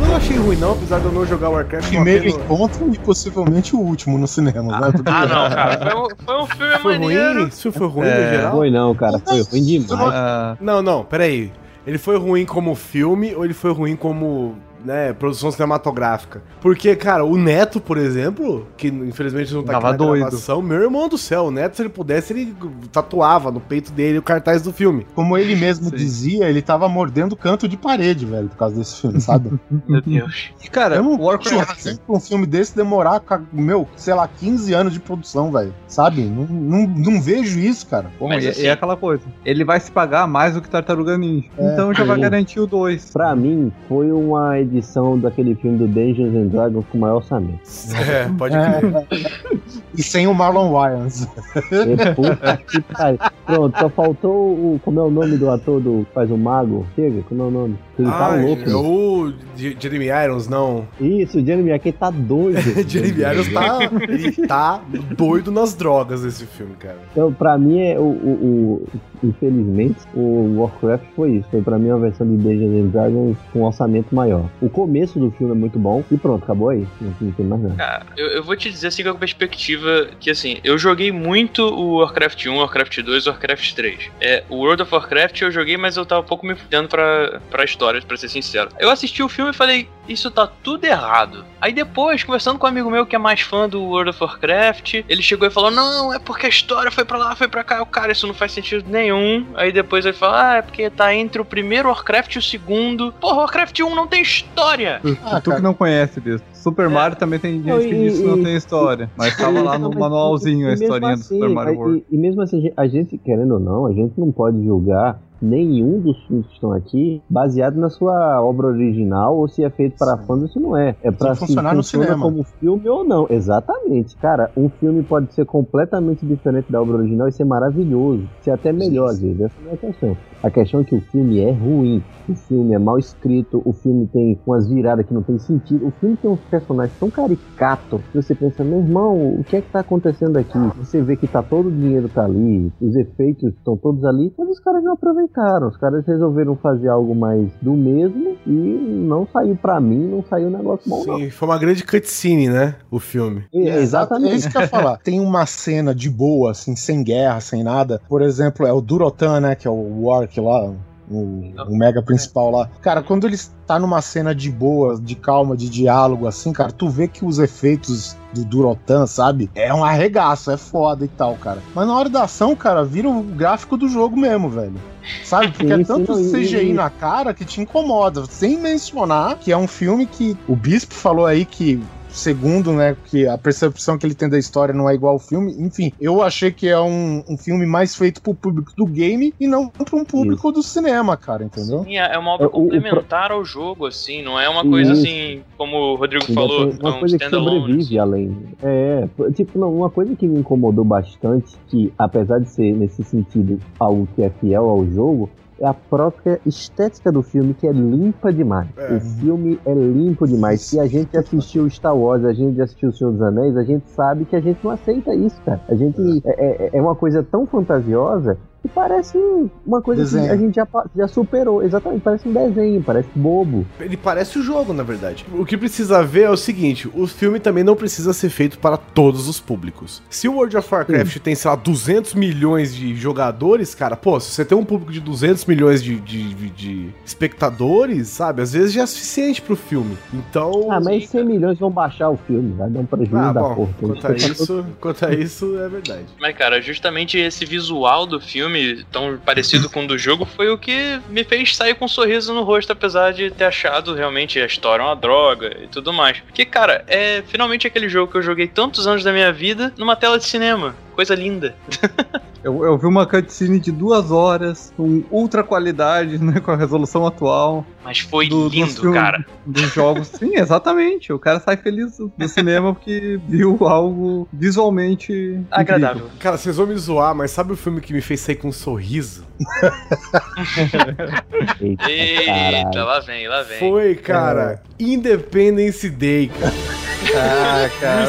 Eu não achei ruim, não, apesar de eu não jogar Warcraft. Primeiro pena- encontro e possivelmente o último no cinema, né? Porque- Ah, não, cara. Foi um, foi um filme Foi maneiro. ruim? Isso foi ruim É. no geral? Foi não, cara, foi ruim demais. Ah, Não, não, peraí. Ele foi ruim como filme ou ele foi ruim como, né, produção cinematográfica? Porque, cara, o Neto, por exemplo, que infelizmente não tá Tava aqui na doido. gravação, meu irmão do céu, o Neto, se ele pudesse, ele tatuava no peito dele o cartaz do filme. Como ele mesmo dizia, ele tava mordendo canto de parede, velho, por causa desse filme, sabe? Meu Deus. e cara, Eu não Warcraft. um filme desse demorar, meu, sei lá, 15 anos de produção, velho. Sabe? Não, não, não vejo isso, cara. Bom, Mas e, assim- é aquela coisa. Ele vai se pagar mais do que Tartaruga Ninja. É, então já vai sim. garantir o 2. Pra mim, foi uma edição daquele filme do Dungeons and Dragons com maior orçamento. É, pode crer. E sem o Marlon Wayans. É, puta que pariu. Pronto, só faltou o. Como é o nome do ator do que faz o mago? Chega, como é o nome? Ele tá Ai, louco. é o Jeremy Irons, não. Isso, o Jeremy aqui tá doido. Jeremy Irons tá, ele tá doido nas drogas nesse filme, cara. Então, pra mim, é o, o- o- infelizmente, o Warcraft foi isso. Foi pra mim uma versão de Dungeons and Dragons com um orçamento maior. O começo do filme é muito bom e pronto, acabou aí. Não, não tem mais nada. Cara, eu, eu vou te dizer assim com a perspectiva que assim, eu joguei muito o Warcraft 1, Warcraft 2, Warcraft 3. É, o World of Warcraft eu joguei, mas eu tava um pouco me fudendo pra, pra história, pra ser sincero. Eu assisti o filme e falei, isso tá tudo errado. Aí depois, conversando com um amigo meu que é mais fã do World of Warcraft, ele chegou e falou, não, é porque a história foi pra lá, foi pra cá. Eu, cara, isso não faz sentido nenhum. Aí depois ele falou, ah, é porque tá entre o primeiro Warcraft e o segundo. Porra, Warcraft 1 não tem história. Ah, tu que não conhece disso. Super Mario também tem gente Não, que diz que não tem história. Mas tava lá no mas- manualzinho a e mesmo historinha do assim, Super Mario a- World. E, e mesmo assim, a gente, querendo ou não, a gente não pode julgar nenhum dos filmes que estão aqui baseado na sua obra original ou se é feito para fãs ou se não é. É para funcionar no cinema. como filme ou não. Exatamente. Cara, um filme pode ser completamente diferente da obra original e ser maravilhoso. Ser até melhor, às vezes. Essa não é a questão. A questão é que o filme é ruim. O filme é mal escrito. O filme tem umas viradas que não tem sentido. O filme tem uns personagens tão caricatos que você pensa, meu irmão, o que é que tá acontecendo aqui? Você vê que tá todo o dinheiro tá ali, os efeitos estão todos ali, mas os caras não aproveitaram. Os caras resolveram fazer algo mais do mesmo e não saiu pra mim, não saiu um negócio bom, não. Sim, foi uma grande cutscene, né? O filme. É, É exatamente. isso que eu ia falar. Tem uma cena de boa, assim, sem guerra, sem nada. Por exemplo, é o Durotan, né? Que é o Wark lá. O, o mega principal lá. Cara, quando ele tá numa cena de boa, de calma, de diálogo, assim, cara, tu vê que os efeitos do Durotan, sabe? É um arregaço, é foda e tal, cara. Mas na hora da ação, cara, vira o gráfico do jogo mesmo, velho. Sabe? Porque é tanto CGI na cara que te incomoda. Sem mencionar que é um filme que o Bispo falou aí que segundo, né, que a percepção que ele tem da história não é igual ao filme. Enfim, eu achei que é um, um filme mais feito pro público do game e não pra um público do cinema, cara, entendeu? Sim, é uma obra É, o- o complementar ao jogo, assim, não é uma coisa Isso. assim, como o Rodrigo Ainda falou, tem uma é um coisa que sobrevive além. É, tipo, não, uma coisa que me incomodou bastante, que apesar de ser nesse sentido algo que é fiel ao jogo, é a própria estética do filme, que é limpa demais. É. O filme é limpo demais. Se a gente assistiu Star Wars, a gente assistiu O Senhor dos Anéis, a gente sabe que a gente não aceita isso, cara. A gente é, é, é uma coisa tão fantasiosa que parece uma coisa Desenho. que a gente já, já superou. Exatamente, parece um desenho, parece bobo. Ele parece o jogo, na verdade. O que precisa ver é o seguinte: o filme também não precisa ser feito para todos os públicos. Se o World of Warcraft tem, sei lá, 200 milhões de jogadores, cara, pô, se você tem um público de 200 milhões de, de, de- de espectadores, sabe, às vezes já é suficiente pro filme. Então. Ah, mas 100 milhões vão baixar o filme, vai dar um prejuízo Ah, da bom, porra. quanto a isso, quanto a isso é verdade. Mas, cara, justamente esse visual do filme, tão parecido com o do jogo, foi o que me fez sair com um sorriso no rosto, apesar de ter achado realmente a história uma droga e tudo mais. Porque, cara, é finalmente aquele jogo que eu joguei tantos anos da minha vida numa tela de cinema. Coisa linda. Eu, eu vi uma cutscene de duas horas, com ultra qualidade, né? Com a resolução atual. Mas foi do- lindo, filmes- cara. Dos jogos. Sim, exatamente. O cara sai feliz do cinema porque viu algo visualmente Agradável. Cara, vocês vão me zoar, mas sabe o filme que me fez sair com um sorriso? Eita, lá vem, lá vem. Foi, cara, Independence Day, cara. Ah, cara.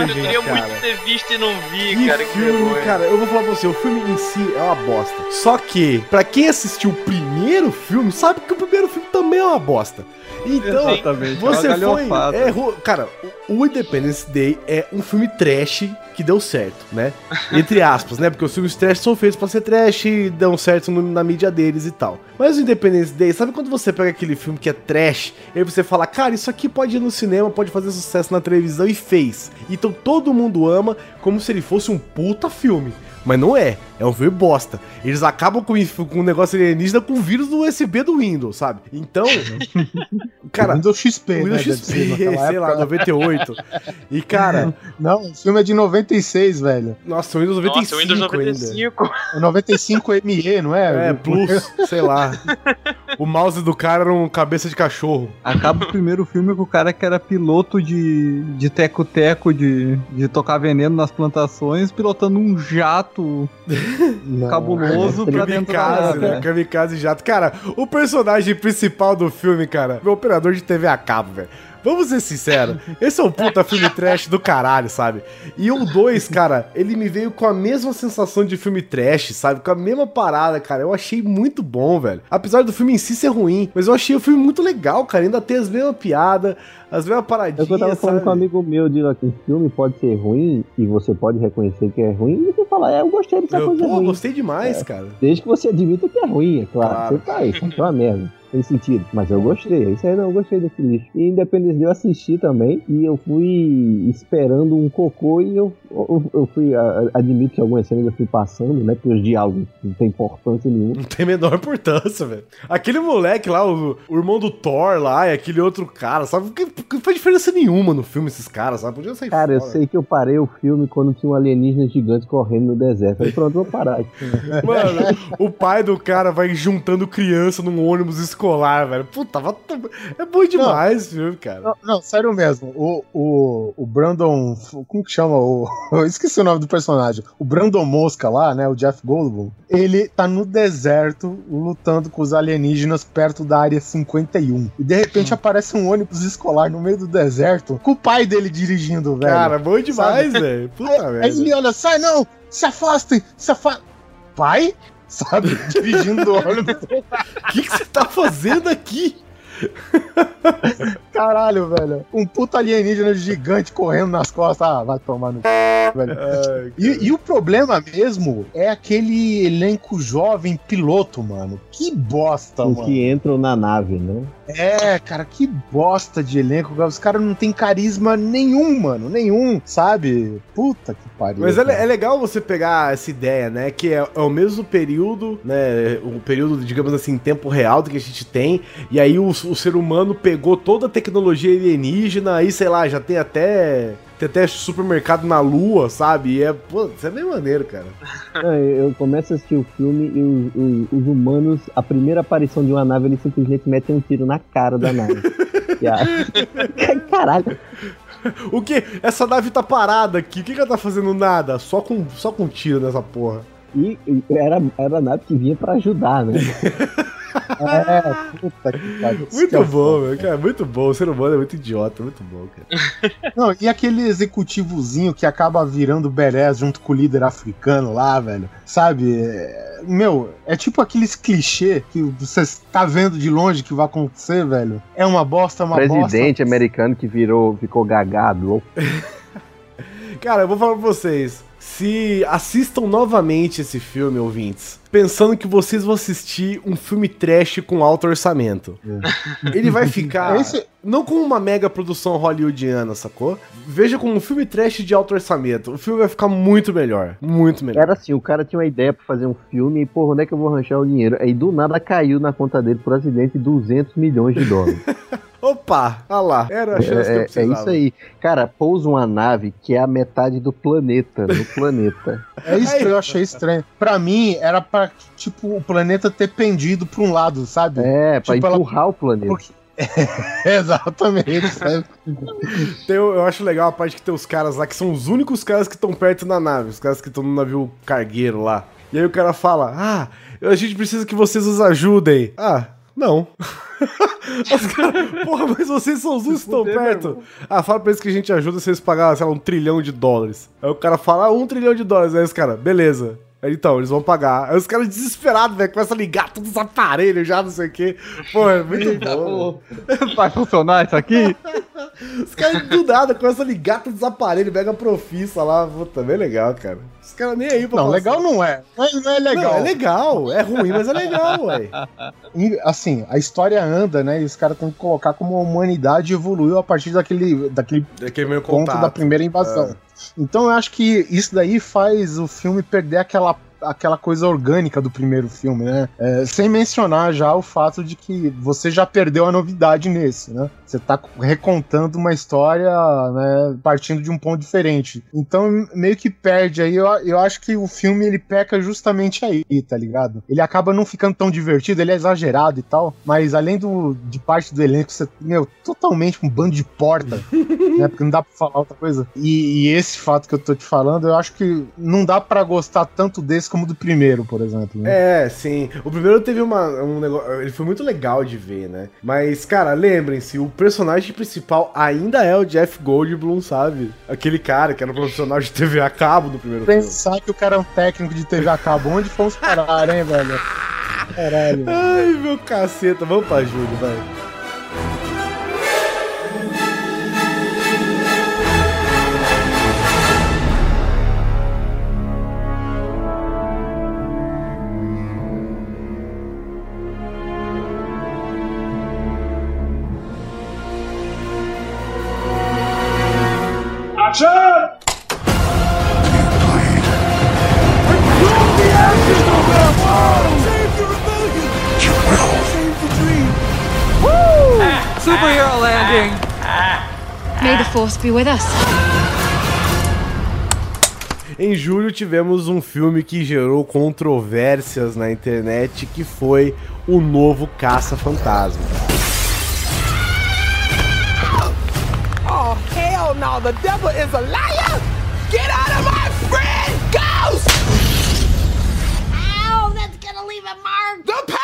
Eu queria cara. muito ter visto e não vi, Que cara. Que filme, vergonha. cara, eu vou falar pra você, o filme em si é uma bosta. Só que, pra quem assistiu o primeiro filme, sabe que o primeiro filme também é uma bosta. Então, Exatamente, você é foi. galhofada. É, ru- cara, o o Independence Day é um filme trash que deu certo, né? Entre aspas, né? Porque os filmes trash são feitos pra ser trash e dão certo no- na mídia deles e tal. Mas o Independence Day, sabe quando você pega aquele filme que é trash e aí você fala, cara, isso aqui pode ir no cinema, pode fazer sucesso na televisão e fez. Então todo mundo ama como se ele fosse um puta filme. Mas não é, é um filme bosta. Eles acabam com, com um negócio alienígena com o vírus do USB do Windows, sabe? Então, cara, Windows XP, Windows né, XP, sei lá, época. 98. E cara, Não, o filme é de 96, velho. nossa, o Windows 95 Nossa, o Windows ainda. 95. É 95 ME, não é? É, Plus, sei lá. O mouse do cara era um cabeça de cachorro. Acaba o primeiro filme com o cara que era piloto de de teco-teco, de, de tocar veneno nas plantações, pilotando um jato Não, cabuloso pra dentro da Kamikaze, nave. né? Kamikaze jato. Cara, o personagem principal do filme, cara, é o operador de TV a cabo, velho. Vamos ser sinceros, esse é um puta filme trash do caralho, sabe? E o 2, cara, ele me veio com a mesma sensação de filme trash, sabe? Com a mesma parada, cara. Eu achei muito bom, velho. Apesar do filme em si ser ruim, mas eu achei o filme muito legal, cara. Ainda tem as mesmas piadas, as mesmas É paradinhas, que eu tava falando sabe? com um amigo meu, de que o filme pode ser ruim e você pode reconhecer que é ruim e você fala, é, eu gostei dessa Eu, coisa pô, ruim. gostei demais, É. cara. Desde que você admita que é ruim, é claro. Claro. Você tá aí, é uma merda. Tem sentido. Mas eu gostei. Isso aí não, eu gostei desse lixo. E Independence Day eu assisti também. E eu fui esperando um cocô e eu, eu, eu fui. a- admito que algumas cenas eu fui passando, né? Porque os diálogos não tem importância nenhuma. Não tem a menor importância, velho. Aquele moleque lá, o, o irmão do Thor lá, e aquele outro cara, sabe? Que, que não faz diferença nenhuma no filme esses caras, sabe? Podia sair Cara, eu fora. sei que eu parei o filme quando tinha um alienígena gigante correndo no deserto. Aí pronto, vou parar. aqui. Mano, o pai do cara vai juntando criança num ônibus escolar, velho. Puta, é bom demais esse filme, cara. Não, não, sério mesmo. O, o, o Brandon. Como que chama? O, eu esqueci o nome do personagem. O Brandon Mosca lá, né? O Jeff Goldblum. Ele tá no deserto lutando com os alienígenas perto da área 51. E de repente aparece um ônibus escolar no meio do deserto com o pai dele dirigindo, velho. Cara, bom demais, velho. Puta Aí merda. ele olha, sai não! Se afastem! Se afastem! Pai? Sabe? Dirigindo o ônibus. O que você tá fazendo aqui? Caralho, velho. Um puta alienígena gigante correndo nas costas. Ah, vai tomar no c, velho. Ai, E, e o problema mesmo é aquele elenco jovem piloto, mano. Que bosta, Os mano. que entram na nave, né? É, cara, que bosta de elenco. Os caras não tem carisma nenhum, mano. Nenhum, sabe? Puta que pariu. Mas é, é legal você pegar essa ideia, né? Que é, é o mesmo período, né? O período, digamos assim, em tempo real do que a gente tem. E aí o, o ser humano pegou toda a tecnologia alienígena, aí, sei lá, já tem até. Tem até supermercado na lua, sabe? E é, pô, isso é bem maneiro, cara. Não, eu começo a assistir o filme e os, os- os humanos, a primeira aparição de uma nave, eles simplesmente metem um tiro na cara da nave. A- Caralho. O que? Essa nave tá parada aqui. O que, que ela tá fazendo? Nada. Só com, só com tiro nessa porra. E, e era, era a nave que vinha pra ajudar, né? É, puta que pariu. Muito é bom, meu, cara. Muito bom. O ser humano é muito idiota, muito bom, cara. Não, e aquele executivozinho que acaba virando Beres junto com o líder africano lá, velho. Sabe? É, Meu, é tipo aqueles clichê que você tá vendo de longe que vai acontecer, velho. É uma bosta, é uma Presidente bosta. americano que virou, ficou gagado. Cara, eu vou falar pra vocês. Se assistam novamente esse filme, ouvintes, pensando que vocês vão assistir um filme trash com alto orçamento. Ele vai ficar Esse- não como uma mega produção hollywoodiana, sacou? Veja como um filme trash de alto orçamento. O filme vai ficar muito melhor. Muito melhor. Era assim, o cara tinha uma ideia pra fazer um filme e, porra, onde é que eu vou arranjar o dinheiro? Aí do nada caiu na conta dele por acidente 200 milhões de dólares. Opa, olha lá. Era a chance que eu É, é, é precisava. isso aí. Cara, pousa uma nave que é a metade do planeta, no planeta. É isso que eu achei estranho. Pra mim, era pra, tipo, o planeta ter pendido pra um lado, sabe? É, pra Tipo, ela- empurrar o planeta. Porque- Exatamente, sabe? Tem- eu acho legal a parte que tem os caras lá que são os únicos caras que estão perto da nave, os caras que estão no navio cargueiro lá. E aí o cara fala: Ah, a gente precisa que vocês nos ajudem. Ah, não. Os caras, porra, mas vocês são os únicos que estão perto. Ah, fala pra eles que a gente ajuda se eles pagarem, sei lá, um trilhão de dólares. Aí o cara fala: Ah, um trilhão de dólares. Aí os caras, beleza. Aí, então, eles vão pagar. Aí os caras desesperados, velho, começam a ligar todos os aparelhos já, não sei o quê. Pô, é muito bom. Vai funcionar isso aqui? Os caras do nada começam a ligar todos os aparelhos, mega profissa lá. Puta, bem legal, cara. Os caras nem aí pra Não, legal não é. Não é, não é legal. Não, é legal. É ruim, mas é legal, ué. E, assim, a história anda, né? E os caras têm que colocar como a humanidade evoluiu a partir daquele, daquele Daquele meu ponto contato. da primeira invasão. É. Então eu acho que isso daí faz o filme perder aquela, aquela coisa orgânica do primeiro filme, né? É, sem mencionar já o fato de que você já perdeu a novidade nesse, né? Você tá recontando uma história, né, partindo de um ponto diferente. Então meio que perde aí. Eu, eu acho que o filme ele peca justamente aí, tá ligado? Ele acaba não ficando tão divertido, ele é exagerado e tal, mas além do, de parte do elenco, você, meu, totalmente um bando de porta, né? Porque não dá pra falar outra coisa. E, e esse fato que eu tô te falando, eu acho que não dá pra gostar tanto desse como do primeiro, por exemplo. Né? É, sim. O primeiro teve uma, um negócio. Ele foi muito legal de ver, né? Mas, cara, lembrem-se, o personagem principal ainda é o Jeff Goldblum, sabe? Aquele cara que era um profissional de TV a cabo no primeiro filme. Pensar que o cara é um técnico de TV a cabo, onde fomos parar, hein, velho? Caralho. Ai, meu caceta. Vamos pra Júlio, vai. Force be with us. Em julho tivemos um filme que gerou controvérsias na internet, que foi o novo Caça-Fantasma. Oh, hell no, the devil is a liar! Get out of my friend, Ghost! Ow, that's gonna leave a mark! The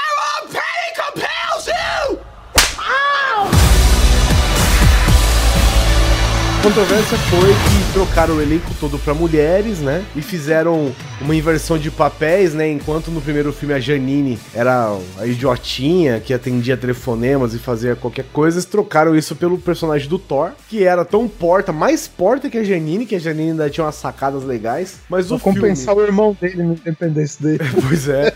controvérsia foi que trocaram o elenco todo pra mulheres, né? E fizeram uma inversão de papéis, né? Enquanto no primeiro filme a Janine era a idiotinha que atendia telefonemas e fazia qualquer coisa, eles trocaram isso pelo personagem do Thor, que era tão porta, mais porta que a Janine, que a Janine ainda tinha umas sacadas legais. Mas Vou o filme... compensar o irmão dele no Independência dele. Pois é.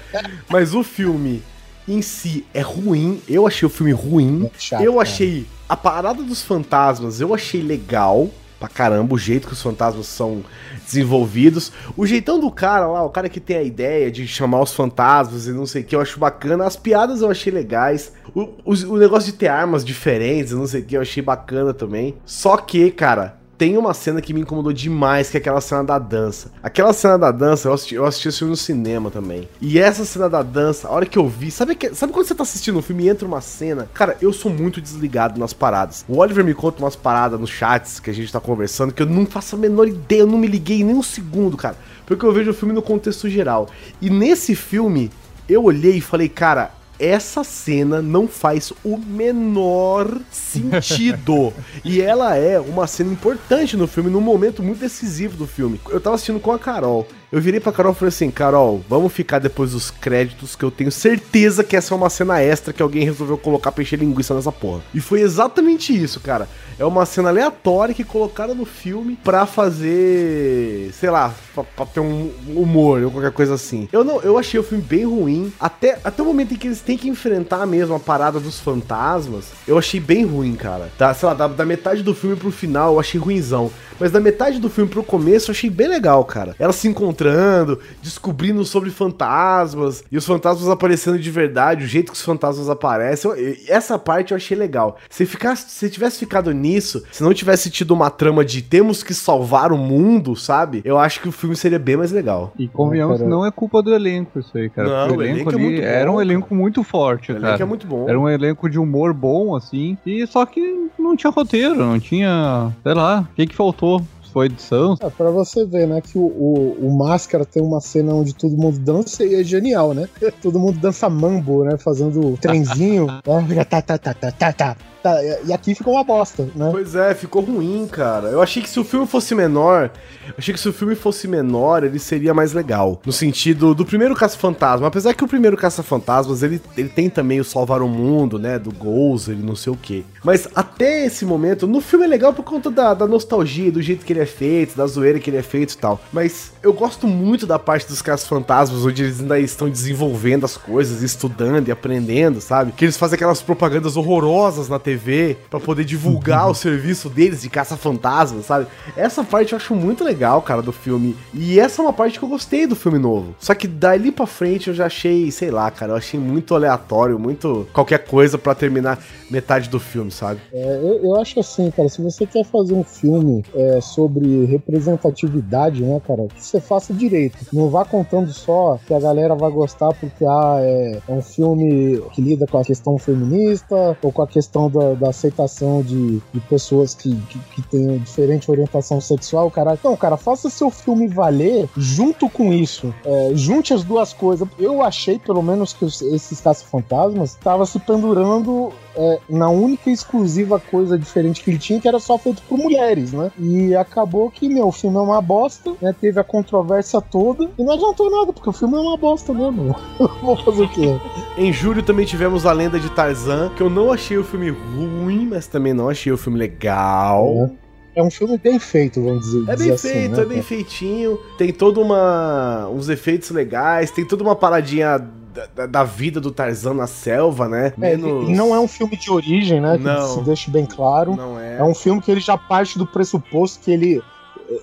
Mas o filme em si é ruim. Eu achei o filme ruim. chato, eu cara. achei a parada dos fantasmas, eu achei legal pra caramba o jeito que os fantasmas são desenvolvidos. O jeitão do cara lá, o cara que tem a ideia de chamar os fantasmas e não sei o que, eu acho bacana. As piadas eu achei legais. O, o, o negócio de ter armas diferentes, não sei o que, eu achei bacana também. Só que, cara, tem uma cena que me incomodou demais, que é aquela cena da dança. Aquela cena da dança, eu assisti, eu assisti esse filme no cinema também. E essa cena da dança, a hora que eu vi, sabe, que, sabe quando você tá assistindo um filme e entra uma cena? Cara, eu sou muito desligado nas paradas. O Oliver me conta umas paradas nos chats que a gente tá conversando que eu não faço a menor ideia, eu não me liguei nem um segundo, cara. Porque eu vejo o filme no contexto geral. E nesse filme, eu olhei e falei, cara, essa cena não faz o menor sentido. e ela é uma cena importante no filme, num momento muito decisivo do filme. Eu tava assistindo com a Carol. Eu virei pra Carol e falei assim: Carol, vamos ficar depois dos créditos, que eu tenho certeza que essa é uma cena extra que alguém resolveu colocar peixe linguiça nessa porra. E foi exatamente isso, cara. É uma cena aleatória que colocaram no filme pra fazer. sei lá, pra, pra ter um humor ou qualquer coisa assim. Eu não, eu achei o filme bem ruim. Até, até o momento em que eles têm que enfrentar mesmo a parada dos fantasmas, eu achei bem ruim, cara. Tá, sei lá, da, da metade do filme pro final eu achei ruimzão. Mas da metade do filme pro começo eu achei bem legal, cara. Ela se encontrando, descobrindo sobre fantasmas e os fantasmas aparecendo de verdade, o jeito que os fantasmas aparecem. Eu, essa parte eu achei legal. Se ficasse, se tivesse ficado nisso, se não tivesse tido uma trama de temos que salvar o mundo, sabe? Eu acho que o filme seria bem mais legal. E convenhamos, não é culpa do elenco isso aí, cara. Não, o o elenco, elenco é ali muito era bom, um elenco muito forte, O cara. elenco é muito bom. Era um elenco de humor bom, assim, e só que não tinha roteiro, não tinha, sei lá, o que que faltou? Foi edição? É, pra você ver, né, que o, o, o Máscara tem uma cena onde todo mundo dança e é genial, né? Todo mundo dança mambo, né? Fazendo trenzinho. né, tá, tá, tá, tá, tá, tá. Tá, e aqui ficou uma bosta, né? Pois é, ficou ruim, cara. Eu achei que se o filme fosse menor, achei que se o filme fosse menor, ele seria mais legal. No sentido do primeiro Caça-Fantasma. Apesar que o primeiro Caça-Fantasmas, ele, ele tem também o Salvar o Mundo, né? Do Gozer e não sei o quê. Mas até esse momento, no filme é legal por conta da, da nostalgia, do jeito que ele é feito, da zoeira que ele é feito e tal. Mas eu gosto muito da parte dos Caça-Fantasmas, onde eles ainda estão desenvolvendo as coisas, estudando e aprendendo, sabe? Que eles fazem aquelas propagandas horrorosas na TV pra poder divulgar o serviço deles de caça-fantasmas, sabe? Essa parte eu acho muito legal, cara, do filme. E essa é uma parte que eu gostei do filme novo. Só que dali pra frente eu já achei, sei lá, cara, eu achei muito aleatório, muito qualquer coisa pra terminar metade do filme, sabe? É, eu, eu acho assim, cara, se você quer fazer um filme é, sobre representatividade, né, cara, que você faça direito. Não vá contando só que a galera vai gostar porque ah, é, é um filme que lida com a questão feminista ou com a questão da, da aceitação de, de pessoas que, que, que têm diferente orientação sexual, cara. Não, cara, faça seu filme valer junto com isso. É, junte as duas coisas. Eu achei, pelo menos, que esses caça-fantasmas estavam se pendurando é, na única e exclusiva coisa diferente que ele tinha, que era só feito por mulheres, né? E acabou que, meu, o filme é uma bosta, né? Teve a controvérsia toda e não adiantou nada, porque o filme é uma bosta mesmo. Vou fazer o quê? Em julho também tivemos A Lenda de Tarzan, que eu não achei o filme ruim, mas também não achei o filme legal. É um filme bem feito, vamos dizer. É dizer bem assim, feito, né, é bem feitinho. Tem toda uma. uns efeitos legais, tem toda uma paradinha da, da- da vida do Tarzan na selva, né? É, e não é um filme de origem, né? Que Não. se deixe bem claro. Não é. É um filme que ele já parte do pressuposto que ele.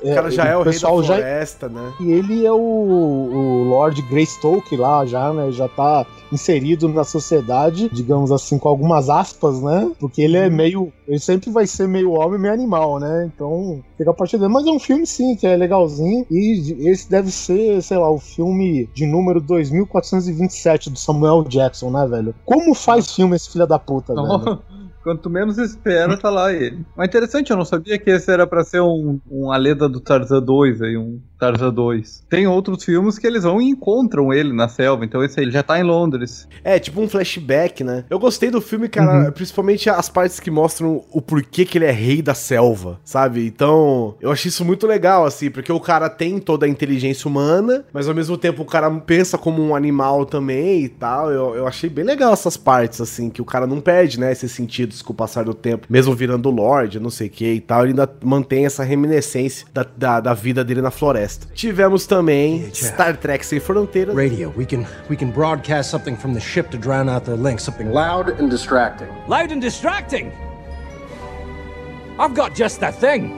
O cara já é o rei da já- floresta, né? E ele é o, o Lord Greystoke lá já, né? Já tá inserido na sociedade, digamos assim, com algumas aspas, né? Porque ele Uhum. é meio. Ele sempre vai ser meio homem, meio animal, né? Então fica a partir dele. Mas é um filme, sim, que é legalzinho. E esse deve ser, sei lá, o filme de número 2427 do Samuel Jackson, né, velho? Como faz filme esse filho da puta, velho? Quanto menos espera, tá lá ele. Mas interessante, eu não sabia que esse era pra ser um, um a lenda do Tarzan 2 aí, um Tarzan 2. Tem outros filmes que eles vão e encontram ele na selva, então esse aí já tá em Londres. É, tipo um flashback, né? Eu gostei do filme, cara, principalmente as partes que mostram o porquê que ele é rei da selva, sabe? Então, eu achei isso muito legal, assim, porque o cara tem toda a inteligência humana, mas ao mesmo tempo o cara pensa como um animal também e tal. Eu, eu achei bem legal essas partes, assim, que o cara não perde, né, esses sentidos com o passar do tempo, mesmo virando Lorde, não sei o que e tal, ele ainda mantém essa reminiscência da, da, da vida dele na floresta. Tivemos também Star Trek Sem Fronteiras. Radio. We can we can broadcast something from the ship to drown out their link. Something loud and distracting. Loud and distracting. I've got just that thing.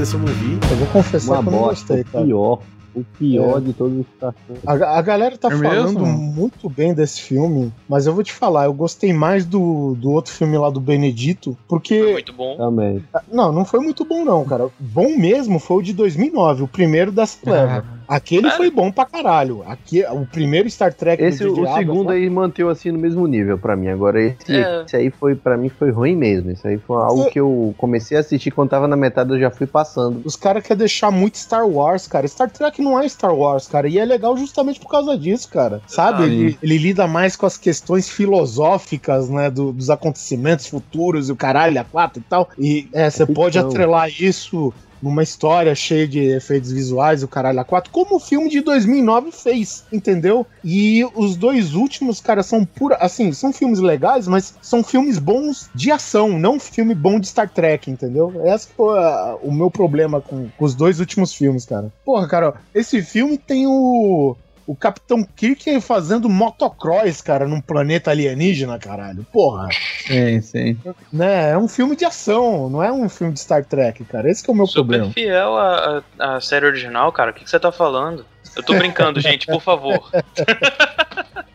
Esse eu não vi. Eu vou confessar Uma que eu não bosta, gostei, cara. pior. O pior É. de todos os Trek. A, a galera tá É falando mesmo? muito bem desse filme, mas eu vou te falar, eu gostei mais do, do outro filme lá do Benedito, porque. Muito bom. Também. Não, não foi muito bom, não, cara. Bom mesmo foi o de 2009, o primeiro da Clever. Aquele foi bom pra caralho. Aqui, o primeiro Star Trek Esse, o segundo Abrams, aí manteve assim no mesmo nível pra mim. Agora esse, É. esse aí foi, pra mim, foi ruim mesmo. Isso aí foi algo É. que eu comecei a assistir quando tava na metade, eu já fui passando. Os caras querem deixar muito Star Wars, cara. Star Trek não é Star Wars, cara. E é legal justamente por causa disso, cara. Sabe? Ah, ele, ele lida mais com as questões filosóficas, né? do- dos acontecimentos futuros e o caralho, a quatro e tal. E é, você pode ficção. atrelar isso numa história cheia de efeitos visuais o caralho a quatro, como o filme de 2009 fez, entendeu? E os dois últimos, cara, são pura, assim, são filmes legais, mas são filmes bons de ação, não filme bom de Star Trek, entendeu? Esse foi o meu problema com, com os dois últimos filmes, cara. Porra, cara, esse filme tem o o Capitão Kirk fazendo motocross, cara, num planeta alienígena, caralho. Porra. Sim, sim. Né? É um filme de ação, não é um filme de Star Trek, cara. Esse que é o meu Super problema. fiel à, à, à série original, cara. O que, que você tá falando? Eu tô brincando, gente, por favor.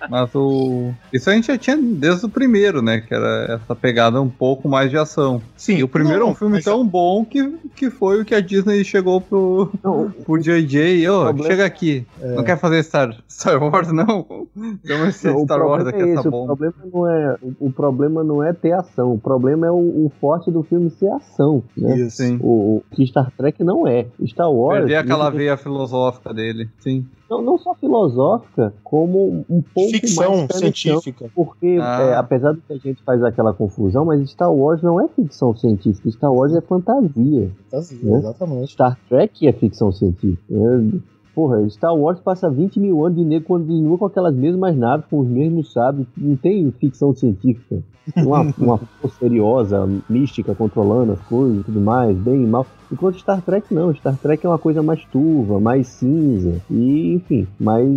Mas o. Isso a gente já tinha desde o primeiro, né? Que era essa pegada um pouco mais de ação. Sim. E o primeiro é um filme tão bom que, que foi o que a Disney chegou pro, pro JJ. Ô, problema- chega aqui. Não quer fazer Star, Star Wars, não? Então esse o Star Wars problema aqui, é essa esse, o bomba. problema não é o, problema não é ter ação, o problema é o, o forte do filme ser ação, né? Isso. Sim. O, o que Star Trek não é. Star Wars Perder aquela veia filosófica dele. Sim. não, não só filosófica, como um pouco Ficção mais científica. Porque Ah. é, apesar de que a gente faz aquela confusão, mas Star Wars não é ficção científica, Star Wars é fantasia. Né? Exatamente. Star Trek é ficção científica. É, porra, Star Wars passa 20 mil anos de nego continua com aquelas mesmas naves, com os mesmos sábios. Não tem ficção científica. Uma, uma misteriosa, mística, controlando as coisas e tudo mais, bem e mal. Enquanto Star Trek não, Star Trek é uma coisa mais turva, mais cinza. E, enfim, mas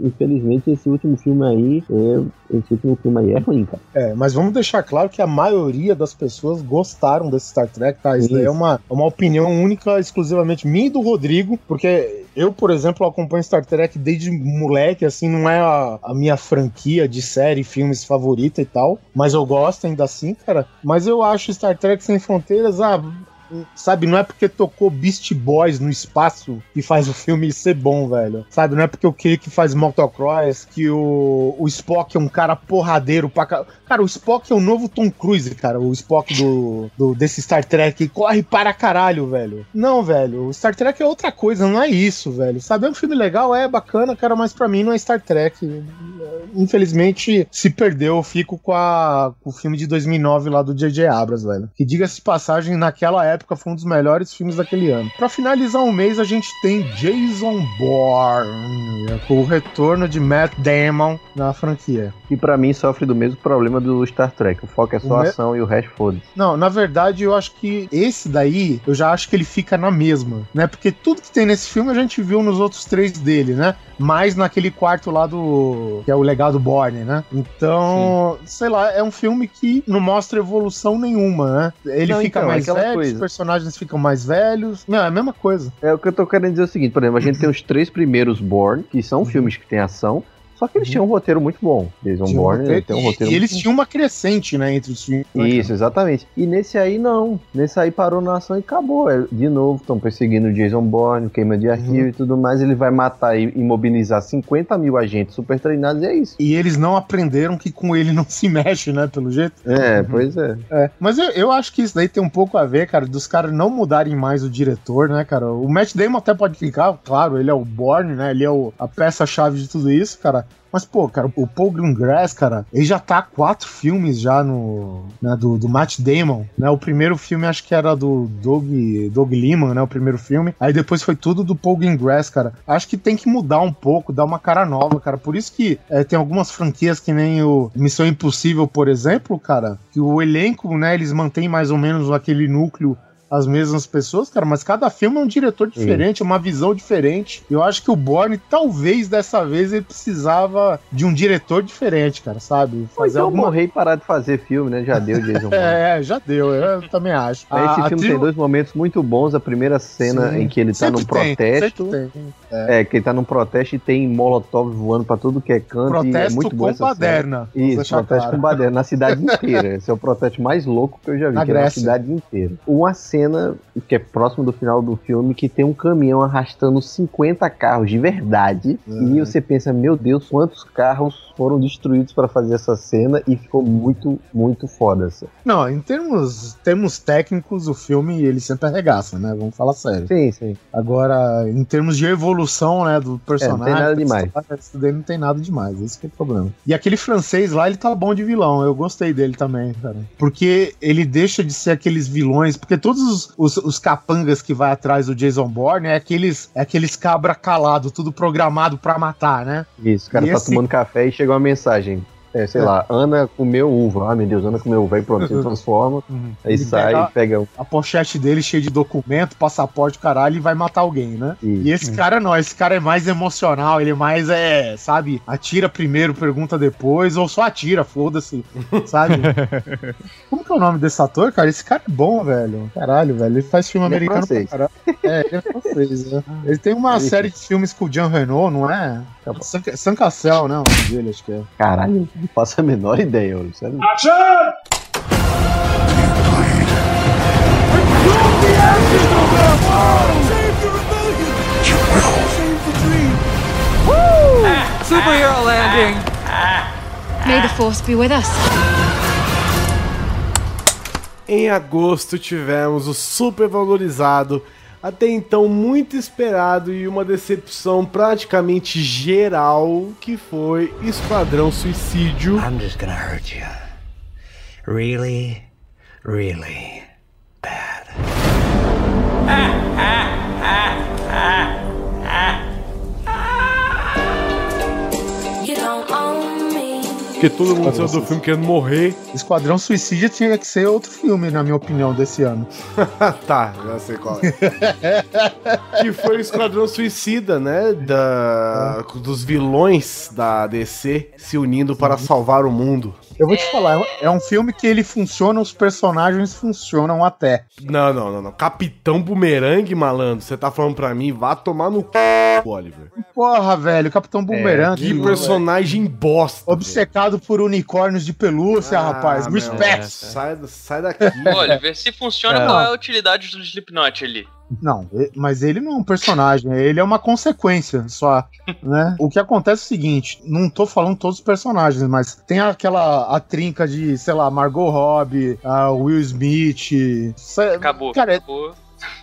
infelizmente esse último filme aí, é, esse último filme aí é ruim, cara. É, mas vamos deixar claro que a maioria das pessoas gostaram desse Star Trek, tá? Isso daí é Isso. uma, é uma opinião única, exclusivamente minha e do Rodrigo, porque eu, por exemplo, acompanho Star Trek desde moleque, assim, não é a, a minha franquia de série, filmes favorita e tal, mas eu gosto ainda assim, cara. Mas eu acho Star Trek Sem Fronteiras, ah, Sabe, não é porque tocou Beast Boys no espaço que faz o filme ser bom, velho. Sabe, não é porque o Kirk faz motocross, que o, o Spock é um cara porradeiro pra ca- Cara, o Spock é o novo Tom Cruise, cara. O Spock do, do- desse Star Trek corre para caralho, velho. Não, velho. O Star Trek é outra coisa, não é isso, velho. Sabe, é um filme legal, é bacana, cara, mas pra mim não é Star Trek. Infelizmente, se perdeu, eu fico com, a, com o filme de 2009 lá do J.J. Abrams, velho. Que diga-se passagem, naquela época foi um dos melhores filmes daquele ano. Pra finalizar o mês, a gente tem Jason Bourne, com o retorno de Matt Damon na franquia. Que pra mim sofre do mesmo problema do Star Trek. O foco é só me- ação e o resto foda-se. Não, na verdade, eu acho que esse daí, eu já acho que ele fica na mesma, né? Porque tudo que tem nesse filme a gente viu nos outros três dele, né? Mais naquele quarto lá do. que é o legado Borne, né? Então, sei lá, é um filme que não mostra evolução nenhuma, né? Ele Não, fica então, é mais velho, coisa. Personagens ficam mais velhos. Não, é a mesma coisa. É o que eu tô querendo dizer é o seguinte, por exemplo, a gente tem os três primeiros Born, que são filmes que têm ação, só que eles tinham um roteiro muito bom. Jason um Bourne roteiro- tem um e- roteiro e, eles muito tinham uma crescente, né, entre os filmes. né, Isso, exatamente. E nesse aí não. Nesse aí parou na ação e acabou. É, De novo, estão perseguindo o Jason Bourne, queima de arquivo e tudo mais. Ele vai matar e imobilizar 50 mil agentes super treinados e é isso. E eles não aprenderam que com ele não se mexe, né, pelo jeito. É, pois é. É, mas eu, eu acho que isso daí tem um pouco a ver, cara, dos caras não mudarem mais o diretor, né, cara? O Matt Damon até pode ficar, claro, ele é o Borne, né? Ele é o, a peça-chave de tudo isso, cara. Mas, pô, cara, o Paul Greengrass, cara, ele já tá quatro filmes já no. Né, do, do Matt Damon, né? O primeiro filme acho que era do Doug, Doug Liman, né? O primeiro filme. Aí depois foi tudo do Paul Greengrass, cara. Acho que tem que mudar um pouco, dar uma cara nova, cara. Por isso que é, tem algumas franquias que nem o Missão Impossível, por exemplo, cara, que o elenco, né, eles mantêm mais ou menos aquele núcleo as mesmas pessoas, cara, mas cada filme é um diretor diferente, uma visão diferente. Eu acho que o Bourne, talvez dessa vez, ele precisava de um diretor diferente, cara, sabe? Fazer eu alguma... morrer e parar de fazer filme, né? Já deu, Jason. é, já deu, eu também acho. Esse a, filme a tem dois momentos muito bons. A primeira cena Sim. em que ele tá sempre num tem, protesto. É. é. que ele tá num protesto e tem molotov voando pra tudo que é canto. Protesto é muito com baderna. Isso, protesto claro. com baderna. Na cidade inteira. Esse é o protesto mais louco que eu já vi, na que Grécia. é na cidade inteira. Uma cena que é próximo do final do filme que tem um caminhão arrastando 50 carros de verdade. E você pensa, meu Deus, quantos carros foram destruídos para fazer essa cena e ficou muito, muito foda. Assim. Não, em termos, termos técnicos, o filme ele sempre arregaça, né? Vamos falar sério. Sim, sim. Agora, em termos de evolução, né, do personagem. É, não tem nada demais. Isso daí não tem nada demais, esse que é o problema. E aquele francês lá, ele tá bom de vilão. Eu gostei dele também, cara. Porque ele deixa de ser aqueles vilões, porque todos os, os, os capangas que vai atrás do Jason Bourne é aqueles, é aqueles cabra calado, tudo programado para matar, né? Isso, o cara e tá esse... tomando café e chegou uma mensagem. É, sei é. lá, Ana comeu uva. Ah, meu Deus, Ana comeu uva. Aí pronto, se transforma. Uhum. Aí ele sai pega, pega. A pochete dele cheia de documento, passaporte, caralho, e vai matar alguém, né? Isso. E esse uhum. cara não, esse cara é mais emocional, ele é mais é, sabe, atira primeiro, pergunta depois, ou só atira, foda-se, sabe? Como que é o nome desse ator, cara? Esse cara é bom, velho. Caralho, velho. Ele faz filme ele é americano é pra caralho. É, ele é francês, né? Ele tem uma série de filmes com o Jean Renault, não é? San Cassel, né? O nome dele, acho que é. Caralho, não faço a menor ideia, sério. Action! Superhero landing! May the force be with us. Em agosto tivemos o super valorizado até então muito esperado e uma decepção praticamente geral que foi Esquadrão Suicídio. I'm just gonna hurt you. Really, really bad. Ah, ah, ah, ah. Porque todo mundo saiu do filme querendo morrer. Esquadrão Suicídio tinha que ser outro filme, na minha opinião, desse ano. tá, já sei qual é. que foi o Esquadrão Suicida, né? Da, dos vilões da DC se unindo para salvar o mundo. Eu vou te falar, é um filme que ele funciona, os personagens funcionam até. Não, não, não, não. Capitão Boomerang, malandro, você tá falando pra mim, vá tomar no c, Oliver. Porra, velho, Capitão Boomerang. É, que personagem velho. bosta. Obcecado velho. por unicórnios de pelúcia, ah, rapaz. Respect. Sai, sai daqui. Oliver, se funciona, é. qual é a utilidade do Slipknot ali? Não, mas ele não é um personagem, ele é uma consequência só, né? O que acontece é o seguinte, não tô falando todos os personagens, mas tem aquela a trinca de, sei lá, Margot Robbie, Will Smith. Acabou. Cara, acabou.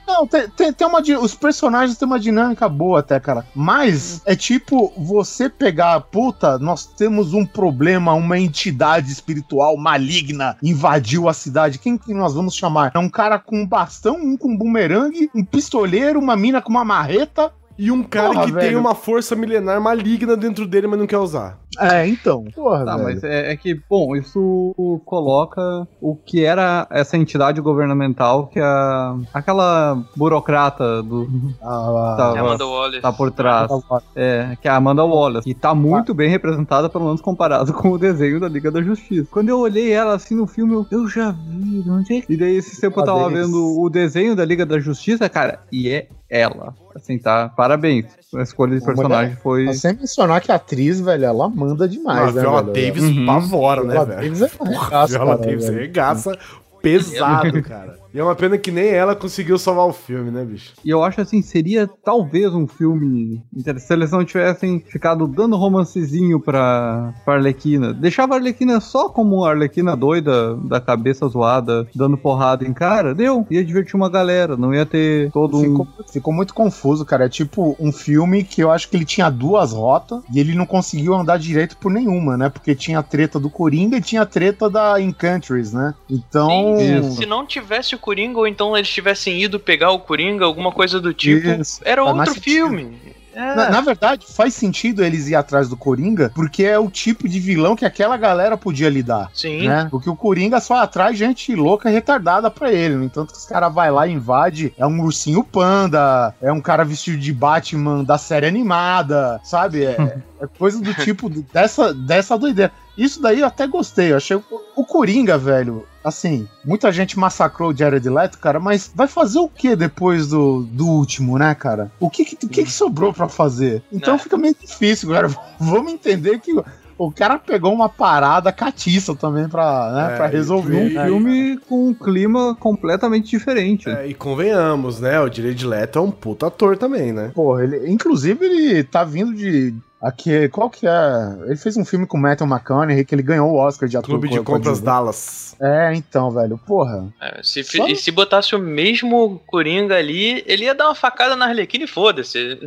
Não, tem, tem, tem, uma. Os personagens têm uma dinâmica boa até, cara. Mas é tipo você pegar, puta, nós temos um problema, uma entidade espiritual maligna invadiu a cidade. Quem que nós vamos chamar? É um cara com um bastão, um com um bumerangue, um pistoleiro, uma mina com uma marreta e um cara Porra, que velho. tem uma força milenar maligna dentro dele, mas não quer usar. É, então. Porra, tá, velho. mas é, é, que, bom, isso coloca o que era essa entidade governamental que a. aquela burocrata do. Ah, tava, Amanda Wallace. Tá por trás. É, que é a Amanda Wallace. E tá muito ah. bem representada, pelo menos comparado com o desenho da Liga da Justiça. Quando eu olhei ela assim no filme, eu, eu já vi. Onde é? E daí, esse tempo eu tava vendo o desenho da Liga da Justiça, cara, e é ela. Assim, tá? Parabéns. A escolha de personagem foi. Sem mencionar que a atriz, velho, ela manda demais, né? Viola Davis uhum. pavora, né, velho? Davis é Porra, Viola Davis regaça pesado, cara. E é uma pena que nem ela conseguiu salvar o filme, né, bicho? E eu acho assim, seria talvez um filme interessante se eles não tivessem ficado dando romancezinho pra, pra Arlequina. Deixava a Arlequina só como a Arlequina doida, da cabeça zoada, dando porrada em cara, deu. Ia divertir uma galera, não ia ter todo ficou, um... Ficou muito confuso, cara. É tipo um filme que eu acho que ele tinha duas rotas e ele não conseguiu andar direito por nenhuma, né? Porque tinha a treta do Coringa e tinha a treta da Encounters, né? Então... Sim, se não tivesse o Coringa, ou então eles tivessem ido pegar o Coringa, alguma coisa do tipo. Isso, era outro filme. É. Na, na verdade, faz sentido eles ir atrás do Coringa, porque é o tipo de vilão que aquela galera podia lidar. Sim. Né? Porque o Coringa só atrai gente louca e retardada pra ele. No entanto, os caras vai lá e invade. É um ursinho panda, é um cara vestido de Batman da série animada, sabe? É, é coisa do tipo dessa, dessa doideira. Isso daí eu até gostei. Eu achei o, o Coringa, velho. Assim, muita gente massacrou o Jared Leto, cara, mas vai fazer o que depois do, do último, né, cara? O que que, o que, que sobrou pra fazer? Então Não. fica meio difícil, cara. Vamos entender que o cara pegou uma parada catiça também pra, né, É, pra resolver. Um né? filme com um clima completamente diferente. É, e convenhamos, né? O Jared Leto é um puta ator também, né? Porra, ele, inclusive ele tá vindo de. Aqui, qual que é? Ele fez um filme com o Matthew McConaughey que ele ganhou o Oscar de ator. Clube de co- Compras. Dallas. É, então, velho, porra. É, se, Só- e se botasse o mesmo Coringa ali, ele ia dar uma facada na Arlequina e foda-se.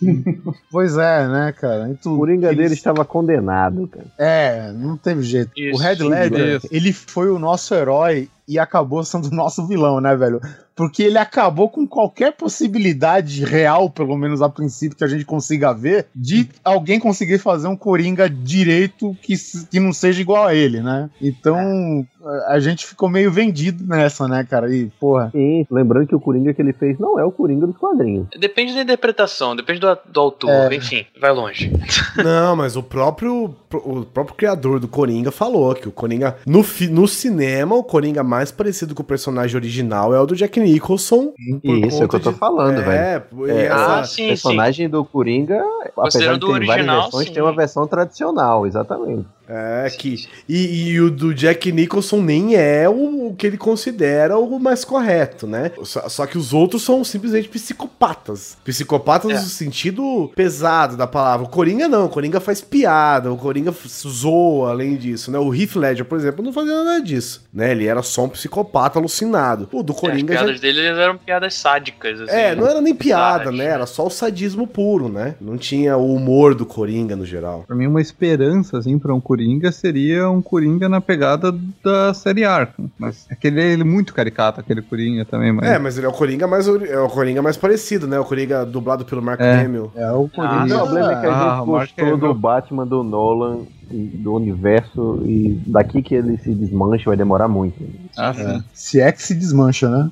Pois é, né, cara? E tu- O Coringa eles- dele estava condenado, cara. É, não teve jeito. Isso, o Red Ledger, isso. ele foi o nosso herói e acabou sendo o nosso vilão, né, velho? Porque ele acabou com qualquer possibilidade real, pelo menos a princípio, que a gente consiga ver, de alguém conseguir fazer um Coringa direito que, que não seja igual a ele, né? Então, a gente ficou meio vendido nessa, né, cara? E, porra. Sim, lembrando que o Coringa que ele fez não é o Coringa dos quadrinhos. Depende da interpretação, depende do, do autor, É. enfim, vai longe. Não, mas o próprio, o próprio criador do Coringa falou que o Coringa, no, fi- no cinema, o Coringa mais parecido com o personagem original é o do Jack Nicholson. Isso é o que eu tô de- falando, é, velho. É, essa- Ah, sim, o personagem do Coringa, apesar de ter várias original, versões, sim. tem uma versão tradicional, exatamente. É, que. E, e o do Jack Nicholson nem é o, o que ele considera o mais correto, né? Só, só que os outros são simplesmente psicopatas. Psicopatas É. no sentido pesado da palavra. O Coringa não, o Coringa faz piada, o Coringa zoa além disso, né? O Heath Ledger, por exemplo, não fazia nada disso, né? Ele era só um psicopata alucinado. O do As Coringa já. piadas dele eram piadas sádicas, assim. É, não era nem piada, bizarras. né? Era só o sadismo puro, né? Não tinha o humor do Coringa no geral. Pra mim, uma esperança, assim, pra um Coringa seria um Coringa na pegada da série Arkham. Mas aquele ele é muito caricato, aquele Coringa também, mas... É, mas ele é o Coringa mais, é o Coringa mais parecido, né? O Coringa dublado pelo Mark É. Hamill. É o O Coringa. problema é que a Ah, gente o Mark gostou do. Batman do Nolan, do universo, e daqui que ele se desmancha vai demorar muito. Ah, sim. Se é que se desmancha, né?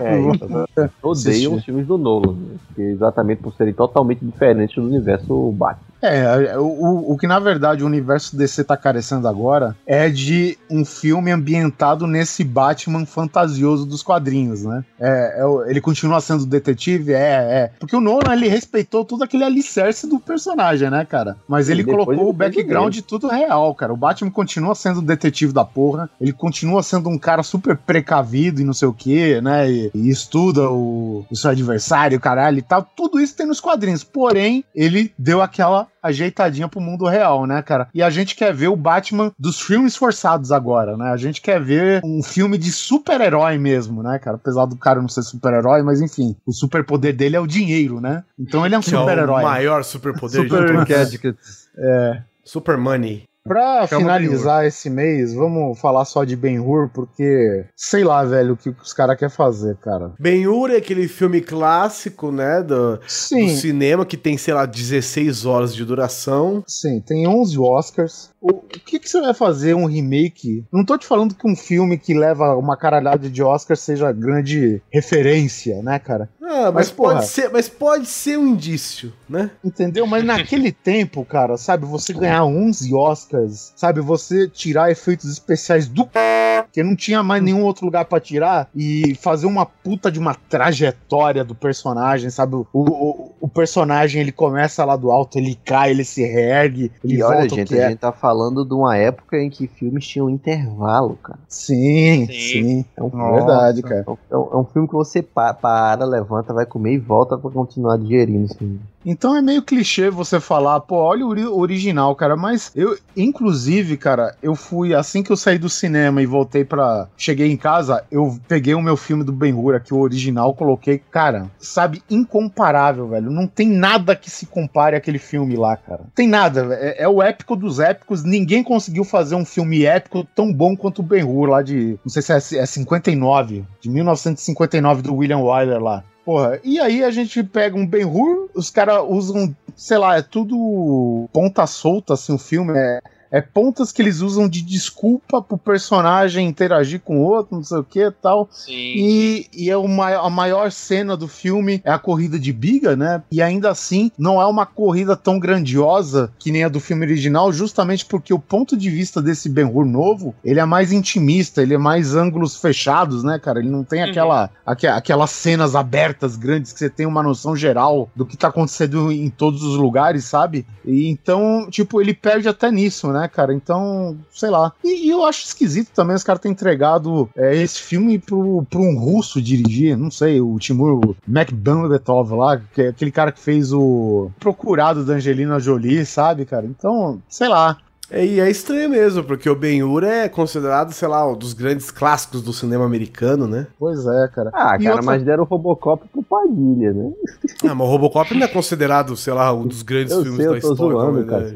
É, então, eu odeio os filmes do Nolan, né? Exatamente por serem totalmente diferentes do universo Batman. É, o, o- o que na verdade o universo DC tá carecendo agora é de um filme ambientado nesse Batman fantasioso dos quadrinhos, né? É, é o- ele continua sendo detetive? É, é. Porque o Nolan, ele respeitou todo aquele alicerce do personagem, né, cara? Mas ele colocou o ele fez background de tudo real, cara. O Batman continua sendo o detetive da porra, ele continua sendo um cara super precavido e não sei o que, né? E, e estuda o, o seu adversário, caralho e tal. Tudo isso tem nos quadrinhos. Porém, ele deu aquela ajeitadinha pro mundo real, né, cara? E a gente quer ver o Batman dos filmes forçados agora, né? A gente quer ver um filme de super-herói mesmo, né, cara? Apesar do cara não ser super-herói, mas enfim, o superpoder dele é o dinheiro, né? Então ele é um Que é o super-herói. maior superpoder Super de todos. É. Super Money. Pra Chama finalizar esse mês, vamos falar só de Ben-Hur, porque sei lá, velho, o que os caras querem fazer, cara. Ben-Hur é aquele filme clássico, né, do, do cinema que tem, sei lá, 16 horas de duração. sim, tem 11 Oscars. O, que, que você vai fazer um remake? Não tô te falando que um filme que leva uma caralhada de Oscars seja grande referência, né, cara? Ah, mas, Mas, porra. pode ser, mas pode ser um indício, né? Entendeu? Mas naquele tempo, cara, sabe, você ganhar 11 Oscars, sabe, você tirar efeitos especiais do c... que não tinha mais nenhum outro lugar pra tirar e fazer uma puta de uma trajetória do personagem, sabe? O, o, o personagem, ele começa lá do alto, ele cai, ele se reergue, ele E olha, gente, que a é. gente tá falando de uma época em que filmes tinham intervalo, cara. Sim, Sim. sim, É um, verdade, cara. é um- é um filme que você pa- para, levanta, vai comer e volta pra continuar digerindo esse filme. Então é meio clichê você falar, pô, olha o ori- original, cara. Mas eu, inclusive, cara, eu fui assim que eu saí do cinema e voltei pra. Cheguei em casa, eu peguei o meu filme do Ben-Hur aqui, o original, coloquei, cara, sabe, incomparável, velho. Não tem nada que se compare àquele filme lá, cara. Tem nada, é, é o épico dos épicos. Ninguém conseguiu fazer um filme épico tão bom quanto o Ben-Hur lá de. Não sei se é, é 59, de 1959 do William Wyler lá. Porra, e aí a gente pega um Ben-Hur, os caras usam, sei lá, é tudo ponta solta, assim, o filme é é pontas que eles usam de desculpa pro personagem interagir com o outro, não sei o que tal. Sim. E, e é uma, a maior cena do filme é a corrida de biga, né? E ainda assim, não é uma corrida tão grandiosa que nem a do filme original, justamente porque o ponto de vista desse Ben-Hur novo, ele é mais intimista, ele é mais ângulos fechados, né, cara? Ele não tem aquela, aque- aquelas cenas abertas grandes que você tem uma noção geral do que tá acontecendo em todos os lugares, sabe? E então, tipo, ele perde até nisso, né, cara? Então, sei lá. E, e eu acho esquisito também os caras terem entregado é, esse filme pro um russo dirigir, não sei, o Timur Makbambetov lá, que é aquele cara que fez o Procurado da Angelina Jolie, sabe, cara? Então, sei lá. É, e é estranho mesmo, porque o Ben-Hur é considerado, sei lá, um dos grandes clássicos do cinema americano, né? Pois é, cara. Ah, E cara, outra- mas deram o Robocop pro Padilha, né? Ah, mas o Robocop não é considerado, sei lá, um dos grandes Eu filmes sei, da eu tô história. zoando, né? cara.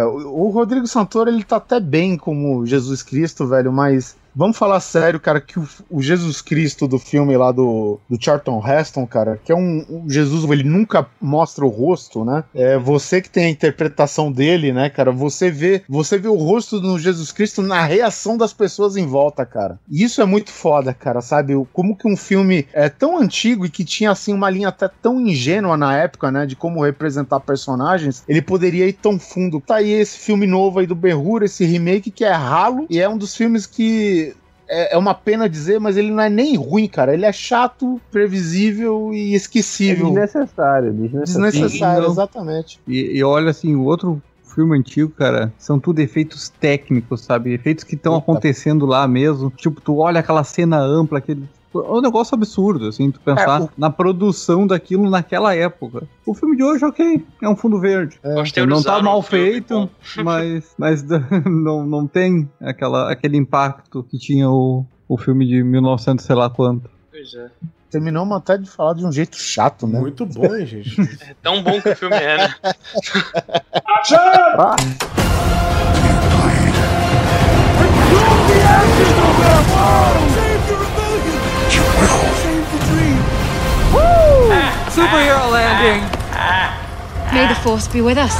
É, o, o Rodrigo Santoro, ele tá até bem como Jesus Cristo, velho, mas vamos falar sério, cara, que o, o Jesus Cristo do filme lá do, do Charlton Heston, cara, que é um, um Jesus, ele nunca mostra o rosto, né? É você que tem a interpretação dele, né, cara? Você vê, você vê o rosto do Jesus Cristo na reação das pessoas em volta, cara. E isso é muito foda, cara, sabe? Como que um filme é tão antigo e que tinha assim uma linha até tão ingênua na época, né, de como representar personagens, ele poderia ir tão fundo. Tá aí esse filme novo aí do Ben-Hur, esse remake que é ralo e é um dos filmes que é, é uma pena dizer, mas ele não é nem ruim, cara. Ele é chato, previsível e É esquecível. desnecessário, desnecessário. Desnecessário, Não. exatamente. E, e olha assim, o outro filme antigo, cara, são tudo efeitos técnicos, sabe? Efeitos que estão acontecendo lá mesmo. Tipo, tu olha aquela cena ampla, aquele. É um negócio absurdo, assim, tu pensar É, o- na produção daquilo naquela época. O filme de hoje, ok, é um fundo verde. Gostei não tá mal um feito, mas, mas não, não tem aquela, aquele impacto que tinha o, o filme de 1900, sei lá quanto. Pois é. Terminamos até de falar de um jeito chato, né? Muito bom, hein, gente? É tão bom que o filme é, né? Ah, Superhero landing! May the force be with us.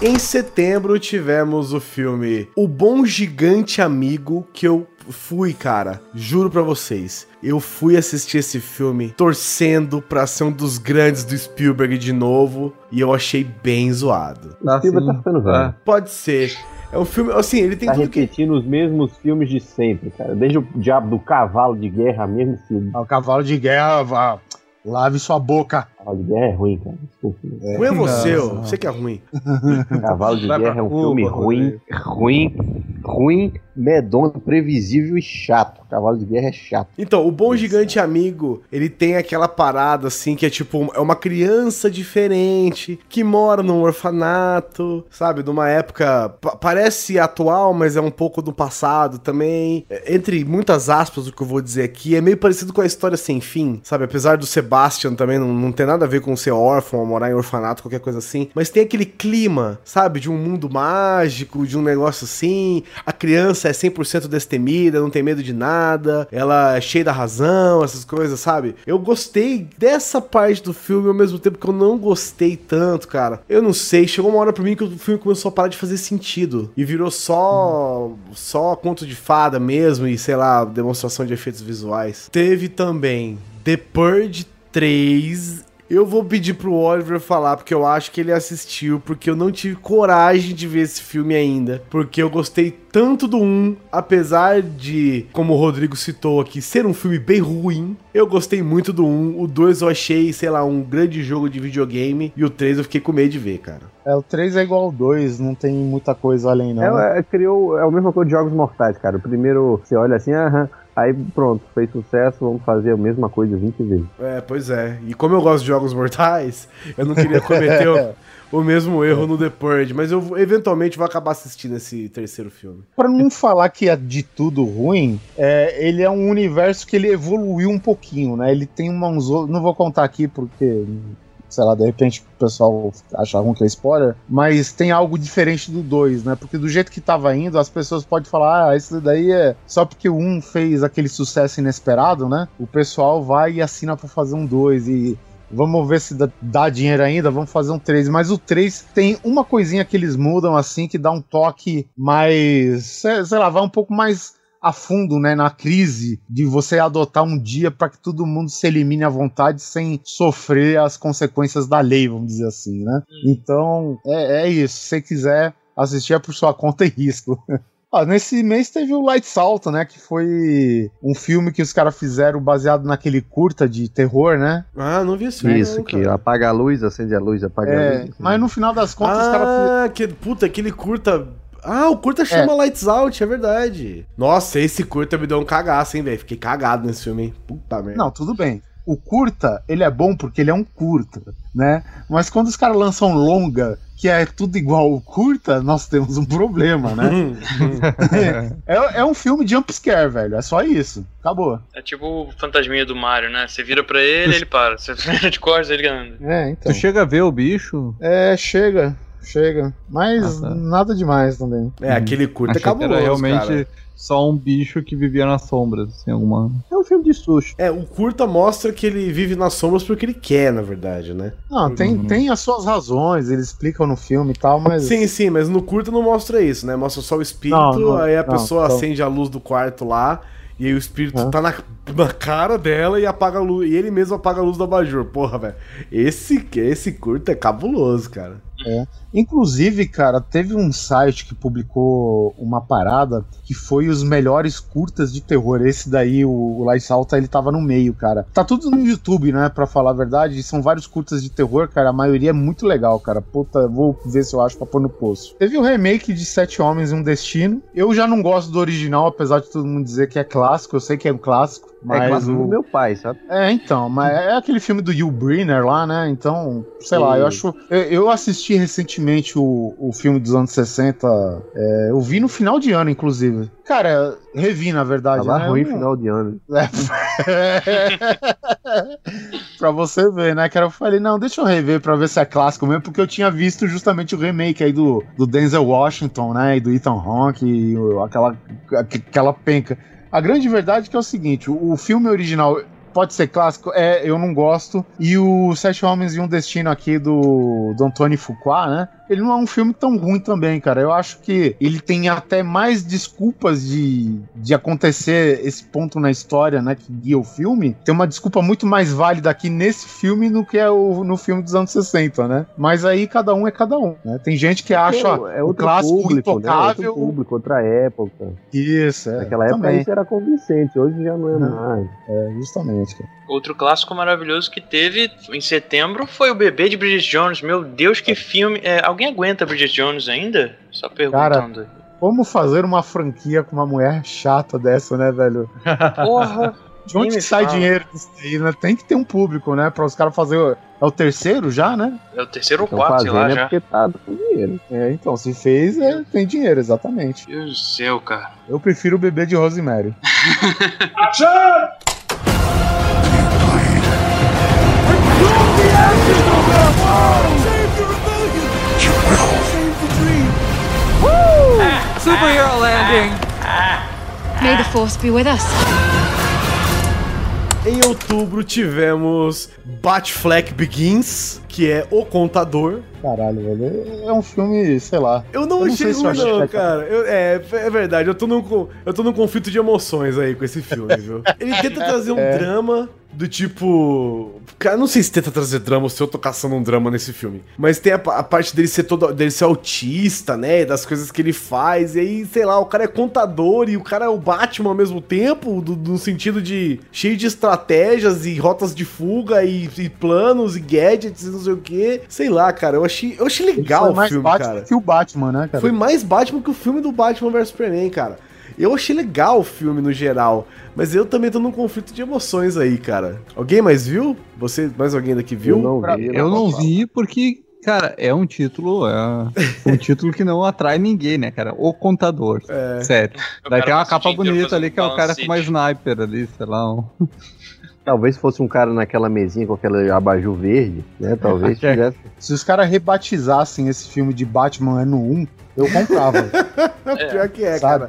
Em setembro tivemos o filme O Bom Gigante Amigo, que eu fui, cara, juro pra vocês. Eu fui assistir esse filme torcendo pra ser um dos grandes do Spielberg de novo e eu achei bem zoado. O Spielberg tá ficando velho. Pode ser. É um filme, assim, ele tem Tá tudo que repetindo os mesmos filmes de sempre, cara. Desde o Diabo do Cavalo de Guerra, mesmo filme. o cavalo de guerra, vá, lave sua boca. Cavalo de Guerra é ruim, cara. Desculpa. ruim é você, Não, você que é ruim. Cavalo de Vai Guerra é um Cuba, filme ruim, ruim, ruim, medonho, previsível e chato. Cavalo de Guerra é chato. Então, o Bom Gigante Amigo, ele tem aquela parada assim que é tipo, é uma criança diferente que mora num orfanato, sabe? Numa época pa- parece atual, mas é um pouco do passado também. É, Entre muitas aspas, o que eu vou dizer aqui, é meio parecido com a história sem fim, sabe? Apesar do Sebastian também não, não ter nada a ver com ser órfão, morar em orfanato, qualquer coisa assim, mas tem aquele clima, sabe? De um mundo mágico, de um negócio assim. A criança é 100% destemida, não tem medo de nada, ela é cheia da razão, essas coisas, sabe? Eu gostei dessa parte do filme ao mesmo tempo que eu não gostei tanto, cara. Eu não sei, chegou uma hora pra mim que o filme começou a parar de fazer sentido e virou só só conto de fada mesmo e sei lá, demonstração de efeitos visuais. Teve também The Purge 3 eu vou pedir pro Oliver falar, porque eu acho que ele assistiu, porque eu não tive coragem de ver esse filme ainda. Porque eu gostei tanto do 1, apesar de, como o Rodrigo citou aqui, ser um filme bem ruim. Eu gostei muito do 1. O 2 eu achei, sei lá, um grande jogo de videogame. E o 3 eu fiquei com medo de ver, cara. É, o 3 é igual ao 2, não tem muita coisa além, não. É, é, criou, é a mesma coisa de Jogos Mortais, cara. O primeiro você olha assim, aham, aí pronto, fez sucesso, vamos fazer a mesma coisa 20 vezes. É, pois é. E como eu gosto de jogos mortais, eu não queria cometer o, o mesmo erro no The Purge. Mas eu eventualmente vou acabar assistindo esse terceiro filme. Pra não falar que é de tudo ruim, é, ele é um universo que ele evoluiu um pouquinho, né? Ele tem uma, uns. Não vou contar aqui porque sei lá, de repente o pessoal achar ruim que é spoiler, mas tem algo diferente do 2, né? Porque do jeito que tava indo, as pessoas podem falar, ah, esse daí é só porque o 1 um fez aquele sucesso inesperado, né? O pessoal vai e assina pra fazer um 2 e Vamos ver se dá, dinheiro ainda, vamos fazer um 3. Mas o 3 tem uma coisinha que eles mudam assim, que dá um toque mais. Sei lá, vai um pouco mais a fundo, né, na crise de você adotar um dia para que todo mundo se elimine à vontade sem sofrer as consequências da lei, vamos dizer assim, né? Então, é, é isso. Se você quiser assistir é por sua conta e risco. Ah, nesse mês teve o Light Salto, né? Que foi um filme que os caras fizeram baseado naquele curta de terror, né? Ah, não vi isso. Isso, não, que apaga a luz, acende a luz, apaga é, a luz. Assim. Mas no final das contas ah, os caras. Ah, que puta, aquele curta. Ah, o curta chama é. Lights Out, é verdade. Nossa, esse curta me deu um cagaço, hein, velho? Fiquei cagado nesse filme, hein? Puta merda. Não, tudo bem. O curta, ele é bom porque ele é um curta, né? Mas quando os caras lançam longa que é tudo igual o curta, nós temos um problema, né? é, é, um filme de jumpscare, velho. É só isso. Acabou. É tipo o fantasminha do Mario, né? Você vira pra ele, ele para. Você vira de costas, ele anda. É, então. Tu chega a ver o bicho? É, chega. Chega. Mas ah, tá. nada demais também. É, aquele curta é cabuloso, era realmente cara só um bicho que vivia nas sombras, assim, alguma. É um filme de susto. É, o curta mostra que ele vive nas sombras porque ele quer, na verdade, né? Não, tem, uhum. tem as suas razões, eles explicam no filme e tal, mas. Sim, sim, mas no curta não mostra isso, né? Mostra só o espírito, não, não, aí a não, pessoa então... acende a luz do quarto lá. E aí o espírito tá na, na cara dela e apaga a luz. E ele mesmo apaga a luz do abajur. Porra, velho. Esse, esse curto é cabuloso, cara. É. Inclusive, cara, teve um site que publicou uma parada que foi os melhores curtas de terror. Esse daí, o, o Lights Alta, ele tava no meio, cara. Tá tudo no YouTube, né? Pra falar a verdade. São vários curtas de terror, cara. A maioria é muito legal, cara. Puta, vou ver se eu acho pra pôr no poço. Teve o remake de Sete Homens e um Destino. Eu já não gosto do original, apesar de todo mundo dizer que é clássico. Eu sei que é um clássico. Mas é o meu pai, sabe? É, então, mas é aquele filme do Yul Brynner lá, né? Então, sei Sim. lá, eu acho. Eu, assisti recentemente o, o filme dos anos 60. É, eu vi no final de ano, inclusive. Cara, revi, na verdade. Tava né? ruim eu... final de ano. É. pra você ver, né? Que eu falei, não, deixa eu rever pra ver se é clássico mesmo, porque eu tinha visto justamente o remake aí do, do Denzel Washington, né? E do Ethan Hawke, e aquela, aquela penca. A grande verdade é que é o seguinte: o, filme original pode ser clássico? É, eu não gosto. E o Sete Homens e um Destino aqui do, do Antônio Fuqua, né? Ele não é um filme tão ruim também, cara. Eu acho que ele tem até mais desculpas de, de acontecer esse ponto na história, né, que guia o filme. Tem uma desculpa muito mais válida aqui nesse filme do que é o, no filme dos anos 60, né? Mas aí cada um é cada um, né? Tem gente que acha é, é o clássico público, intocável. Né? Outro público, outra época. Isso, é. Naquela época também. isso era convincente, hoje já não é não. mais. É, justamente, cara. Outro clássico maravilhoso que teve em setembro foi o Bebê de Bridget Jones. Meu Deus, que filme. É, alguém aguenta Bridget Jones ainda? Só perguntando. Cara, como fazer uma franquia com uma mulher chata dessa, né, velho? Porra! De onde que sai fala. dinheiro disso aí, né? Tem que ter um público, né? Para os caras fazer. É o terceiro já, né? É o terceiro ou quarto, sei lá, é já. Porque tá com dinheiro. É, então, se fez, é, tem dinheiro, exatamente. Deus do céu, cara. Eu prefiro o bebê de Rosemary. Action! Superhero landing! May the force be with us. Em outubro tivemos Batfleck Begins, que é O Contador. Caralho, velho. É um filme, sei lá. Eu não, eu não achei ruim, não, cara. Eu, é, é verdade, eu tô, num, eu tô num conflito de emoções aí com esse filme, viu? Ele tenta trazer um é. drama do tipo. Cara, não sei se tenta trazer drama ou se eu tô caçando um drama nesse filme. Mas tem a, a, parte dele ser todo. dele ser autista, né? Das coisas que ele faz. E aí, sei lá, o cara é contador e o cara é o Batman ao mesmo tempo, do, no sentido de cheio de estratégias e rotas de fuga e, e planos e gadgets e não sei o que. Sei lá, cara, eu achei, eu achei legal o filme, Batman cara. que o Batman, né, cara? Foi mais Batman que o filme do Batman vs Superman, cara. Eu achei legal o filme no geral, mas eu também tô num conflito de emoções aí, cara. Alguém mais viu? Você, mais alguém daqui viu? Eu não vi, eu não vi porque Cara, é um título, é um título que não atrai ninguém, né, cara? O Contador. É. Sério. Daí tem uma capa bonita ali que é o cara com uma sniper ali, sei lá. Um... Talvez fosse um cara naquela mesinha com aquele abajur verde, né? Talvez tivesse. Se os caras rebatizassem esse filme de Batman ano 1, eu comprava. Pior que é, cara.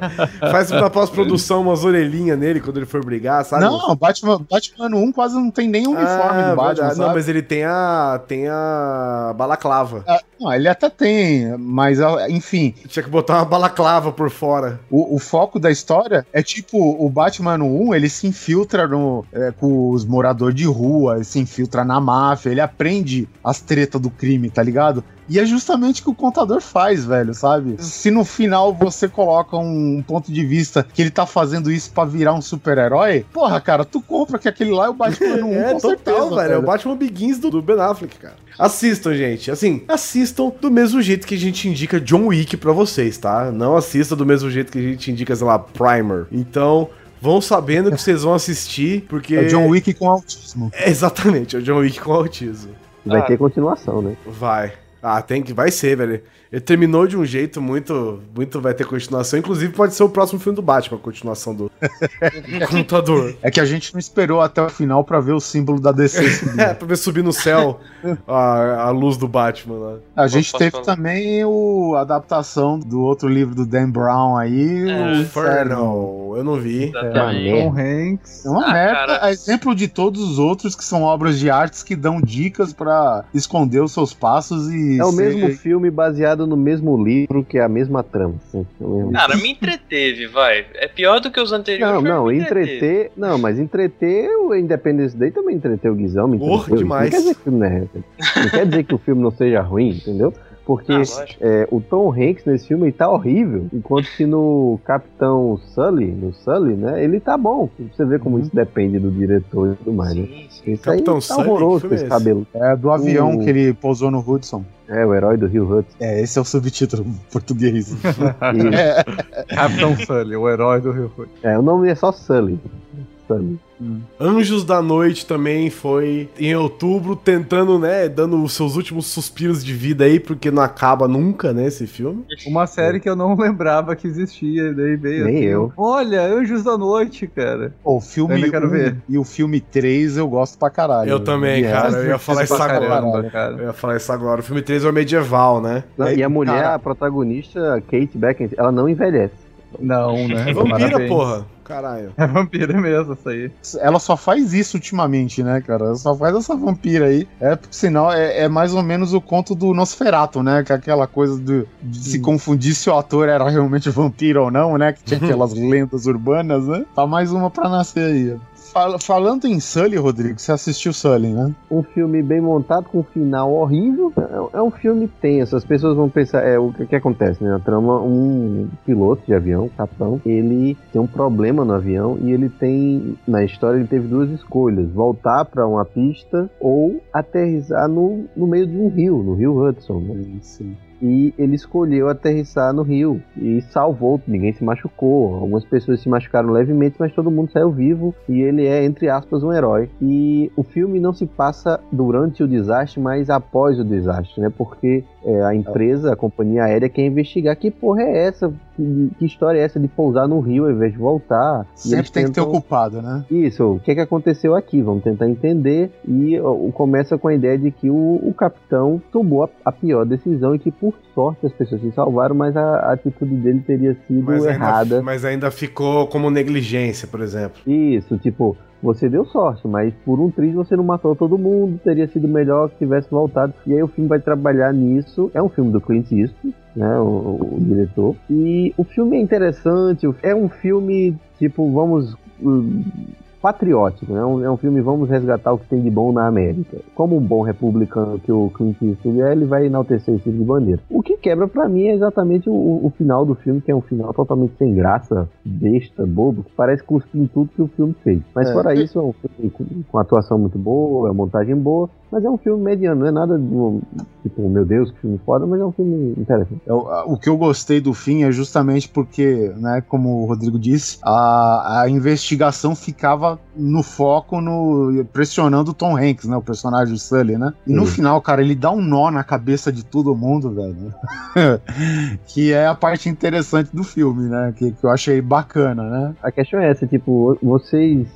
Faz uma pós-produção, umas orelhinhas nele quando ele for brigar, sabe? Não, Batman, Batman ano 1 quase não tem nem uniforme Ah, do Batman, sabe? Não, mas ele tem a. tem a balaclava. Ah, não, ele até tem, mas enfim. Tinha que botar uma balaclava por fora. O, o foco da história é tipo, o Batman no 1, ele se infiltra no, é, com os moradores de rua, ele se infiltra na máfia, ele aprende as tretas do crime, tá ligado? E é justamente o que o contador faz, velho, sabe? Se no final você coloca um ponto de vista que ele tá fazendo isso pra virar um super-herói, porra, cara, tu compra que aquele lá é o Batman no 1, É, com total, certeza, velho. É o Batman Begins do, do Ben Affleck, cara. Assistam, gente. Assim, assistam do mesmo jeito que a gente indica John Wick pra vocês, tá? Não assista do mesmo jeito que a gente indica, sei lá, Primer. Então, vão sabendo que vocês vão assistir, porque... É o John Wick com autismo. É, exatamente, é o John Wick com autismo. Vai Ah. ter continuação, né? Vai. Ah, tem que. Vai ser, velho. Ele terminou de um jeito muito. Muito vai ter continuação. Inclusive, pode ser o próximo filme do Batman, a continuação do, do computador. É que a gente não esperou até o final pra ver o símbolo da DC subir. É, pra ver subir no céu a, a luz do Batman lá. A gente teve também o, a adaptação do outro livro do Dan Brown aí, o Inferno. Eu não vi. É, Tom Hanks. É uma Ah, merda, cara. a exemplo de todos os outros que são obras de artes que dão dicas pra esconder os seus passos e. É o mesmo filme baseado no mesmo livro, que é a mesma trama. assim, Cara, me entreteve, vai. É pior do que os anteriores. Não, não, entreter. Não, mas entreter o Independence Day também entreteu o Guizão, me Porra, entreteu. Demais. Não quer dizer que o filme não é. Não quer dizer que o filme não seja ruim, entendeu? Porque Ah, é, o Tom Hanks nesse filme ele tá horrível, enquanto que no Capitão Sully, no Sully, né, ele tá bom. Você vê como isso depende do diretor e tudo mais, né? Isso Capitão aí tá Sully? horroroso com esse é esse? cabelo. É do avião O- que ele pousou no Hudson. É, o herói do Rio Hudson. É, esse é o subtítulo em português. Capitão Sully, o herói do Rio Hood. É, o nome é só Sully. Sully. Anjos da Noite também foi em outubro, tentando, né, dando os seus últimos suspiros de vida aí, porque não acaba nunca, né, esse filme. Uma série que eu não lembrava que existia, e daí veio Nem assim, eu. Olha, Anjos da Noite, cara. O filme Ainda quero 1 ver. e o filme 3 eu gosto pra caralho. Eu também, É, cara, eu ia falar isso agora. caramba, cara. Eu ia falar isso agora. O filme 3 é o medieval, né? Não, É, e a mulher, cara- a protagonista, Kate Beckinsale, ela não envelhece. Não, né? É vampira, Parabéns. porra. Caralho. É vampira mesmo, isso aí. Ela só faz isso ultimamente, né, cara? Ela só faz essa vampira aí. É, porque senão é, é mais ou menos o conto do Nosferato, né? Que é aquela coisa do- de se confundir se o ator era realmente vampiro ou não, né? Que tinha aquelas lendas urbanas, né? Tá mais uma pra nascer aí. Fal- falando em Sully, Rodrigo, você assistiu Sully, né? Um filme bem montado, com um final horrível. É, é um filme tenso. As pessoas vão pensar. É, o que, que acontece, né? Na trama, um piloto de avião, capitão, ele tem um problema no avião e ele tem. Na história, ele teve duas escolhas: voltar pra uma pista ou aterrissar no, no meio de um rio, no rio Hudson. Né? E ele escolheu aterrissar no rio e salvou, ninguém se machucou. Algumas pessoas se machucaram levemente, mas todo mundo saiu vivo e ele é, entre aspas, um herói. E o filme não se passa durante o desastre, mas após o desastre, né? Porque é, a empresa, a companhia aérea, quer investigar que porra é essa, que, que história é essa de pousar no rio ao invés de voltar. Sempre tem que ter tentam- ocupado, né? isso, o que, que aconteceu aqui? Vamos tentar entender. E ó, começa com a ideia de que o, o capitão tomou a, a pior decisão e que, por sorte, as pessoas se salvaram, mas a, a atitude dele teria sido Mas errada. ainda, mas ainda ficou como negligência, por exemplo. Isso, tipo, você deu sorte, mas por um triz você não matou todo mundo, teria sido melhor que tivesse voltado. E aí o filme vai trabalhar nisso. É um filme do Clint Eastwood, né, o, o- o diretor. E o filme é interessante, é um filme, tipo, vamos... Patriótico, né? É um, é um filme Vamos resgatar o que tem de bom na América. Como um bom republicano que o Clint Eastwood é, ele vai enaltecer esse tipo de bandeira. O que quebra pra mim é exatamente o, o final do filme, que é um final totalmente sem graça, besta, bobo, que parece cuspir em tudo que o filme fez. Mas É. fora isso, é um filme com, com atuação muito boa, é montagem boa, mas é um filme mediano, não é nada um, tipo, meu Deus, que filme foda, mas é um filme interessante. Eu- a- o que eu gostei do fim é justamente porque, né, como o Rodrigo disse, a, a investigação ficava no foco, no pressionando o Tom Hanks, né, o personagem do Sully, né? E no Sim. final, cara, ele dá um nó na cabeça de todo mundo, velho. que é a parte interessante do filme, né? Que, que eu achei bacana, né? A questão é essa, tipo, vocês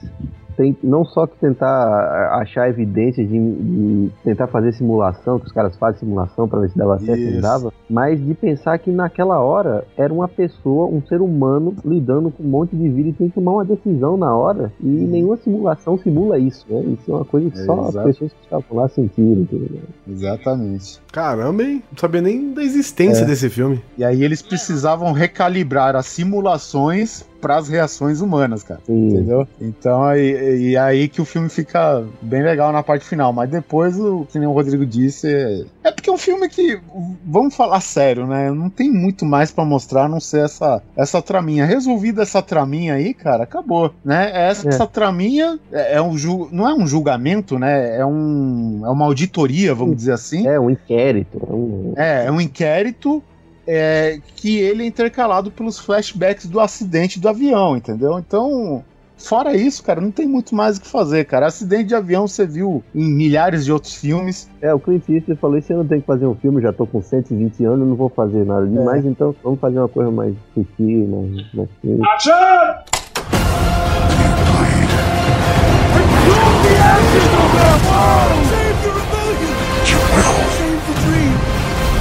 tem não só que tentar achar evidências de, de tentar fazer simulação, que os caras fazem simulação para ver se dava certo, não dava, mas de pensar que naquela hora era uma pessoa, um ser humano lidando com um monte de vida e tem que tomar uma decisão na hora e nenhuma simulação simula isso, né? Isso é uma coisa que É, só as pessoas que estavam lá sentiram, entendeu? Exatamente. Caramba, hein? Não sabia nem da existência É. desse filme. E aí eles precisavam recalibrar as simulações para as reações humanas, cara. Entendeu? Então aí, e aí que o filme fica bem legal na parte final. Mas depois, o que nem o Rodrigo disse, é, é porque é um filme que, vamos falar sério, né? Não tem muito mais para mostrar a não ser essa, essa traminha. Resolvida essa traminha aí, cara, acabou, né? Essa, É. essa traminha é, é um ju- não é um julgamento, né? É, um, é uma auditoria, vamos dizer assim. É um inquérito. É um... É, é um inquérito é, que ele é intercalado pelos flashbacks do acidente do avião, entendeu? Então, fora isso, cara, não tem muito mais o que fazer, cara. Acidente de avião você viu em milhares de outros filmes. É, o Clint Eastwood falou isso, eu não tenho que fazer um filme, já tô com 120 anos, não vou fazer nada demais, então vamos fazer uma coisa mais sutil, mais... mais simples.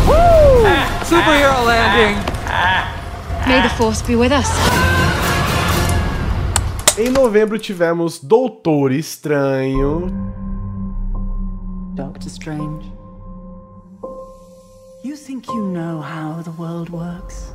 Woo! Superhero ah. landing! Ah. May the force be with us. Em novembro tivemos Doutor Estranho. Doctor Strange. You think you know how the world works?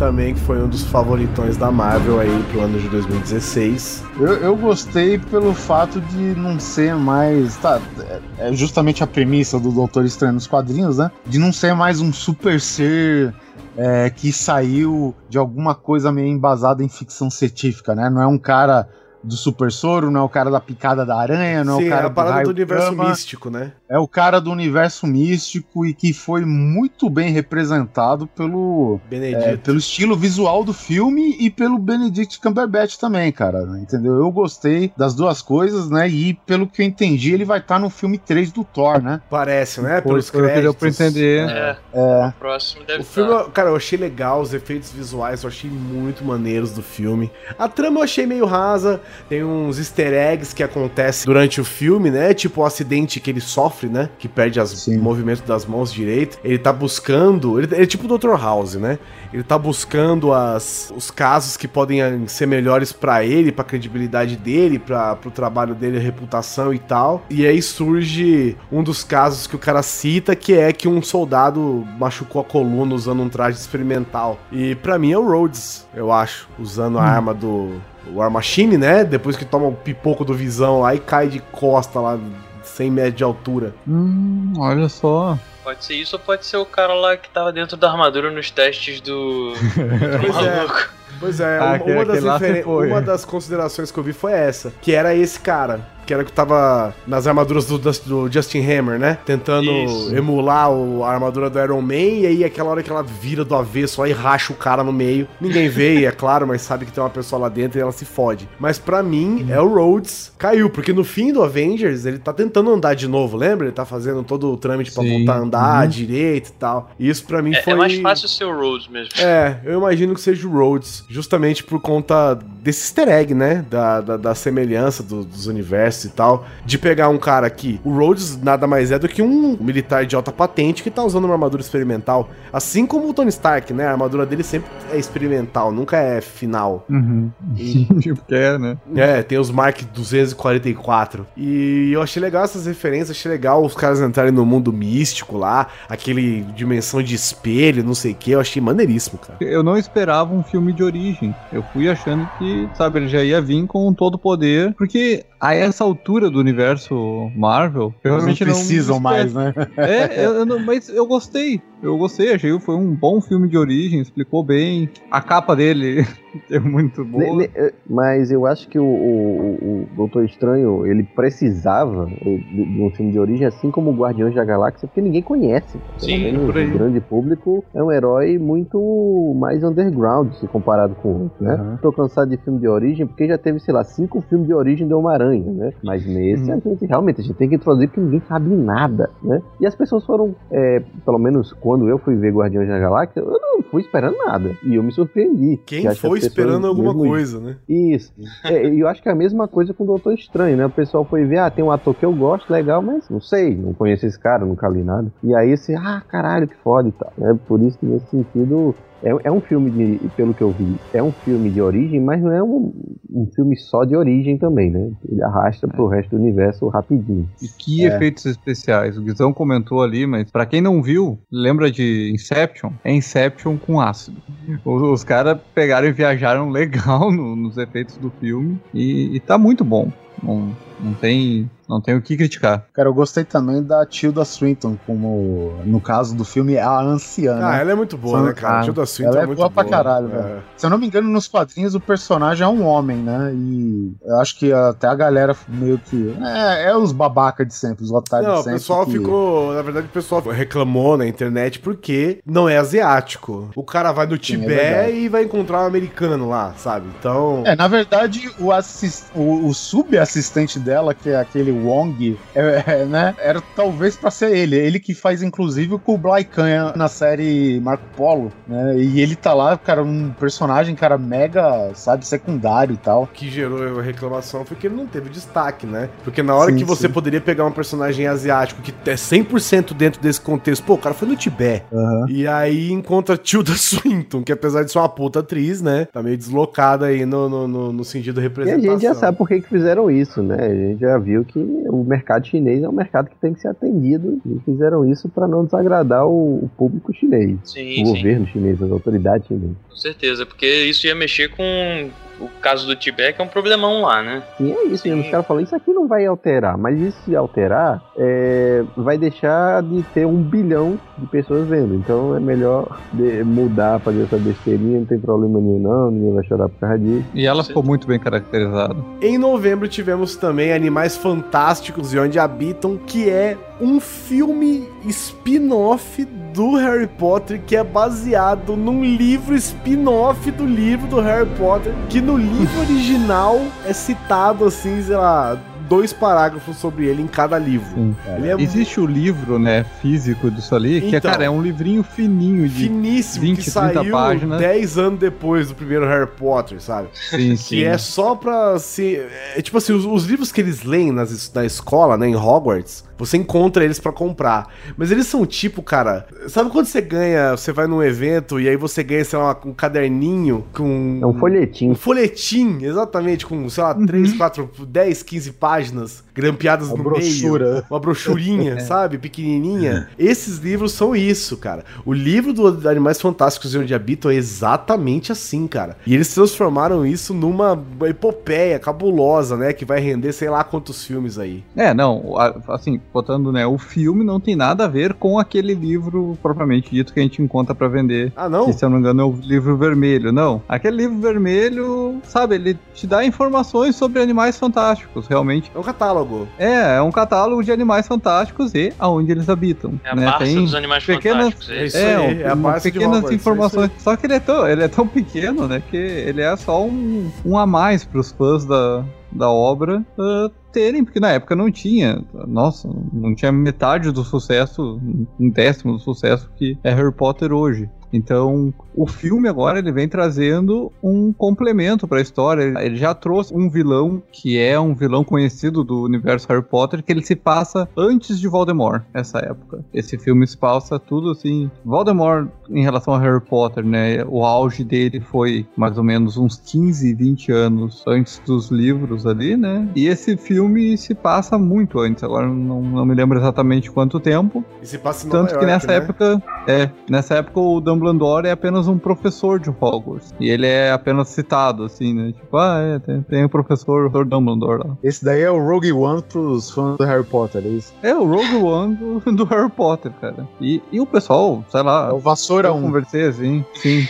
Também que foi um dos favoritões da Marvel aí pro ano de 2016. Eu, eu gostei pelo fato de não ser mais. Tá, é é justamente a premissa do Doutor Estranho nos quadrinhos, né? De não ser mais um super ser é, que saiu de alguma coisa meio embasada em ficção científica, né? Não é um cara do super soro, não é o cara da picada da aranha, não é Sim, o cara é a parada raio do universo gama. místico, né? É o cara do universo místico e que foi muito bem representado pelo, Benedito. é, pelo estilo visual do filme e pelo Benedict Cumberbatch também, cara. Entendeu? Eu gostei das duas coisas, né? E pelo que eu entendi, ele vai estar no filme 3 do Thor, né? Parece, né? Pelos o que deu pra entender. É, É. o próximo deve O filme, estar. cara, eu achei legal, os efeitos visuais eu achei muito maneiros do filme. A trama eu achei meio rasa, tem uns easter eggs que acontecem durante o filme, né? Tipo o acidente que ele sofre, né? Que perde as movimentos das mãos direito. Ele tá buscando, ele, ele é tipo o Dr. House, né? Ele tá buscando as, os casos que podem eh, ser melhores pra ele, pra credibilidade dele, para pro trabalho dele, reputação e tal. E aí surge um dos casos que o cara cita, que é que um soldado machucou a coluna usando um traje experimental. E pra mim é o Rhodes, eu acho, usando a arma do o War Machine, né? Depois que toma o pipoco do Visão lá e cai de costa lá 100 metros de altura. Hum, olha só. Pode ser isso ou pode ser o cara lá que tava dentro da armadura nos testes do. do Pois é. maluco. Pois é, Ah, uma, das referen- uma das considerações que eu vi foi essa, que era esse cara, que era que tava nas armaduras do, do Justin Hammer, né? Tentando Isso. emular o- a armadura do Iron Man, e aí aquela hora que ela vira do avesso aí racha o cara no meio. Ninguém vê, é claro, mas sabe que tem uma pessoa lá dentro e ela se fode. Mas pra mim, é o Rhodes caiu, porque no fim do Avengers, ele tá tentando andar de novo, lembra? Ele tá fazendo todo o trâmite pra Sim. voltar a andar Uhum. direito e tal. E isso pra mim É, foi... é mais fácil ser o Rhodes mesmo. É, eu imagino que seja o Rhodes, justamente por conta desse easter egg, né? Da, da, da semelhança do- dos universos e tal. De pegar um cara aqui. O Rhodes nada mais é do que um militar de alta patente que tá usando uma armadura experimental. Assim como o Tony Stark, né? A armadura dele sempre é experimental, nunca é final. Uhum. E- tipo que é, né? É, tem os Mark 244. E eu achei legal essas referências, achei legal os caras entrarem no mundo místico lá, aquele dimensão de espelho, não sei o que, eu achei maneiríssimo, cara. Eu não esperava um filme de origem. Eu fui achando que, sabe, ele já ia vir com todo o poder, porque a essa altura do universo Marvel, eu Não realmente não, precisam espero. mais, né? É, eu, eu não- mas eu gostei. Eu gostei, achei que foi um bom filme de origem, explicou bem. A capa dele é muito boa. Ne- ne- eh, Mas eu acho que o, o, o Doutor Estranho, ele precisava eh, de, um filme de origem, assim como o Guardiões da Galáxia, porque ninguém conhece. Sim, menos por aí. o grande público é um herói muito mais underground se comparado com outros, né? Uhum. Tô cansado de filme de origem, porque já teve, sei lá, cinco filmes de origem do Homem-Aranha né? Mas nesse Uhum. a gente realmente a gente tem que introduzir porque ninguém sabe nada, né? E as pessoas foram, é, pelo menos quando eu fui ver Guardiões da Galáxia, eu não fui esperando nada. E eu me surpreendi. Quem Que que foi pessoas esperando alguma mesmo- coisa, né? Isso. É, e eu acho que é a mesma coisa com o Doutor Estranho, né? O pessoal foi ver, ah, tem um ator que eu gosto, legal, mas não sei, não conheço esse cara, nunca li nada. E aí você, ah, caralho, que foda e tal. É por isso que nesse sentido. É, é um filme de, pelo que eu vi, é um filme de origem, mas não é um, um filme só de origem também, né? Ele arrasta pro resto do universo rapidinho. E que É. efeitos especiais. O Guizão comentou ali, mas pra quem não viu, lembra de Inception? É Inception com ácido. Os, os caras pegaram e viajaram legal no- nos efeitos do filme e, e tá muito bom. Não, não tem não tem o que criticar. Cara, eu gostei também da Tilda Swinton, como no caso do filme A Anciã. Ah, né? ela é muito boa, São- né, cara? Ah, Tilda Swinton ela é é muito boa pra boa, caralho, é. velho. Se eu não me engano, nos quadrinhos o personagem é um homem, né? E eu acho que até a galera meio que. É, é os babaca de sempre, os otários Não, de o sempre. pessoal que- ficou. Na verdade, o pessoal reclamou na internet porque não é asiático. O cara vai no é Tibete e vai encontrar um americano lá, sabe? Então. É, na verdade, o, assis- o, o subassistente dela, que é aquele Wong, é, é, né, era talvez pra ser ele. Ele que faz, inclusive, o Kublai Khan na série Marco Polo, né? E ele tá lá, cara, um personagem, cara, mega, sabe, secundário e tal. que gerou a reclamação foi que ele não teve destaque, né? Porque na hora Sim, que você sim. poderia pegar um personagem asiático que é 100% dentro desse contexto, pô, o cara foi no Tibete. E aí encontra Tilda Swinton, que apesar de ser uma puta atriz, né? Tá meio deslocada aí no, no, no, no sentido de E a representação. gente já sabe por que, que fizeram isso, né? A gente já viu que o mercado chinês é um mercado que tem que ser atendido e fizeram isso para não desagradar o, o público chinês, Sim, o sim. governo chinês, as autoridades chinesas. Com certeza, porque isso ia mexer com o caso do Tibete, que é um problemão lá, né? E é isso, mesmo. os caras falam, isso aqui não vai alterar, mas isso se alterar, é, vai deixar de ter um bilhão de pessoas vendo. Então é melhor de- mudar, fazer essa besteirinha, não tem problema nenhum não, ninguém vai chorar por causa disso. E ela ficou muito bem caracterizada. Em novembro tivemos também Animais Fantásticos e Onde Habitam, que é um filme spin-off do Harry Potter que é baseado num livro spin-off do livro do Harry Potter, que no livro original é citado assim, sei lá, dois parágrafos sobre ele em cada livro. Ele é Existe o livro, né, físico disso ali, que é, Então. cara, é um livrinho fininho de finíssimo 20, que 30 saiu páginas. 10 anos depois do primeiro Harry Potter, sabe? Sim, que sim. é só pra se. É tipo assim, os, os livros que eles leem nas, na escola, né, em Hogwarts, você encontra eles pra comprar. Mas eles são tipo, cara. Sabe quando você ganha, você vai num evento e aí você ganha, sei lá, um caderninho com. É um folhetim. Um folhetim, exatamente, com, sei lá, 3, 4, 10, 15 páginas grampeadas Uma no brochura. meio. Uma brochurinha, É. sabe? Pequenininha. Esses livros são isso, cara. O livro do Animais Fantásticos e Onde Habitam é exatamente assim, cara. E eles transformaram isso numa epopeia cabulosa, né? Que vai render sei lá quantos filmes aí. É, não, assim, botando, né, o filme não tem nada a ver com aquele livro propriamente dito que a gente encontra pra vender. Ah, não? Que, se eu não me engano, é o livro vermelho. Não, aquele livro vermelho, sabe, ele te dá informações sobre animais fantásticos, realmente. É um catálogo. É, é um catálogo de animais fantásticos e aonde eles habitam. É a né? Barça Tem dos Animais pequenas, Fantásticos, é isso é, aí, um- é a uma- Barça de pequenas Hogwarts, é informações. Só que ele é tão, ele é tão pequeno, né, que ele é só um, um a mais pros fãs da, da obra ah, terem, porque na época não tinha, nossa, não tinha metade do sucesso, um décimo do sucesso que é Harry Potter hoje. Então, o filme agora ele vem trazendo um complemento para a história. Ele já trouxe um vilão que é um vilão conhecido do universo Harry Potter, que ele se passa antes de Voldemort, essa época. Esse filme se passa tudo assim. Voldemort, em relação a Harry Potter, né? O auge dele foi mais ou menos uns 15, 20 anos antes dos livros ali, né? E esse filme se passa muito antes. Agora não, não me lembro exatamente quanto tempo. E se passa em Nova Tanto que York, nessa né? época, é, nessa época o Dumbledore é apenas um professor de Hogwarts. E ele é apenas citado, assim, né? Tipo, ah, é, tem, tem o professor, o Dumbledore lá. Esse daí é o Rogue One pros fãs do Harry Potter, é isso? É o Rogue One do, do Harry Potter, cara. E, e o pessoal, sei lá. É o Vassoura eu 1. conversei assim, sim.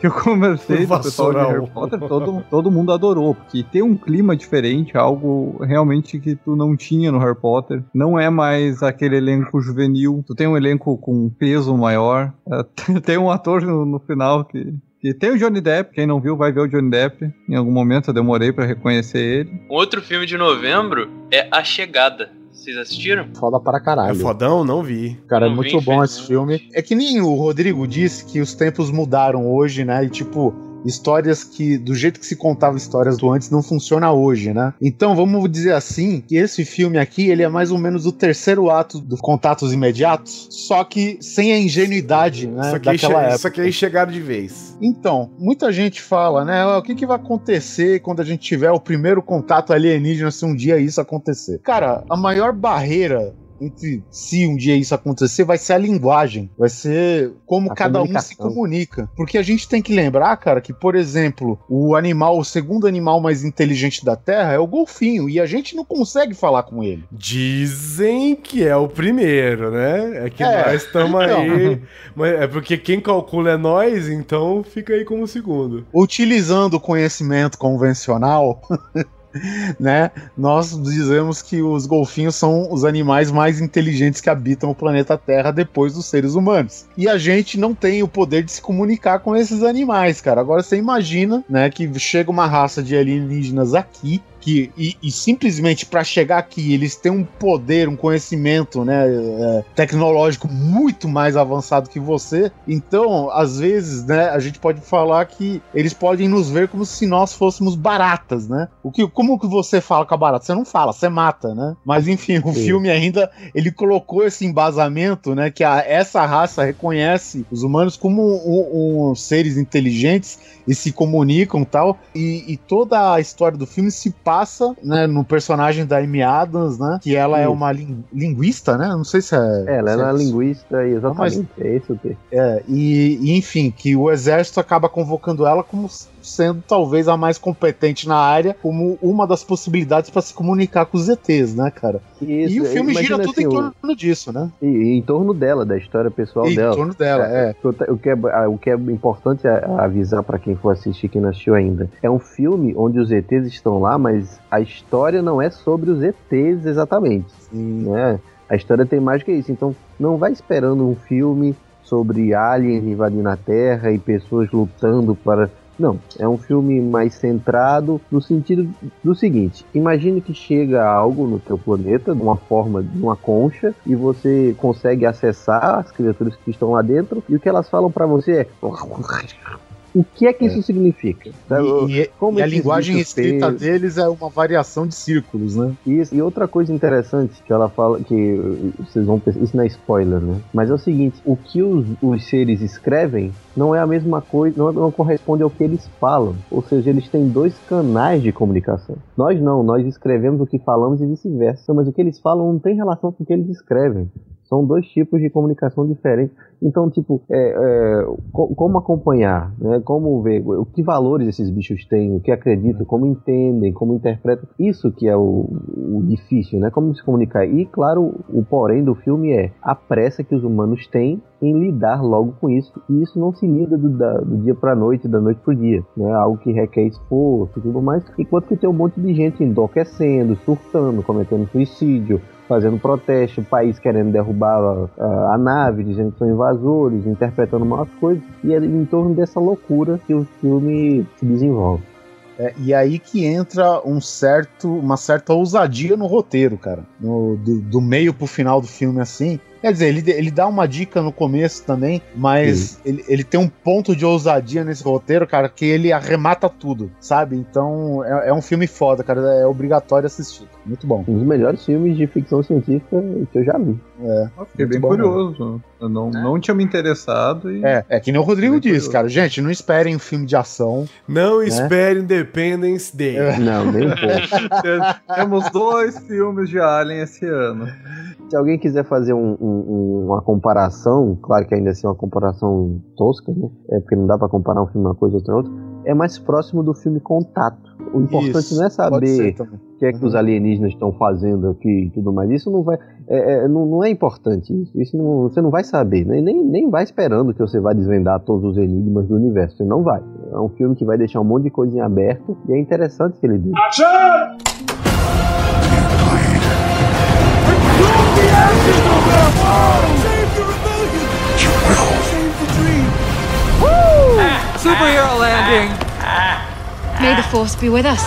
Que eu conversei com o pessoal de Harry 1. Potter, todo, todo mundo adorou, porque tem um clima diferente, algo realmente que tu não tinha no Harry Potter. Não é mais aquele elenco juvenil, tu tem um elenco com um peso maior. É, tem um ator no, no final que E tem o Johnny Depp, quem não viu vai ver o Johnny Depp. Em algum momento eu demorei pra reconhecer ele. Um outro filme de novembro é A Chegada. Vocês assistiram? Foda para caralho. É fodão? Não vi. Cara, é Não muito vi, bom esse filme. É que nem o Rodrigo disse que os tempos mudaram hoje, né? E tipo, histórias que, do jeito que se contava histórias do antes, não funciona hoje, né? Então, vamos dizer assim, que esse filme aqui, ele é mais ou menos o terceiro ato dos contatos imediatos, só que sem a ingenuidade, né, Só que, aí daquela época. só que aí chegaram de vez. Então, muita gente fala, né? "Ah, O que, que vai acontecer quando a gente tiver o primeiro contato alienígena se um dia isso acontecer? Cara, a maior barreira entre se um dia isso acontecer vai ser a linguagem, vai ser como A cada um se comunica. Porque a gente tem que lembrar, cara, que, por exemplo, o animal, o segundo animal mais inteligente da Terra é o golfinho, e a gente não consegue falar com ele. Dizem que é o primeiro, né? É que É, nós estamos então. aí. Mas é porque quem calcula é nós, então fica aí como segundo. utilizando o conhecimento convencional, né? Nós dizemos que os golfinhos são os animais mais inteligentes que habitam o planeta Terra depois dos seres humanos. E a gente não tem o poder de se comunicar com esses animais, cara. Agora você imagina, né, que chega uma raça de alienígenas aqui que e, e simplesmente para chegar aqui eles têm um poder, um conhecimento, né, é, tecnológico muito mais avançado que você. Então, às vezes, né, a gente pode falar que eles podem nos ver como se nós fôssemos baratas, né? O que, como que você fala com a barata? Você não fala, você mata, né? Mas enfim, o Sim. filme ainda ele colocou esse embasamento, né, que a- essa raça reconhece os humanos como um- um- seres inteligentes e se comunicam tal. E, e toda a história do filme se passa né, no personagem da Amy Adams, né? Que ela é Isso. uma lin- linguista, né? Não sei se é. Ela é se uma isso. linguista, exatamente. É esse o termo. É, e, e, enfim, que o exército acaba convocando ela como sendo talvez a mais competente na área, como uma das possibilidades para se comunicar com os ETs, né, cara? Isso, e o filme gira tudo assim, em o- torno disso, né? E, e em torno dela, da história pessoal Em dela. torno dela, é. O que- O que é, o que é importante a- avisar pra quem for assistir, quem não assistiu ainda, é um filme onde os ETs estão lá, mas a história não é sobre os ETs exatamente. Né? A história tem mais que isso. Então, não vai esperando um filme sobre aliens invadindo a Terra e pessoas lutando para. Não, é um filme mais centrado no sentido do seguinte: imagine que chega algo no teu planeta, de uma forma de uma concha, e você consegue acessar as criaturas que estão lá dentro, e o que elas falam pra você é. O que é que isso significa? Sabe? E, e- Como e a linguagem escrita têm- deles é uma variação de círculos, né? Isso, e outra coisa interessante que ela fala, que vocês vão pensar, isso não é spoiler, né? Mas é o seguinte, o que os, os seres escrevem não é a mesma coisa, não, não corresponde ao que eles falam. Ou seja, eles têm dois canais de comunicação. Nós não, nós escrevemos o que falamos e vice-versa. Mas o que eles falam não tem relação com o que eles escrevem. São dois tipos de comunicação diferentes. Então, tipo, é, é, co- como acompanhar, né? Como ver o que valores esses bichos têm, o que acreditam, como entendem, como interpretam. Isso que é o, o difícil, né? Como se comunicar. E, claro, o porém do filme é a pressa que os humanos têm em lidar logo com isso. E isso não se lida do, da- do dia pra noite, da noite pro dia. Né? Algo que requer esforço e tudo mais. Enquanto que tem um monte de gente enlouquecendo, surtando, cometendo suicídio, fazendo protesto, o país querendo derrubar a, a nave, dizendo que são invasores, interpretando mal as coisas, e é em torno dessa loucura que o filme se desenvolve. É, e aí que entra um certo, uma certa ousadia no roteiro, cara. No- do, do meio pro final do filme, assim. Quer dizer, ele, ele dá uma dica no começo também, mas ele, ele tem um ponto de ousadia nesse roteiro, cara, que ele arremata tudo, sabe? Então é, é um filme foda, cara. É obrigatório assistir. Muito bom. Um dos melhores filmes de ficção científica que eu já vi. É, Fiquei bem bom, curioso. Eu não, não tinha me interessado e. É, é que nem o Rodrigo disse, cara. Gente, não esperem um filme de ação. Não né? espere Independence Day. Não, nem um pouco. Temos dois filmes de Alien esse ano. Se alguém quiser fazer um- um- uma comparação, claro que ainda assim é uma comparação tosca, né? É porque não dá pra comparar um filme uma coisa outra outra. É mais próximo do filme Contato. O importante Isso, não é saber o que é que os alienígenas estão fazendo aqui e tudo mais. Isso não vai, é, é, não, não é importante. Isso, Isso não- você não vai saber, né? nem, nem vai esperando que você vai desvendar todos os enigmas do universo. Você não vai. É um filme que vai deixar um monte de coisa em aberto e é interessante que ele diz. The ashes! Save the rebellion! You will! Save the dream! Woo! Superhero landing! May the Force be with us.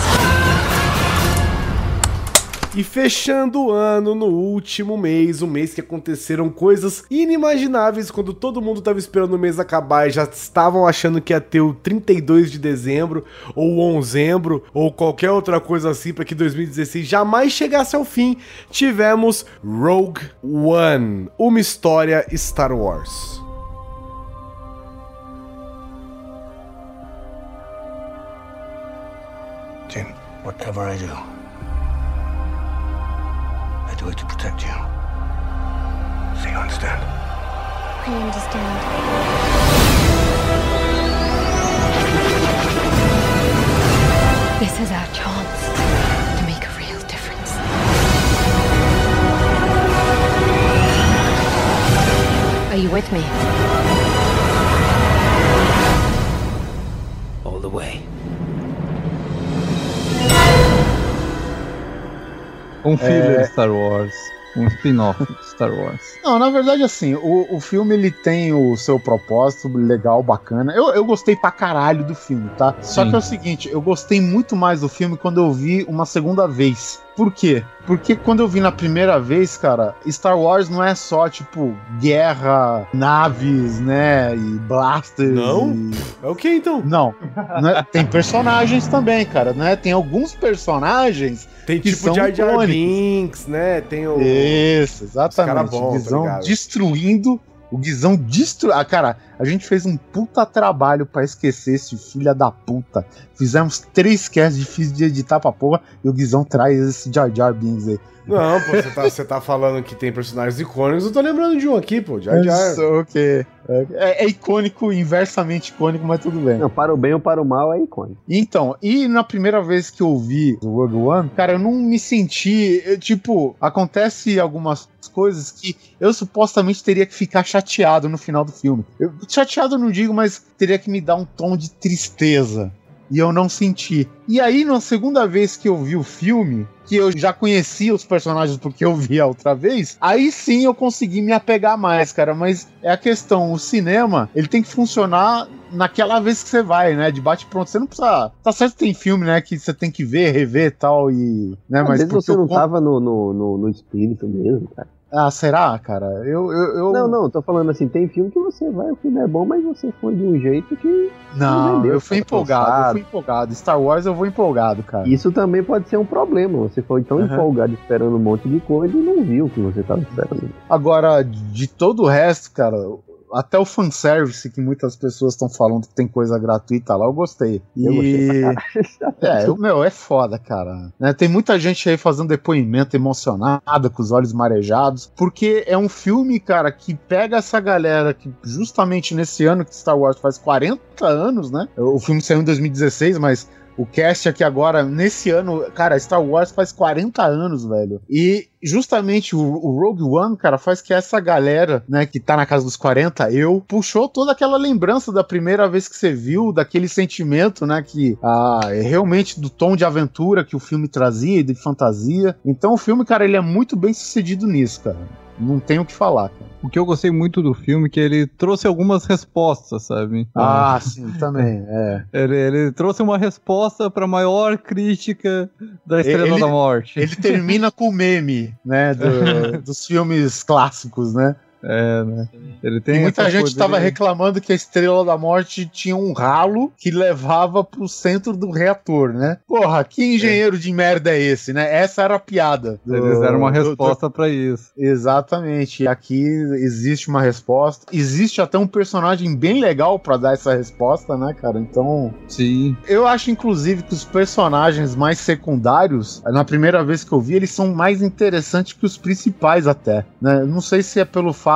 E fechando o ano, no último mês, um mês que aconteceram coisas inimagináveis quando todo mundo tava esperando o mês acabar e já estavam achando que ia ter o 32 de dezembro, ou onzembro, ou qualquer outra coisa assim para que 2016 jamais chegasse ao fim, tivemos Rogue One, uma história Star Wars. Jin, whatever I do, do it to protect you. So you understand? I understand. This is our chance to make a real difference. Are you with me? All the way. Um filler É. de Star Wars. Um spin-off de Star Wars. Não, na verdade, assim, o, o filme ele tem o seu propósito legal, bacana. Eu, eu gostei pra caralho do filme, tá? Só Sim. que é o seguinte, eu gostei muito mais do filme quando eu vi uma segunda vez. Por quê? Porque quando eu vi na primeira vez, cara, Star Wars não é só, tipo, guerra, naves, né? E blasters. Não? e- É o que então? Não. não é- tem personagens também, cara, né? Tem alguns personagens Tem que tipo Jar Jar. Binks, né? Tem o. Isso, exatamente. bom, o tá Guizão ligado? destruindo. O Guizão destruindo. Ah, cara, a gente fez um puta trabalho pra esquecer esse filho da puta. Fizemos três casts difíceis de editar pra porra e o Guizão traz esse Jar Jar Binks aí. Não, pô, você tá, você tá falando que tem personagens icônicos, eu tô lembrando de um aqui, pô, Jar Jar. Isso, ok. É, é icônico, inversamente icônico, mas tudo bem. Não, para o bem ou para o mal é icônico. Então, e na primeira vez que eu vi o Rogue One, cara, eu não me senti. eu, tipo, acontece algumas coisas que eu supostamente teria que ficar chateado no final do filme. Eu, chateado eu não digo, mas teria que me dar um tom de tristeza. E eu não senti. E aí, na segunda vez que eu vi o filme, que eu já conhecia os personagens porque eu vi a outra vez, aí sim eu consegui me apegar mais, cara. Mas é a questão, o cinema, ele tem que funcionar naquela vez que você vai, né? De bate pronto. Você não precisa. Tá certo que tem filme, né? Que você tem que ver, rever e tal, e. Né, Às mas vezes você eu não con- tava no, no, no, no espírito mesmo, cara. Ah, será, cara? Eu, eu, eu- Não, não, tô falando assim, tem filme que você vai, o filme é bom, mas você foi de um jeito que. Não, vendeu, eu fui cara, empolgado, eu fui empolgado. Star Wars eu vou empolgado, cara. Isso também pode ser um problema. Você foi tão Aham. empolgado esperando um monte de coisa e não viu o que você tava esperando. Agora, de todo o resto, cara, até o fanservice que muitas pessoas estão falando que tem coisa gratuita lá, eu gostei. Eu gostei É, eu- meu, é foda, cara. Né, tem muita gente aí fazendo depoimento emocionada, com os olhos marejados, porque é um filme, cara, que pega essa galera que justamente nesse ano que Star Wars faz 40 anos, né? O filme saiu em 2016, mas o cast aqui agora, nesse ano, cara, Star Wars faz 40 anos, velho. E justamente o, o Rogue One, cara, faz que essa galera, né, que tá na casa dos 40, eu, puxou toda aquela lembrança da primeira vez que você viu, daquele sentimento, né, que ah, é realmente do tom de aventura que o filme trazia e de fantasia. Então o filme, cara, ele é muito bem sucedido nisso, cara. Não tem o que falar, cara. O que eu gostei muito do filme é que ele trouxe algumas respostas, sabe? Ah, sim, também, é. Ele, ele trouxe uma resposta pra maior crítica da Estrela Ele- da Morte. Ele termina com o meme, né, do- dos filmes clássicos, né? É, né? Ele tem E muita gente estava dele- reclamando que a Estrela da Morte tinha um ralo que levava pro centro do reator, né? Porra, que engenheiro de merda é esse, né? Essa era a piada. do- Eles deram uma do- do- resposta pra isso. Exatamente. E aqui existe uma resposta. Existe até um personagem bem legal pra dar essa resposta, né, cara? Então. Sim. Eu acho, inclusive, que os personagens mais secundários, na primeira vez que eu vi, eles são mais interessantes que os principais, até. Né? Não sei se é pelo fato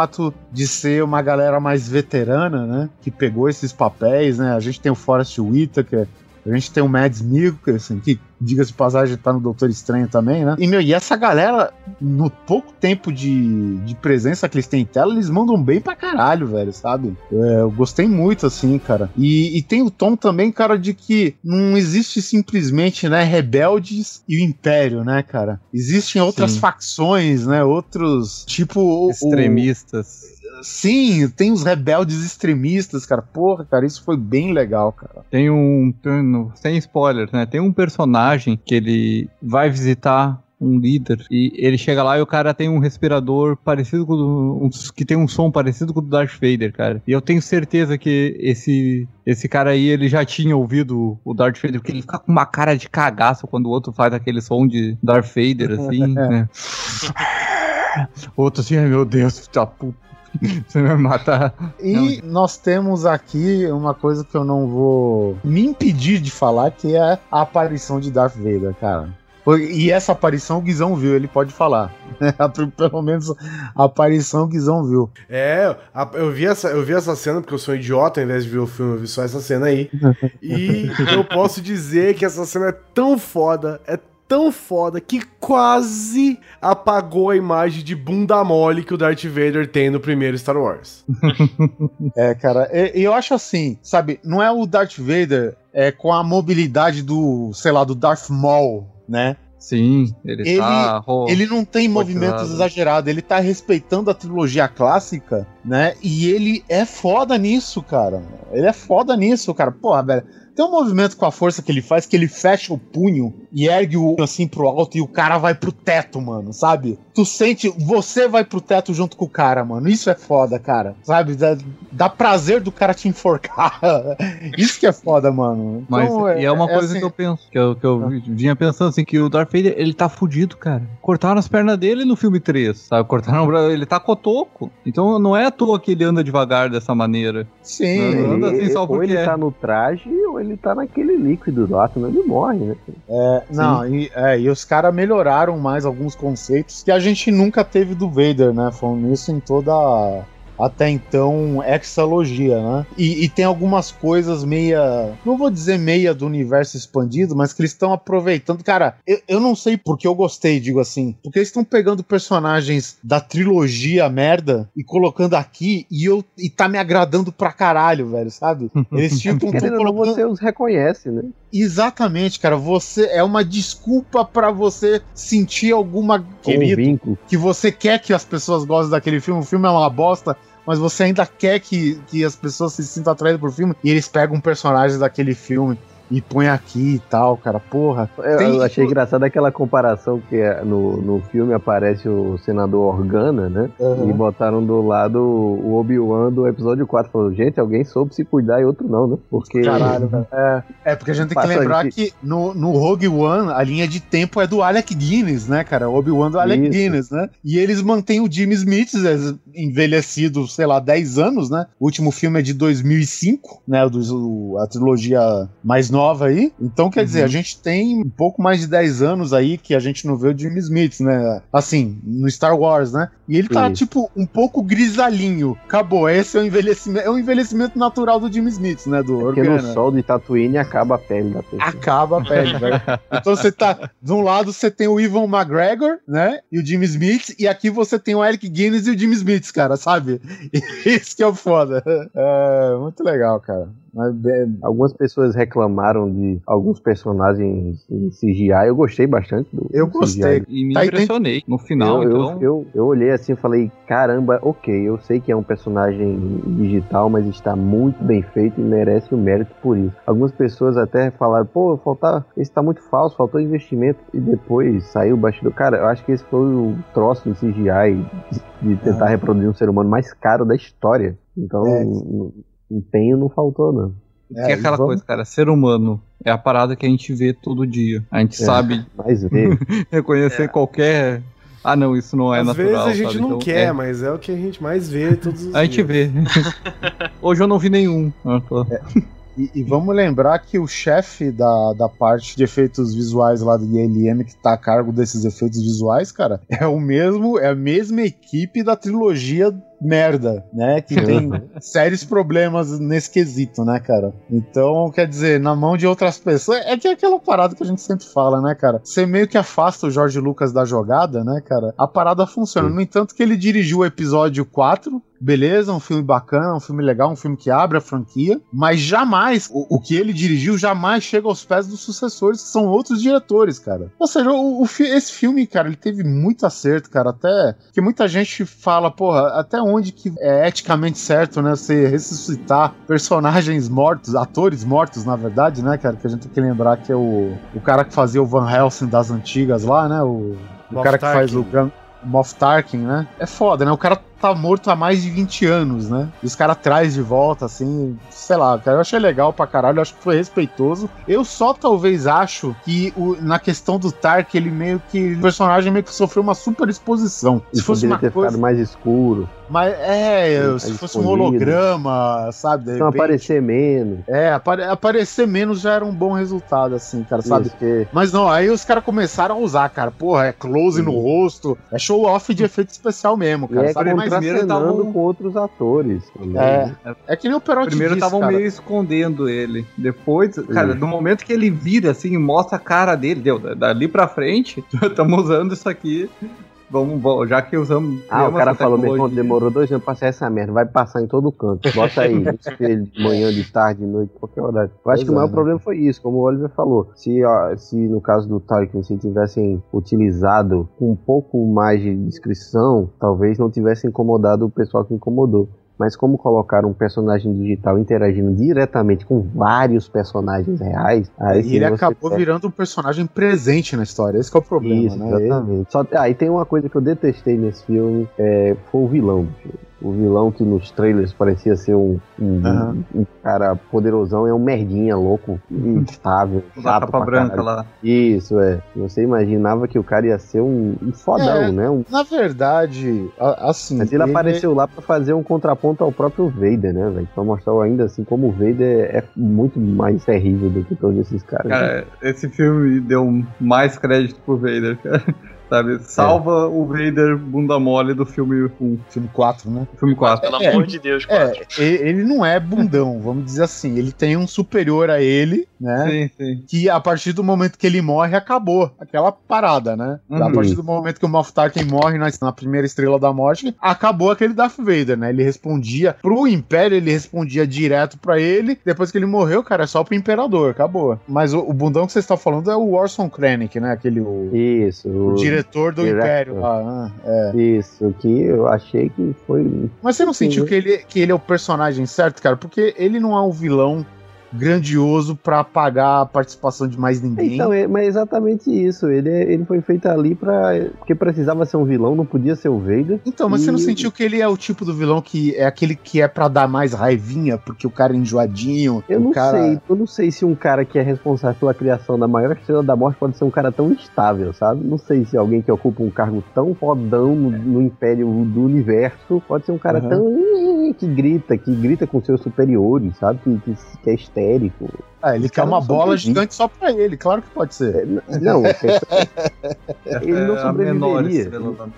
de ser uma galera mais veterana, né? Que pegou esses papéis, né? A gente tem o Forrest Whitaker. A gente tem o Mads Mikkelsen, que, diga-se de passagem, tá no Doutor Estranho também, né? E, meu, e essa galera, no pouco tempo de, de presença que eles têm em tela, eles mandam bem pra caralho, velho, sabe? É, eu gostei muito, assim, cara. E, e tem o tom também, cara, de que não existe simplesmente, né, rebeldes e o Império, né, cara? Existem outras Sim. facções, né? Outros, tipo... o- o- Extremistas. Sim, tem os rebeldes extremistas, cara. Porra, cara, isso foi bem legal, cara. Tem um. tem- sem spoilers, né? Tem um personagem que ele vai visitar um líder e ele chega lá e o cara tem um respirador parecido com o do, um, que tem um som parecido com o do Darth Vader, cara. E eu tenho certeza que esse esse cara aí ele já tinha ouvido o Darth Vader porque ele fica com uma cara de cagaço quando o outro faz aquele som de Darth Vader assim, né? Outro assim, ai meu Deus, tá puta. Você vai me matar. E nós temos aqui uma coisa que eu não vou me impedir de falar, que é a aparição de Darth Vader, cara. E essa aparição o Guizão viu, ele pode falar. Pelo menos a aparição o Guizão viu. É, eu vi, essa, eu vi essa cena porque eu sou um idiota, ao invés de ver o filme, eu vi só essa cena aí. E eu posso dizer que essa cena é tão foda, é tão foda, que quase apagou a imagem de bunda mole que o Darth Vader tem no primeiro Star Wars. É, cara, e eu acho assim, sabe, não é o Darth Vader é, com a mobilidade do, sei lá, do Darth Maul, né? Sim, ele, Ele, tá. ele não tem rotulado. movimentos exagerados, ele tá respeitando a trilogia clássica, né? E ele é foda nisso, cara. Ele é foda nisso, cara. Porra, velho. Tem um movimento com a força que ele faz que ele fecha o punho e ergue o assim pro alto e o cara vai pro teto, mano, sabe? Tu sente, você vai pro teto junto com o cara, mano. Isso é foda, cara. Sabe? Dá, dá prazer do cara te enforcar. Isso que é foda, mano. Mas Então, e é uma coisa assim- que eu penso, que eu, que eu vi- vinha pensando assim, que o Darth Vader, ele tá fudido, cara. Cortaram as pernas dele no filme 3, sabe? Cortaram ele tá cotoco. Então não é à toa que ele anda devagar dessa maneira. Sim. Não anda assim só ou porque ele é. tá no traje ou ele tá naquele líquido lá, senão ele morre, né? É, não, e, é, e os caras melhoraram mais alguns conceitos que a gente nunca teve do Vader, né? Falando isso em toda até então exalogia, né? E, e tem algumas coisas meia. Não vou dizer meia do universo expandido, mas que eles estão aproveitando. Cara, eu, eu não sei porque eu gostei, digo assim. Porque eles estão pegando personagens da trilogia merda e colocando aqui e, eu, e tá me agradando pra caralho, velho, sabe? Eles tipo Querendo não, você os reconhece, né? Exatamente, cara. Você é uma desculpa pra você sentir alguma querido que você quer que as pessoas gostem daquele filme. O filme é uma bosta, mas você ainda quer que, que as pessoas se sintam atraídas por filme. E eles pegam personagem daquele filme e põem aqui e tal, cara. Porra. Eu, eu achei engraçado aquela comparação que é, no, no filme aparece o senador Organa, né? Uhum. E botaram do lado o Obi-Wan do episódio 4. Falou, gente, alguém soube se cuidar e outro não, né? Porque. Caralho, velho. É, É, porque a gente tem que lembrar que no, no Rogue One, a linha de tempo é do Alec Guinness, né, cara? O Obi-Wan do Alec Isso. Guinness, né? E eles mantêm o Jimmy Smith é, envelhecido, sei lá, 10 anos, né? O último filme é de 2005, né? O, dos- o- a trilogia mais nova aí. Então, quer dizer, a gente tem um pouco mais de 10 anos aí que a gente não vê o Jimmy Smith, né? Assim, no Star Wars, né? E ele tá, Isso. tipo, um pouco grisalhinho. Acabou. Esse é o envelhecimento, é o envelhecimento natural do Jimmy Smith, né? Do porque Organa. no sol de Tatooine acaba a pele da pessoa. Acaba a pele, velho. Então você tá. De um lado você tem o Ivan McGregor, né? E o Jimmy Smith, e aqui você tem o Eric Guinness e o Jimmy Smith, cara, sabe? Isso que é o foda. É, muito legal, cara. Mas, é, Algumas pessoas reclamaram de alguns personagens em CGI. Eu gostei bastante do Eu gostei. CGI. E me Tá, impressionei no final, eu, então. eu, eu, eu olhei assim e falei, caramba, ok, eu sei que é um personagem digital, mas está muito bem feito e merece o mérito por isso. Algumas pessoas até falaram, pô, faltar, esse tá muito falso, faltou investimento, e depois saiu o bastidor. Cara, eu acho que esse foi o troço do CGI de tentar Ah. reproduzir um ser humano mais caro da história. Então, É. empenho não faltou, não. que é aquela vamos- coisa, cara, ser humano é a parada que a gente vê todo dia. A gente É, sabe Mas vê. reconhecer qualquer. Ah, não, isso não é Às natural. vezes a gente sabe? não Então, quer, é. mas é o que a gente mais vê todos os A gente dias. vê. Hoje eu não vi nenhum. Ah, tô- E, e vamos lembrar que o chefe da, da parte de efeitos visuais lá do ILM, que tá a cargo desses efeitos visuais, cara, é o mesmo, é a mesma equipe da trilogia merda, né? Que tem sérios problemas nesse quesito, né, cara? Então, quer dizer, na mão de outras pessoas, é que é aquela parada que a gente sempre fala, né, cara? Você meio que afasta o Jorge Lucas da jogada, né, cara? A parada funciona. No entanto, que ele dirigiu o episódio 4, beleza, um filme bacana, um filme legal, um filme que abre a franquia, mas jamais, o, o que ele dirigiu jamais chega aos pés dos sucessores, que são outros diretores, cara. Ou seja, o, o esse filme, cara, ele teve muito acerto, cara, até que muita gente fala, porra, até onde que é eticamente certo, né, você ressuscitar personagens mortos, atores mortos, na verdade, né, cara, que a gente tem que lembrar que é o, o cara que fazia o Van Helsing das antigas lá, né, o, o cara que faz o Moff Tarkin, né? É foda, né? O cara tá morto há mais de 20 anos, né? E os caras traz de volta, assim, sei lá, cara, eu achei legal pra caralho, eu acho que foi respeitoso. Eu só talvez acho que o, na questão do Tark, ele meio que. O personagem meio que sofreu uma super exposição. Se fosse uma ter coisa. mais escuro. Mas é, se fosse um holograma, sabe? Então aparecer menos. É, apare aparecer menos já era um bom resultado, assim, cara, sabe? Isso, que... Mas não, aí os caras começaram a usar, cara. Porra, é close no rosto, é show off de efeito especial mesmo, cara. E é sabe? Mas primeiro tavam com outros atores. É, é que nem o Perotti Primeiro estavam meio escondendo ele. Depois, cara, no momento que ele vira assim, mostra a cara dele, deu, dali pra frente, estamos usando isso aqui Vamos, já que usamos. Ah, o cara falou, meu irmão, demorou dois anos pra sair essa merda. Vai passar em todo canto. Bota aí, de manhã, de tarde, de noite, qualquer horário. Eu acho pois que é, o maior né? problema foi isso, como o Oliver falou. Se, ó, se no caso do Tarkin, se tivessem utilizado com um pouco mais de descrição, talvez não tivesse incomodado o pessoal que incomodou. Mas como colocaram um personagem digital interagindo diretamente com vários personagens reais, aí e ele acabou virando um personagem presente na história. Esse é o problema, Isso, né? Exatamente. Só, aí ah, tem uma coisa que eu detestei nesse filme, é, foi o vilão do filme o vilão que nos trailers parecia ser um, um, uhum. um cara poderosão é um merdinha louco, instável, chato pra branca caralho. lá. Isso, é. Você imaginava que o cara ia ser um, um fodão, é, né? Um... Na verdade, assim... Mas ele, ele apareceu é... lá para fazer um contraponto ao próprio Vader, né, velho? Pra mostrar ainda assim como o Vader é muito mais terrível do que todos esses caras. Cara, né? esse filme deu mais crédito pro Vader, cara. Sabe? Salva é. o Vader bunda mole do filme 1. Filme 4, né? Filme 4. Pelo é, amor de Deus, 4. É, ele não é bundão, vamos dizer assim. Ele tem um superior a ele, né? Sim, sim. Que a partir do momento que ele morre, acabou. Aquela parada, né? Uhum. A partir do momento que o Moff Tarkin morre na, na, primeira estrela da morte, acabou aquele Darth Vader, né? Ele respondia pro Império, ele respondia direto pra ele. Depois que ele morreu, cara, é só pro Imperador, acabou. Mas o, o bundão que você está falando é o Orson Krennic, né? Aquele. O, Isso. O, o diretor diretor do. Império lá. É. Isso, que eu achei que foi. Mas você não sentiu que ele, que ele é o personagem certo, cara? Porque ele não é o vilão grandioso para apagar a participação de mais ninguém. Então, é, mas é exatamente isso. Ele, ele foi feito ali para porque precisava ser um vilão, não podia ser o Vader. Então, mas e... você não sentiu que ele é o tipo do vilão que é aquele que é para dar mais raivinha, porque o cara é enjoadinho? Eu não cara... sei. Eu não sei se um cara que é responsável pela criação da maior estrela da morte pode ser um cara tão instável, sabe? Não sei se alguém que ocupa um cargo tão fodão no, no império do universo pode ser um cara uhum. tão que grita, que grita com seus superiores, sabe? Que, que, que é histérico. Ah, ele quer uma bola gigante só pra ele, claro que pode ser. É, não, ele não sobreviveria.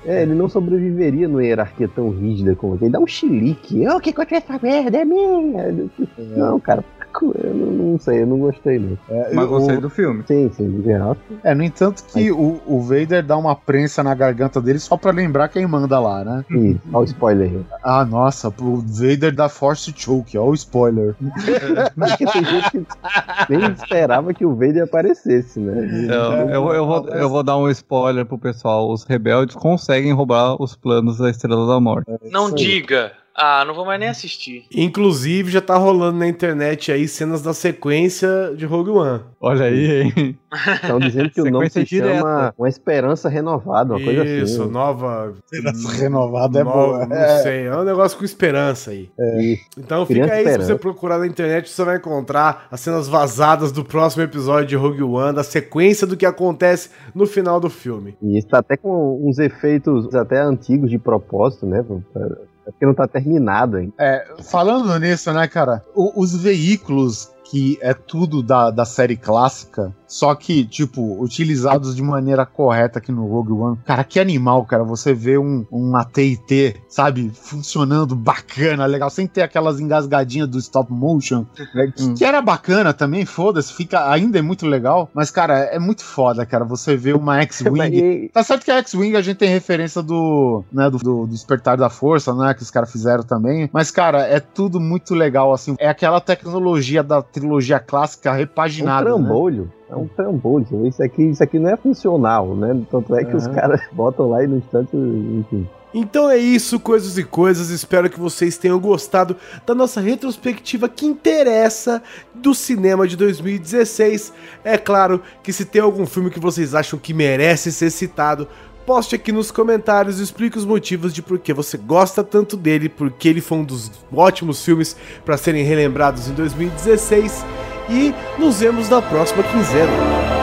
É, ele não sobreviveria numa hierarquia tão rígida como aquele. Dá um chilique. Oh, que coisa essa merda? É minha. Não, cara, eu não, não, sei, eu não gostei não. É, Mas gostei do filme. Sim, sim, em geral. É, no entanto que Mas... o, o Vader dá uma prensa na garganta dele só pra lembrar quem manda lá, né? Sim, olha o spoiler. Ah, nossa, o Vader da Force Choke, olha o spoiler. Mas que tem gente que nem esperava que o Vader aparecesse, né? Eu, eu, eu, vou, eu vou dar um spoiler pro pessoal. Os rebeldes conseguem roubar os planos da Estrela da Morte. Não diga! Ah, não vou mais nem assistir. Inclusive, já tá rolando na internet aí cenas da sequência de Rogue One. Olha aí, hein? Estão dizendo que o nome se direta. chama Uma Esperança Renovada, uma coisa assim. Isso, nova... Esperança Renovada é boa. Não é. sei, é um negócio com esperança aí. É. Então fica Criança aí, esperança. se você procurar na internet, você vai encontrar as cenas vazadas do próximo episódio de Rogue One, da sequência do que acontece no final do filme. E está até com uns efeitos até antigos de propósito, né? Porque não tá terminado ainda. É, falando nisso, né, cara? Os veículos que é tudo da, da série clássica só que, tipo, utilizados de maneira correta aqui no Rogue One. Cara, que animal, cara. Você vê um, um AT&T, sabe, funcionando bacana, legal, sem ter aquelas engasgadinhas do stop motion, né, que, que era bacana também, foda-se, fica, ainda é muito legal, mas, cara, é muito foda, cara, você vê uma X-Wing. tá certo que a X-Wing a gente tem referência do, né, do, do Despertar da Força, né, que os caras fizeram também, mas, cara, é tudo muito legal, assim, é aquela tecnologia da trilogia clássica repaginada. Um trambolho. Né? É um trambolho. Isso aqui, isso aqui não é funcional, né? Tanto é que os caras botam lá e no instante, enfim. Então é isso, coisas e coisas. Espero que vocês tenham gostado da nossa retrospectiva que interessa do cinema de 2016. É claro que se tem algum filme que vocês acham que merece ser citado, poste aqui nos comentários e explique os motivos de por que você gosta tanto dele, porque ele foi um dos ótimos filmes para serem relembrados em 2016 e nos vemos na próxima quinzena.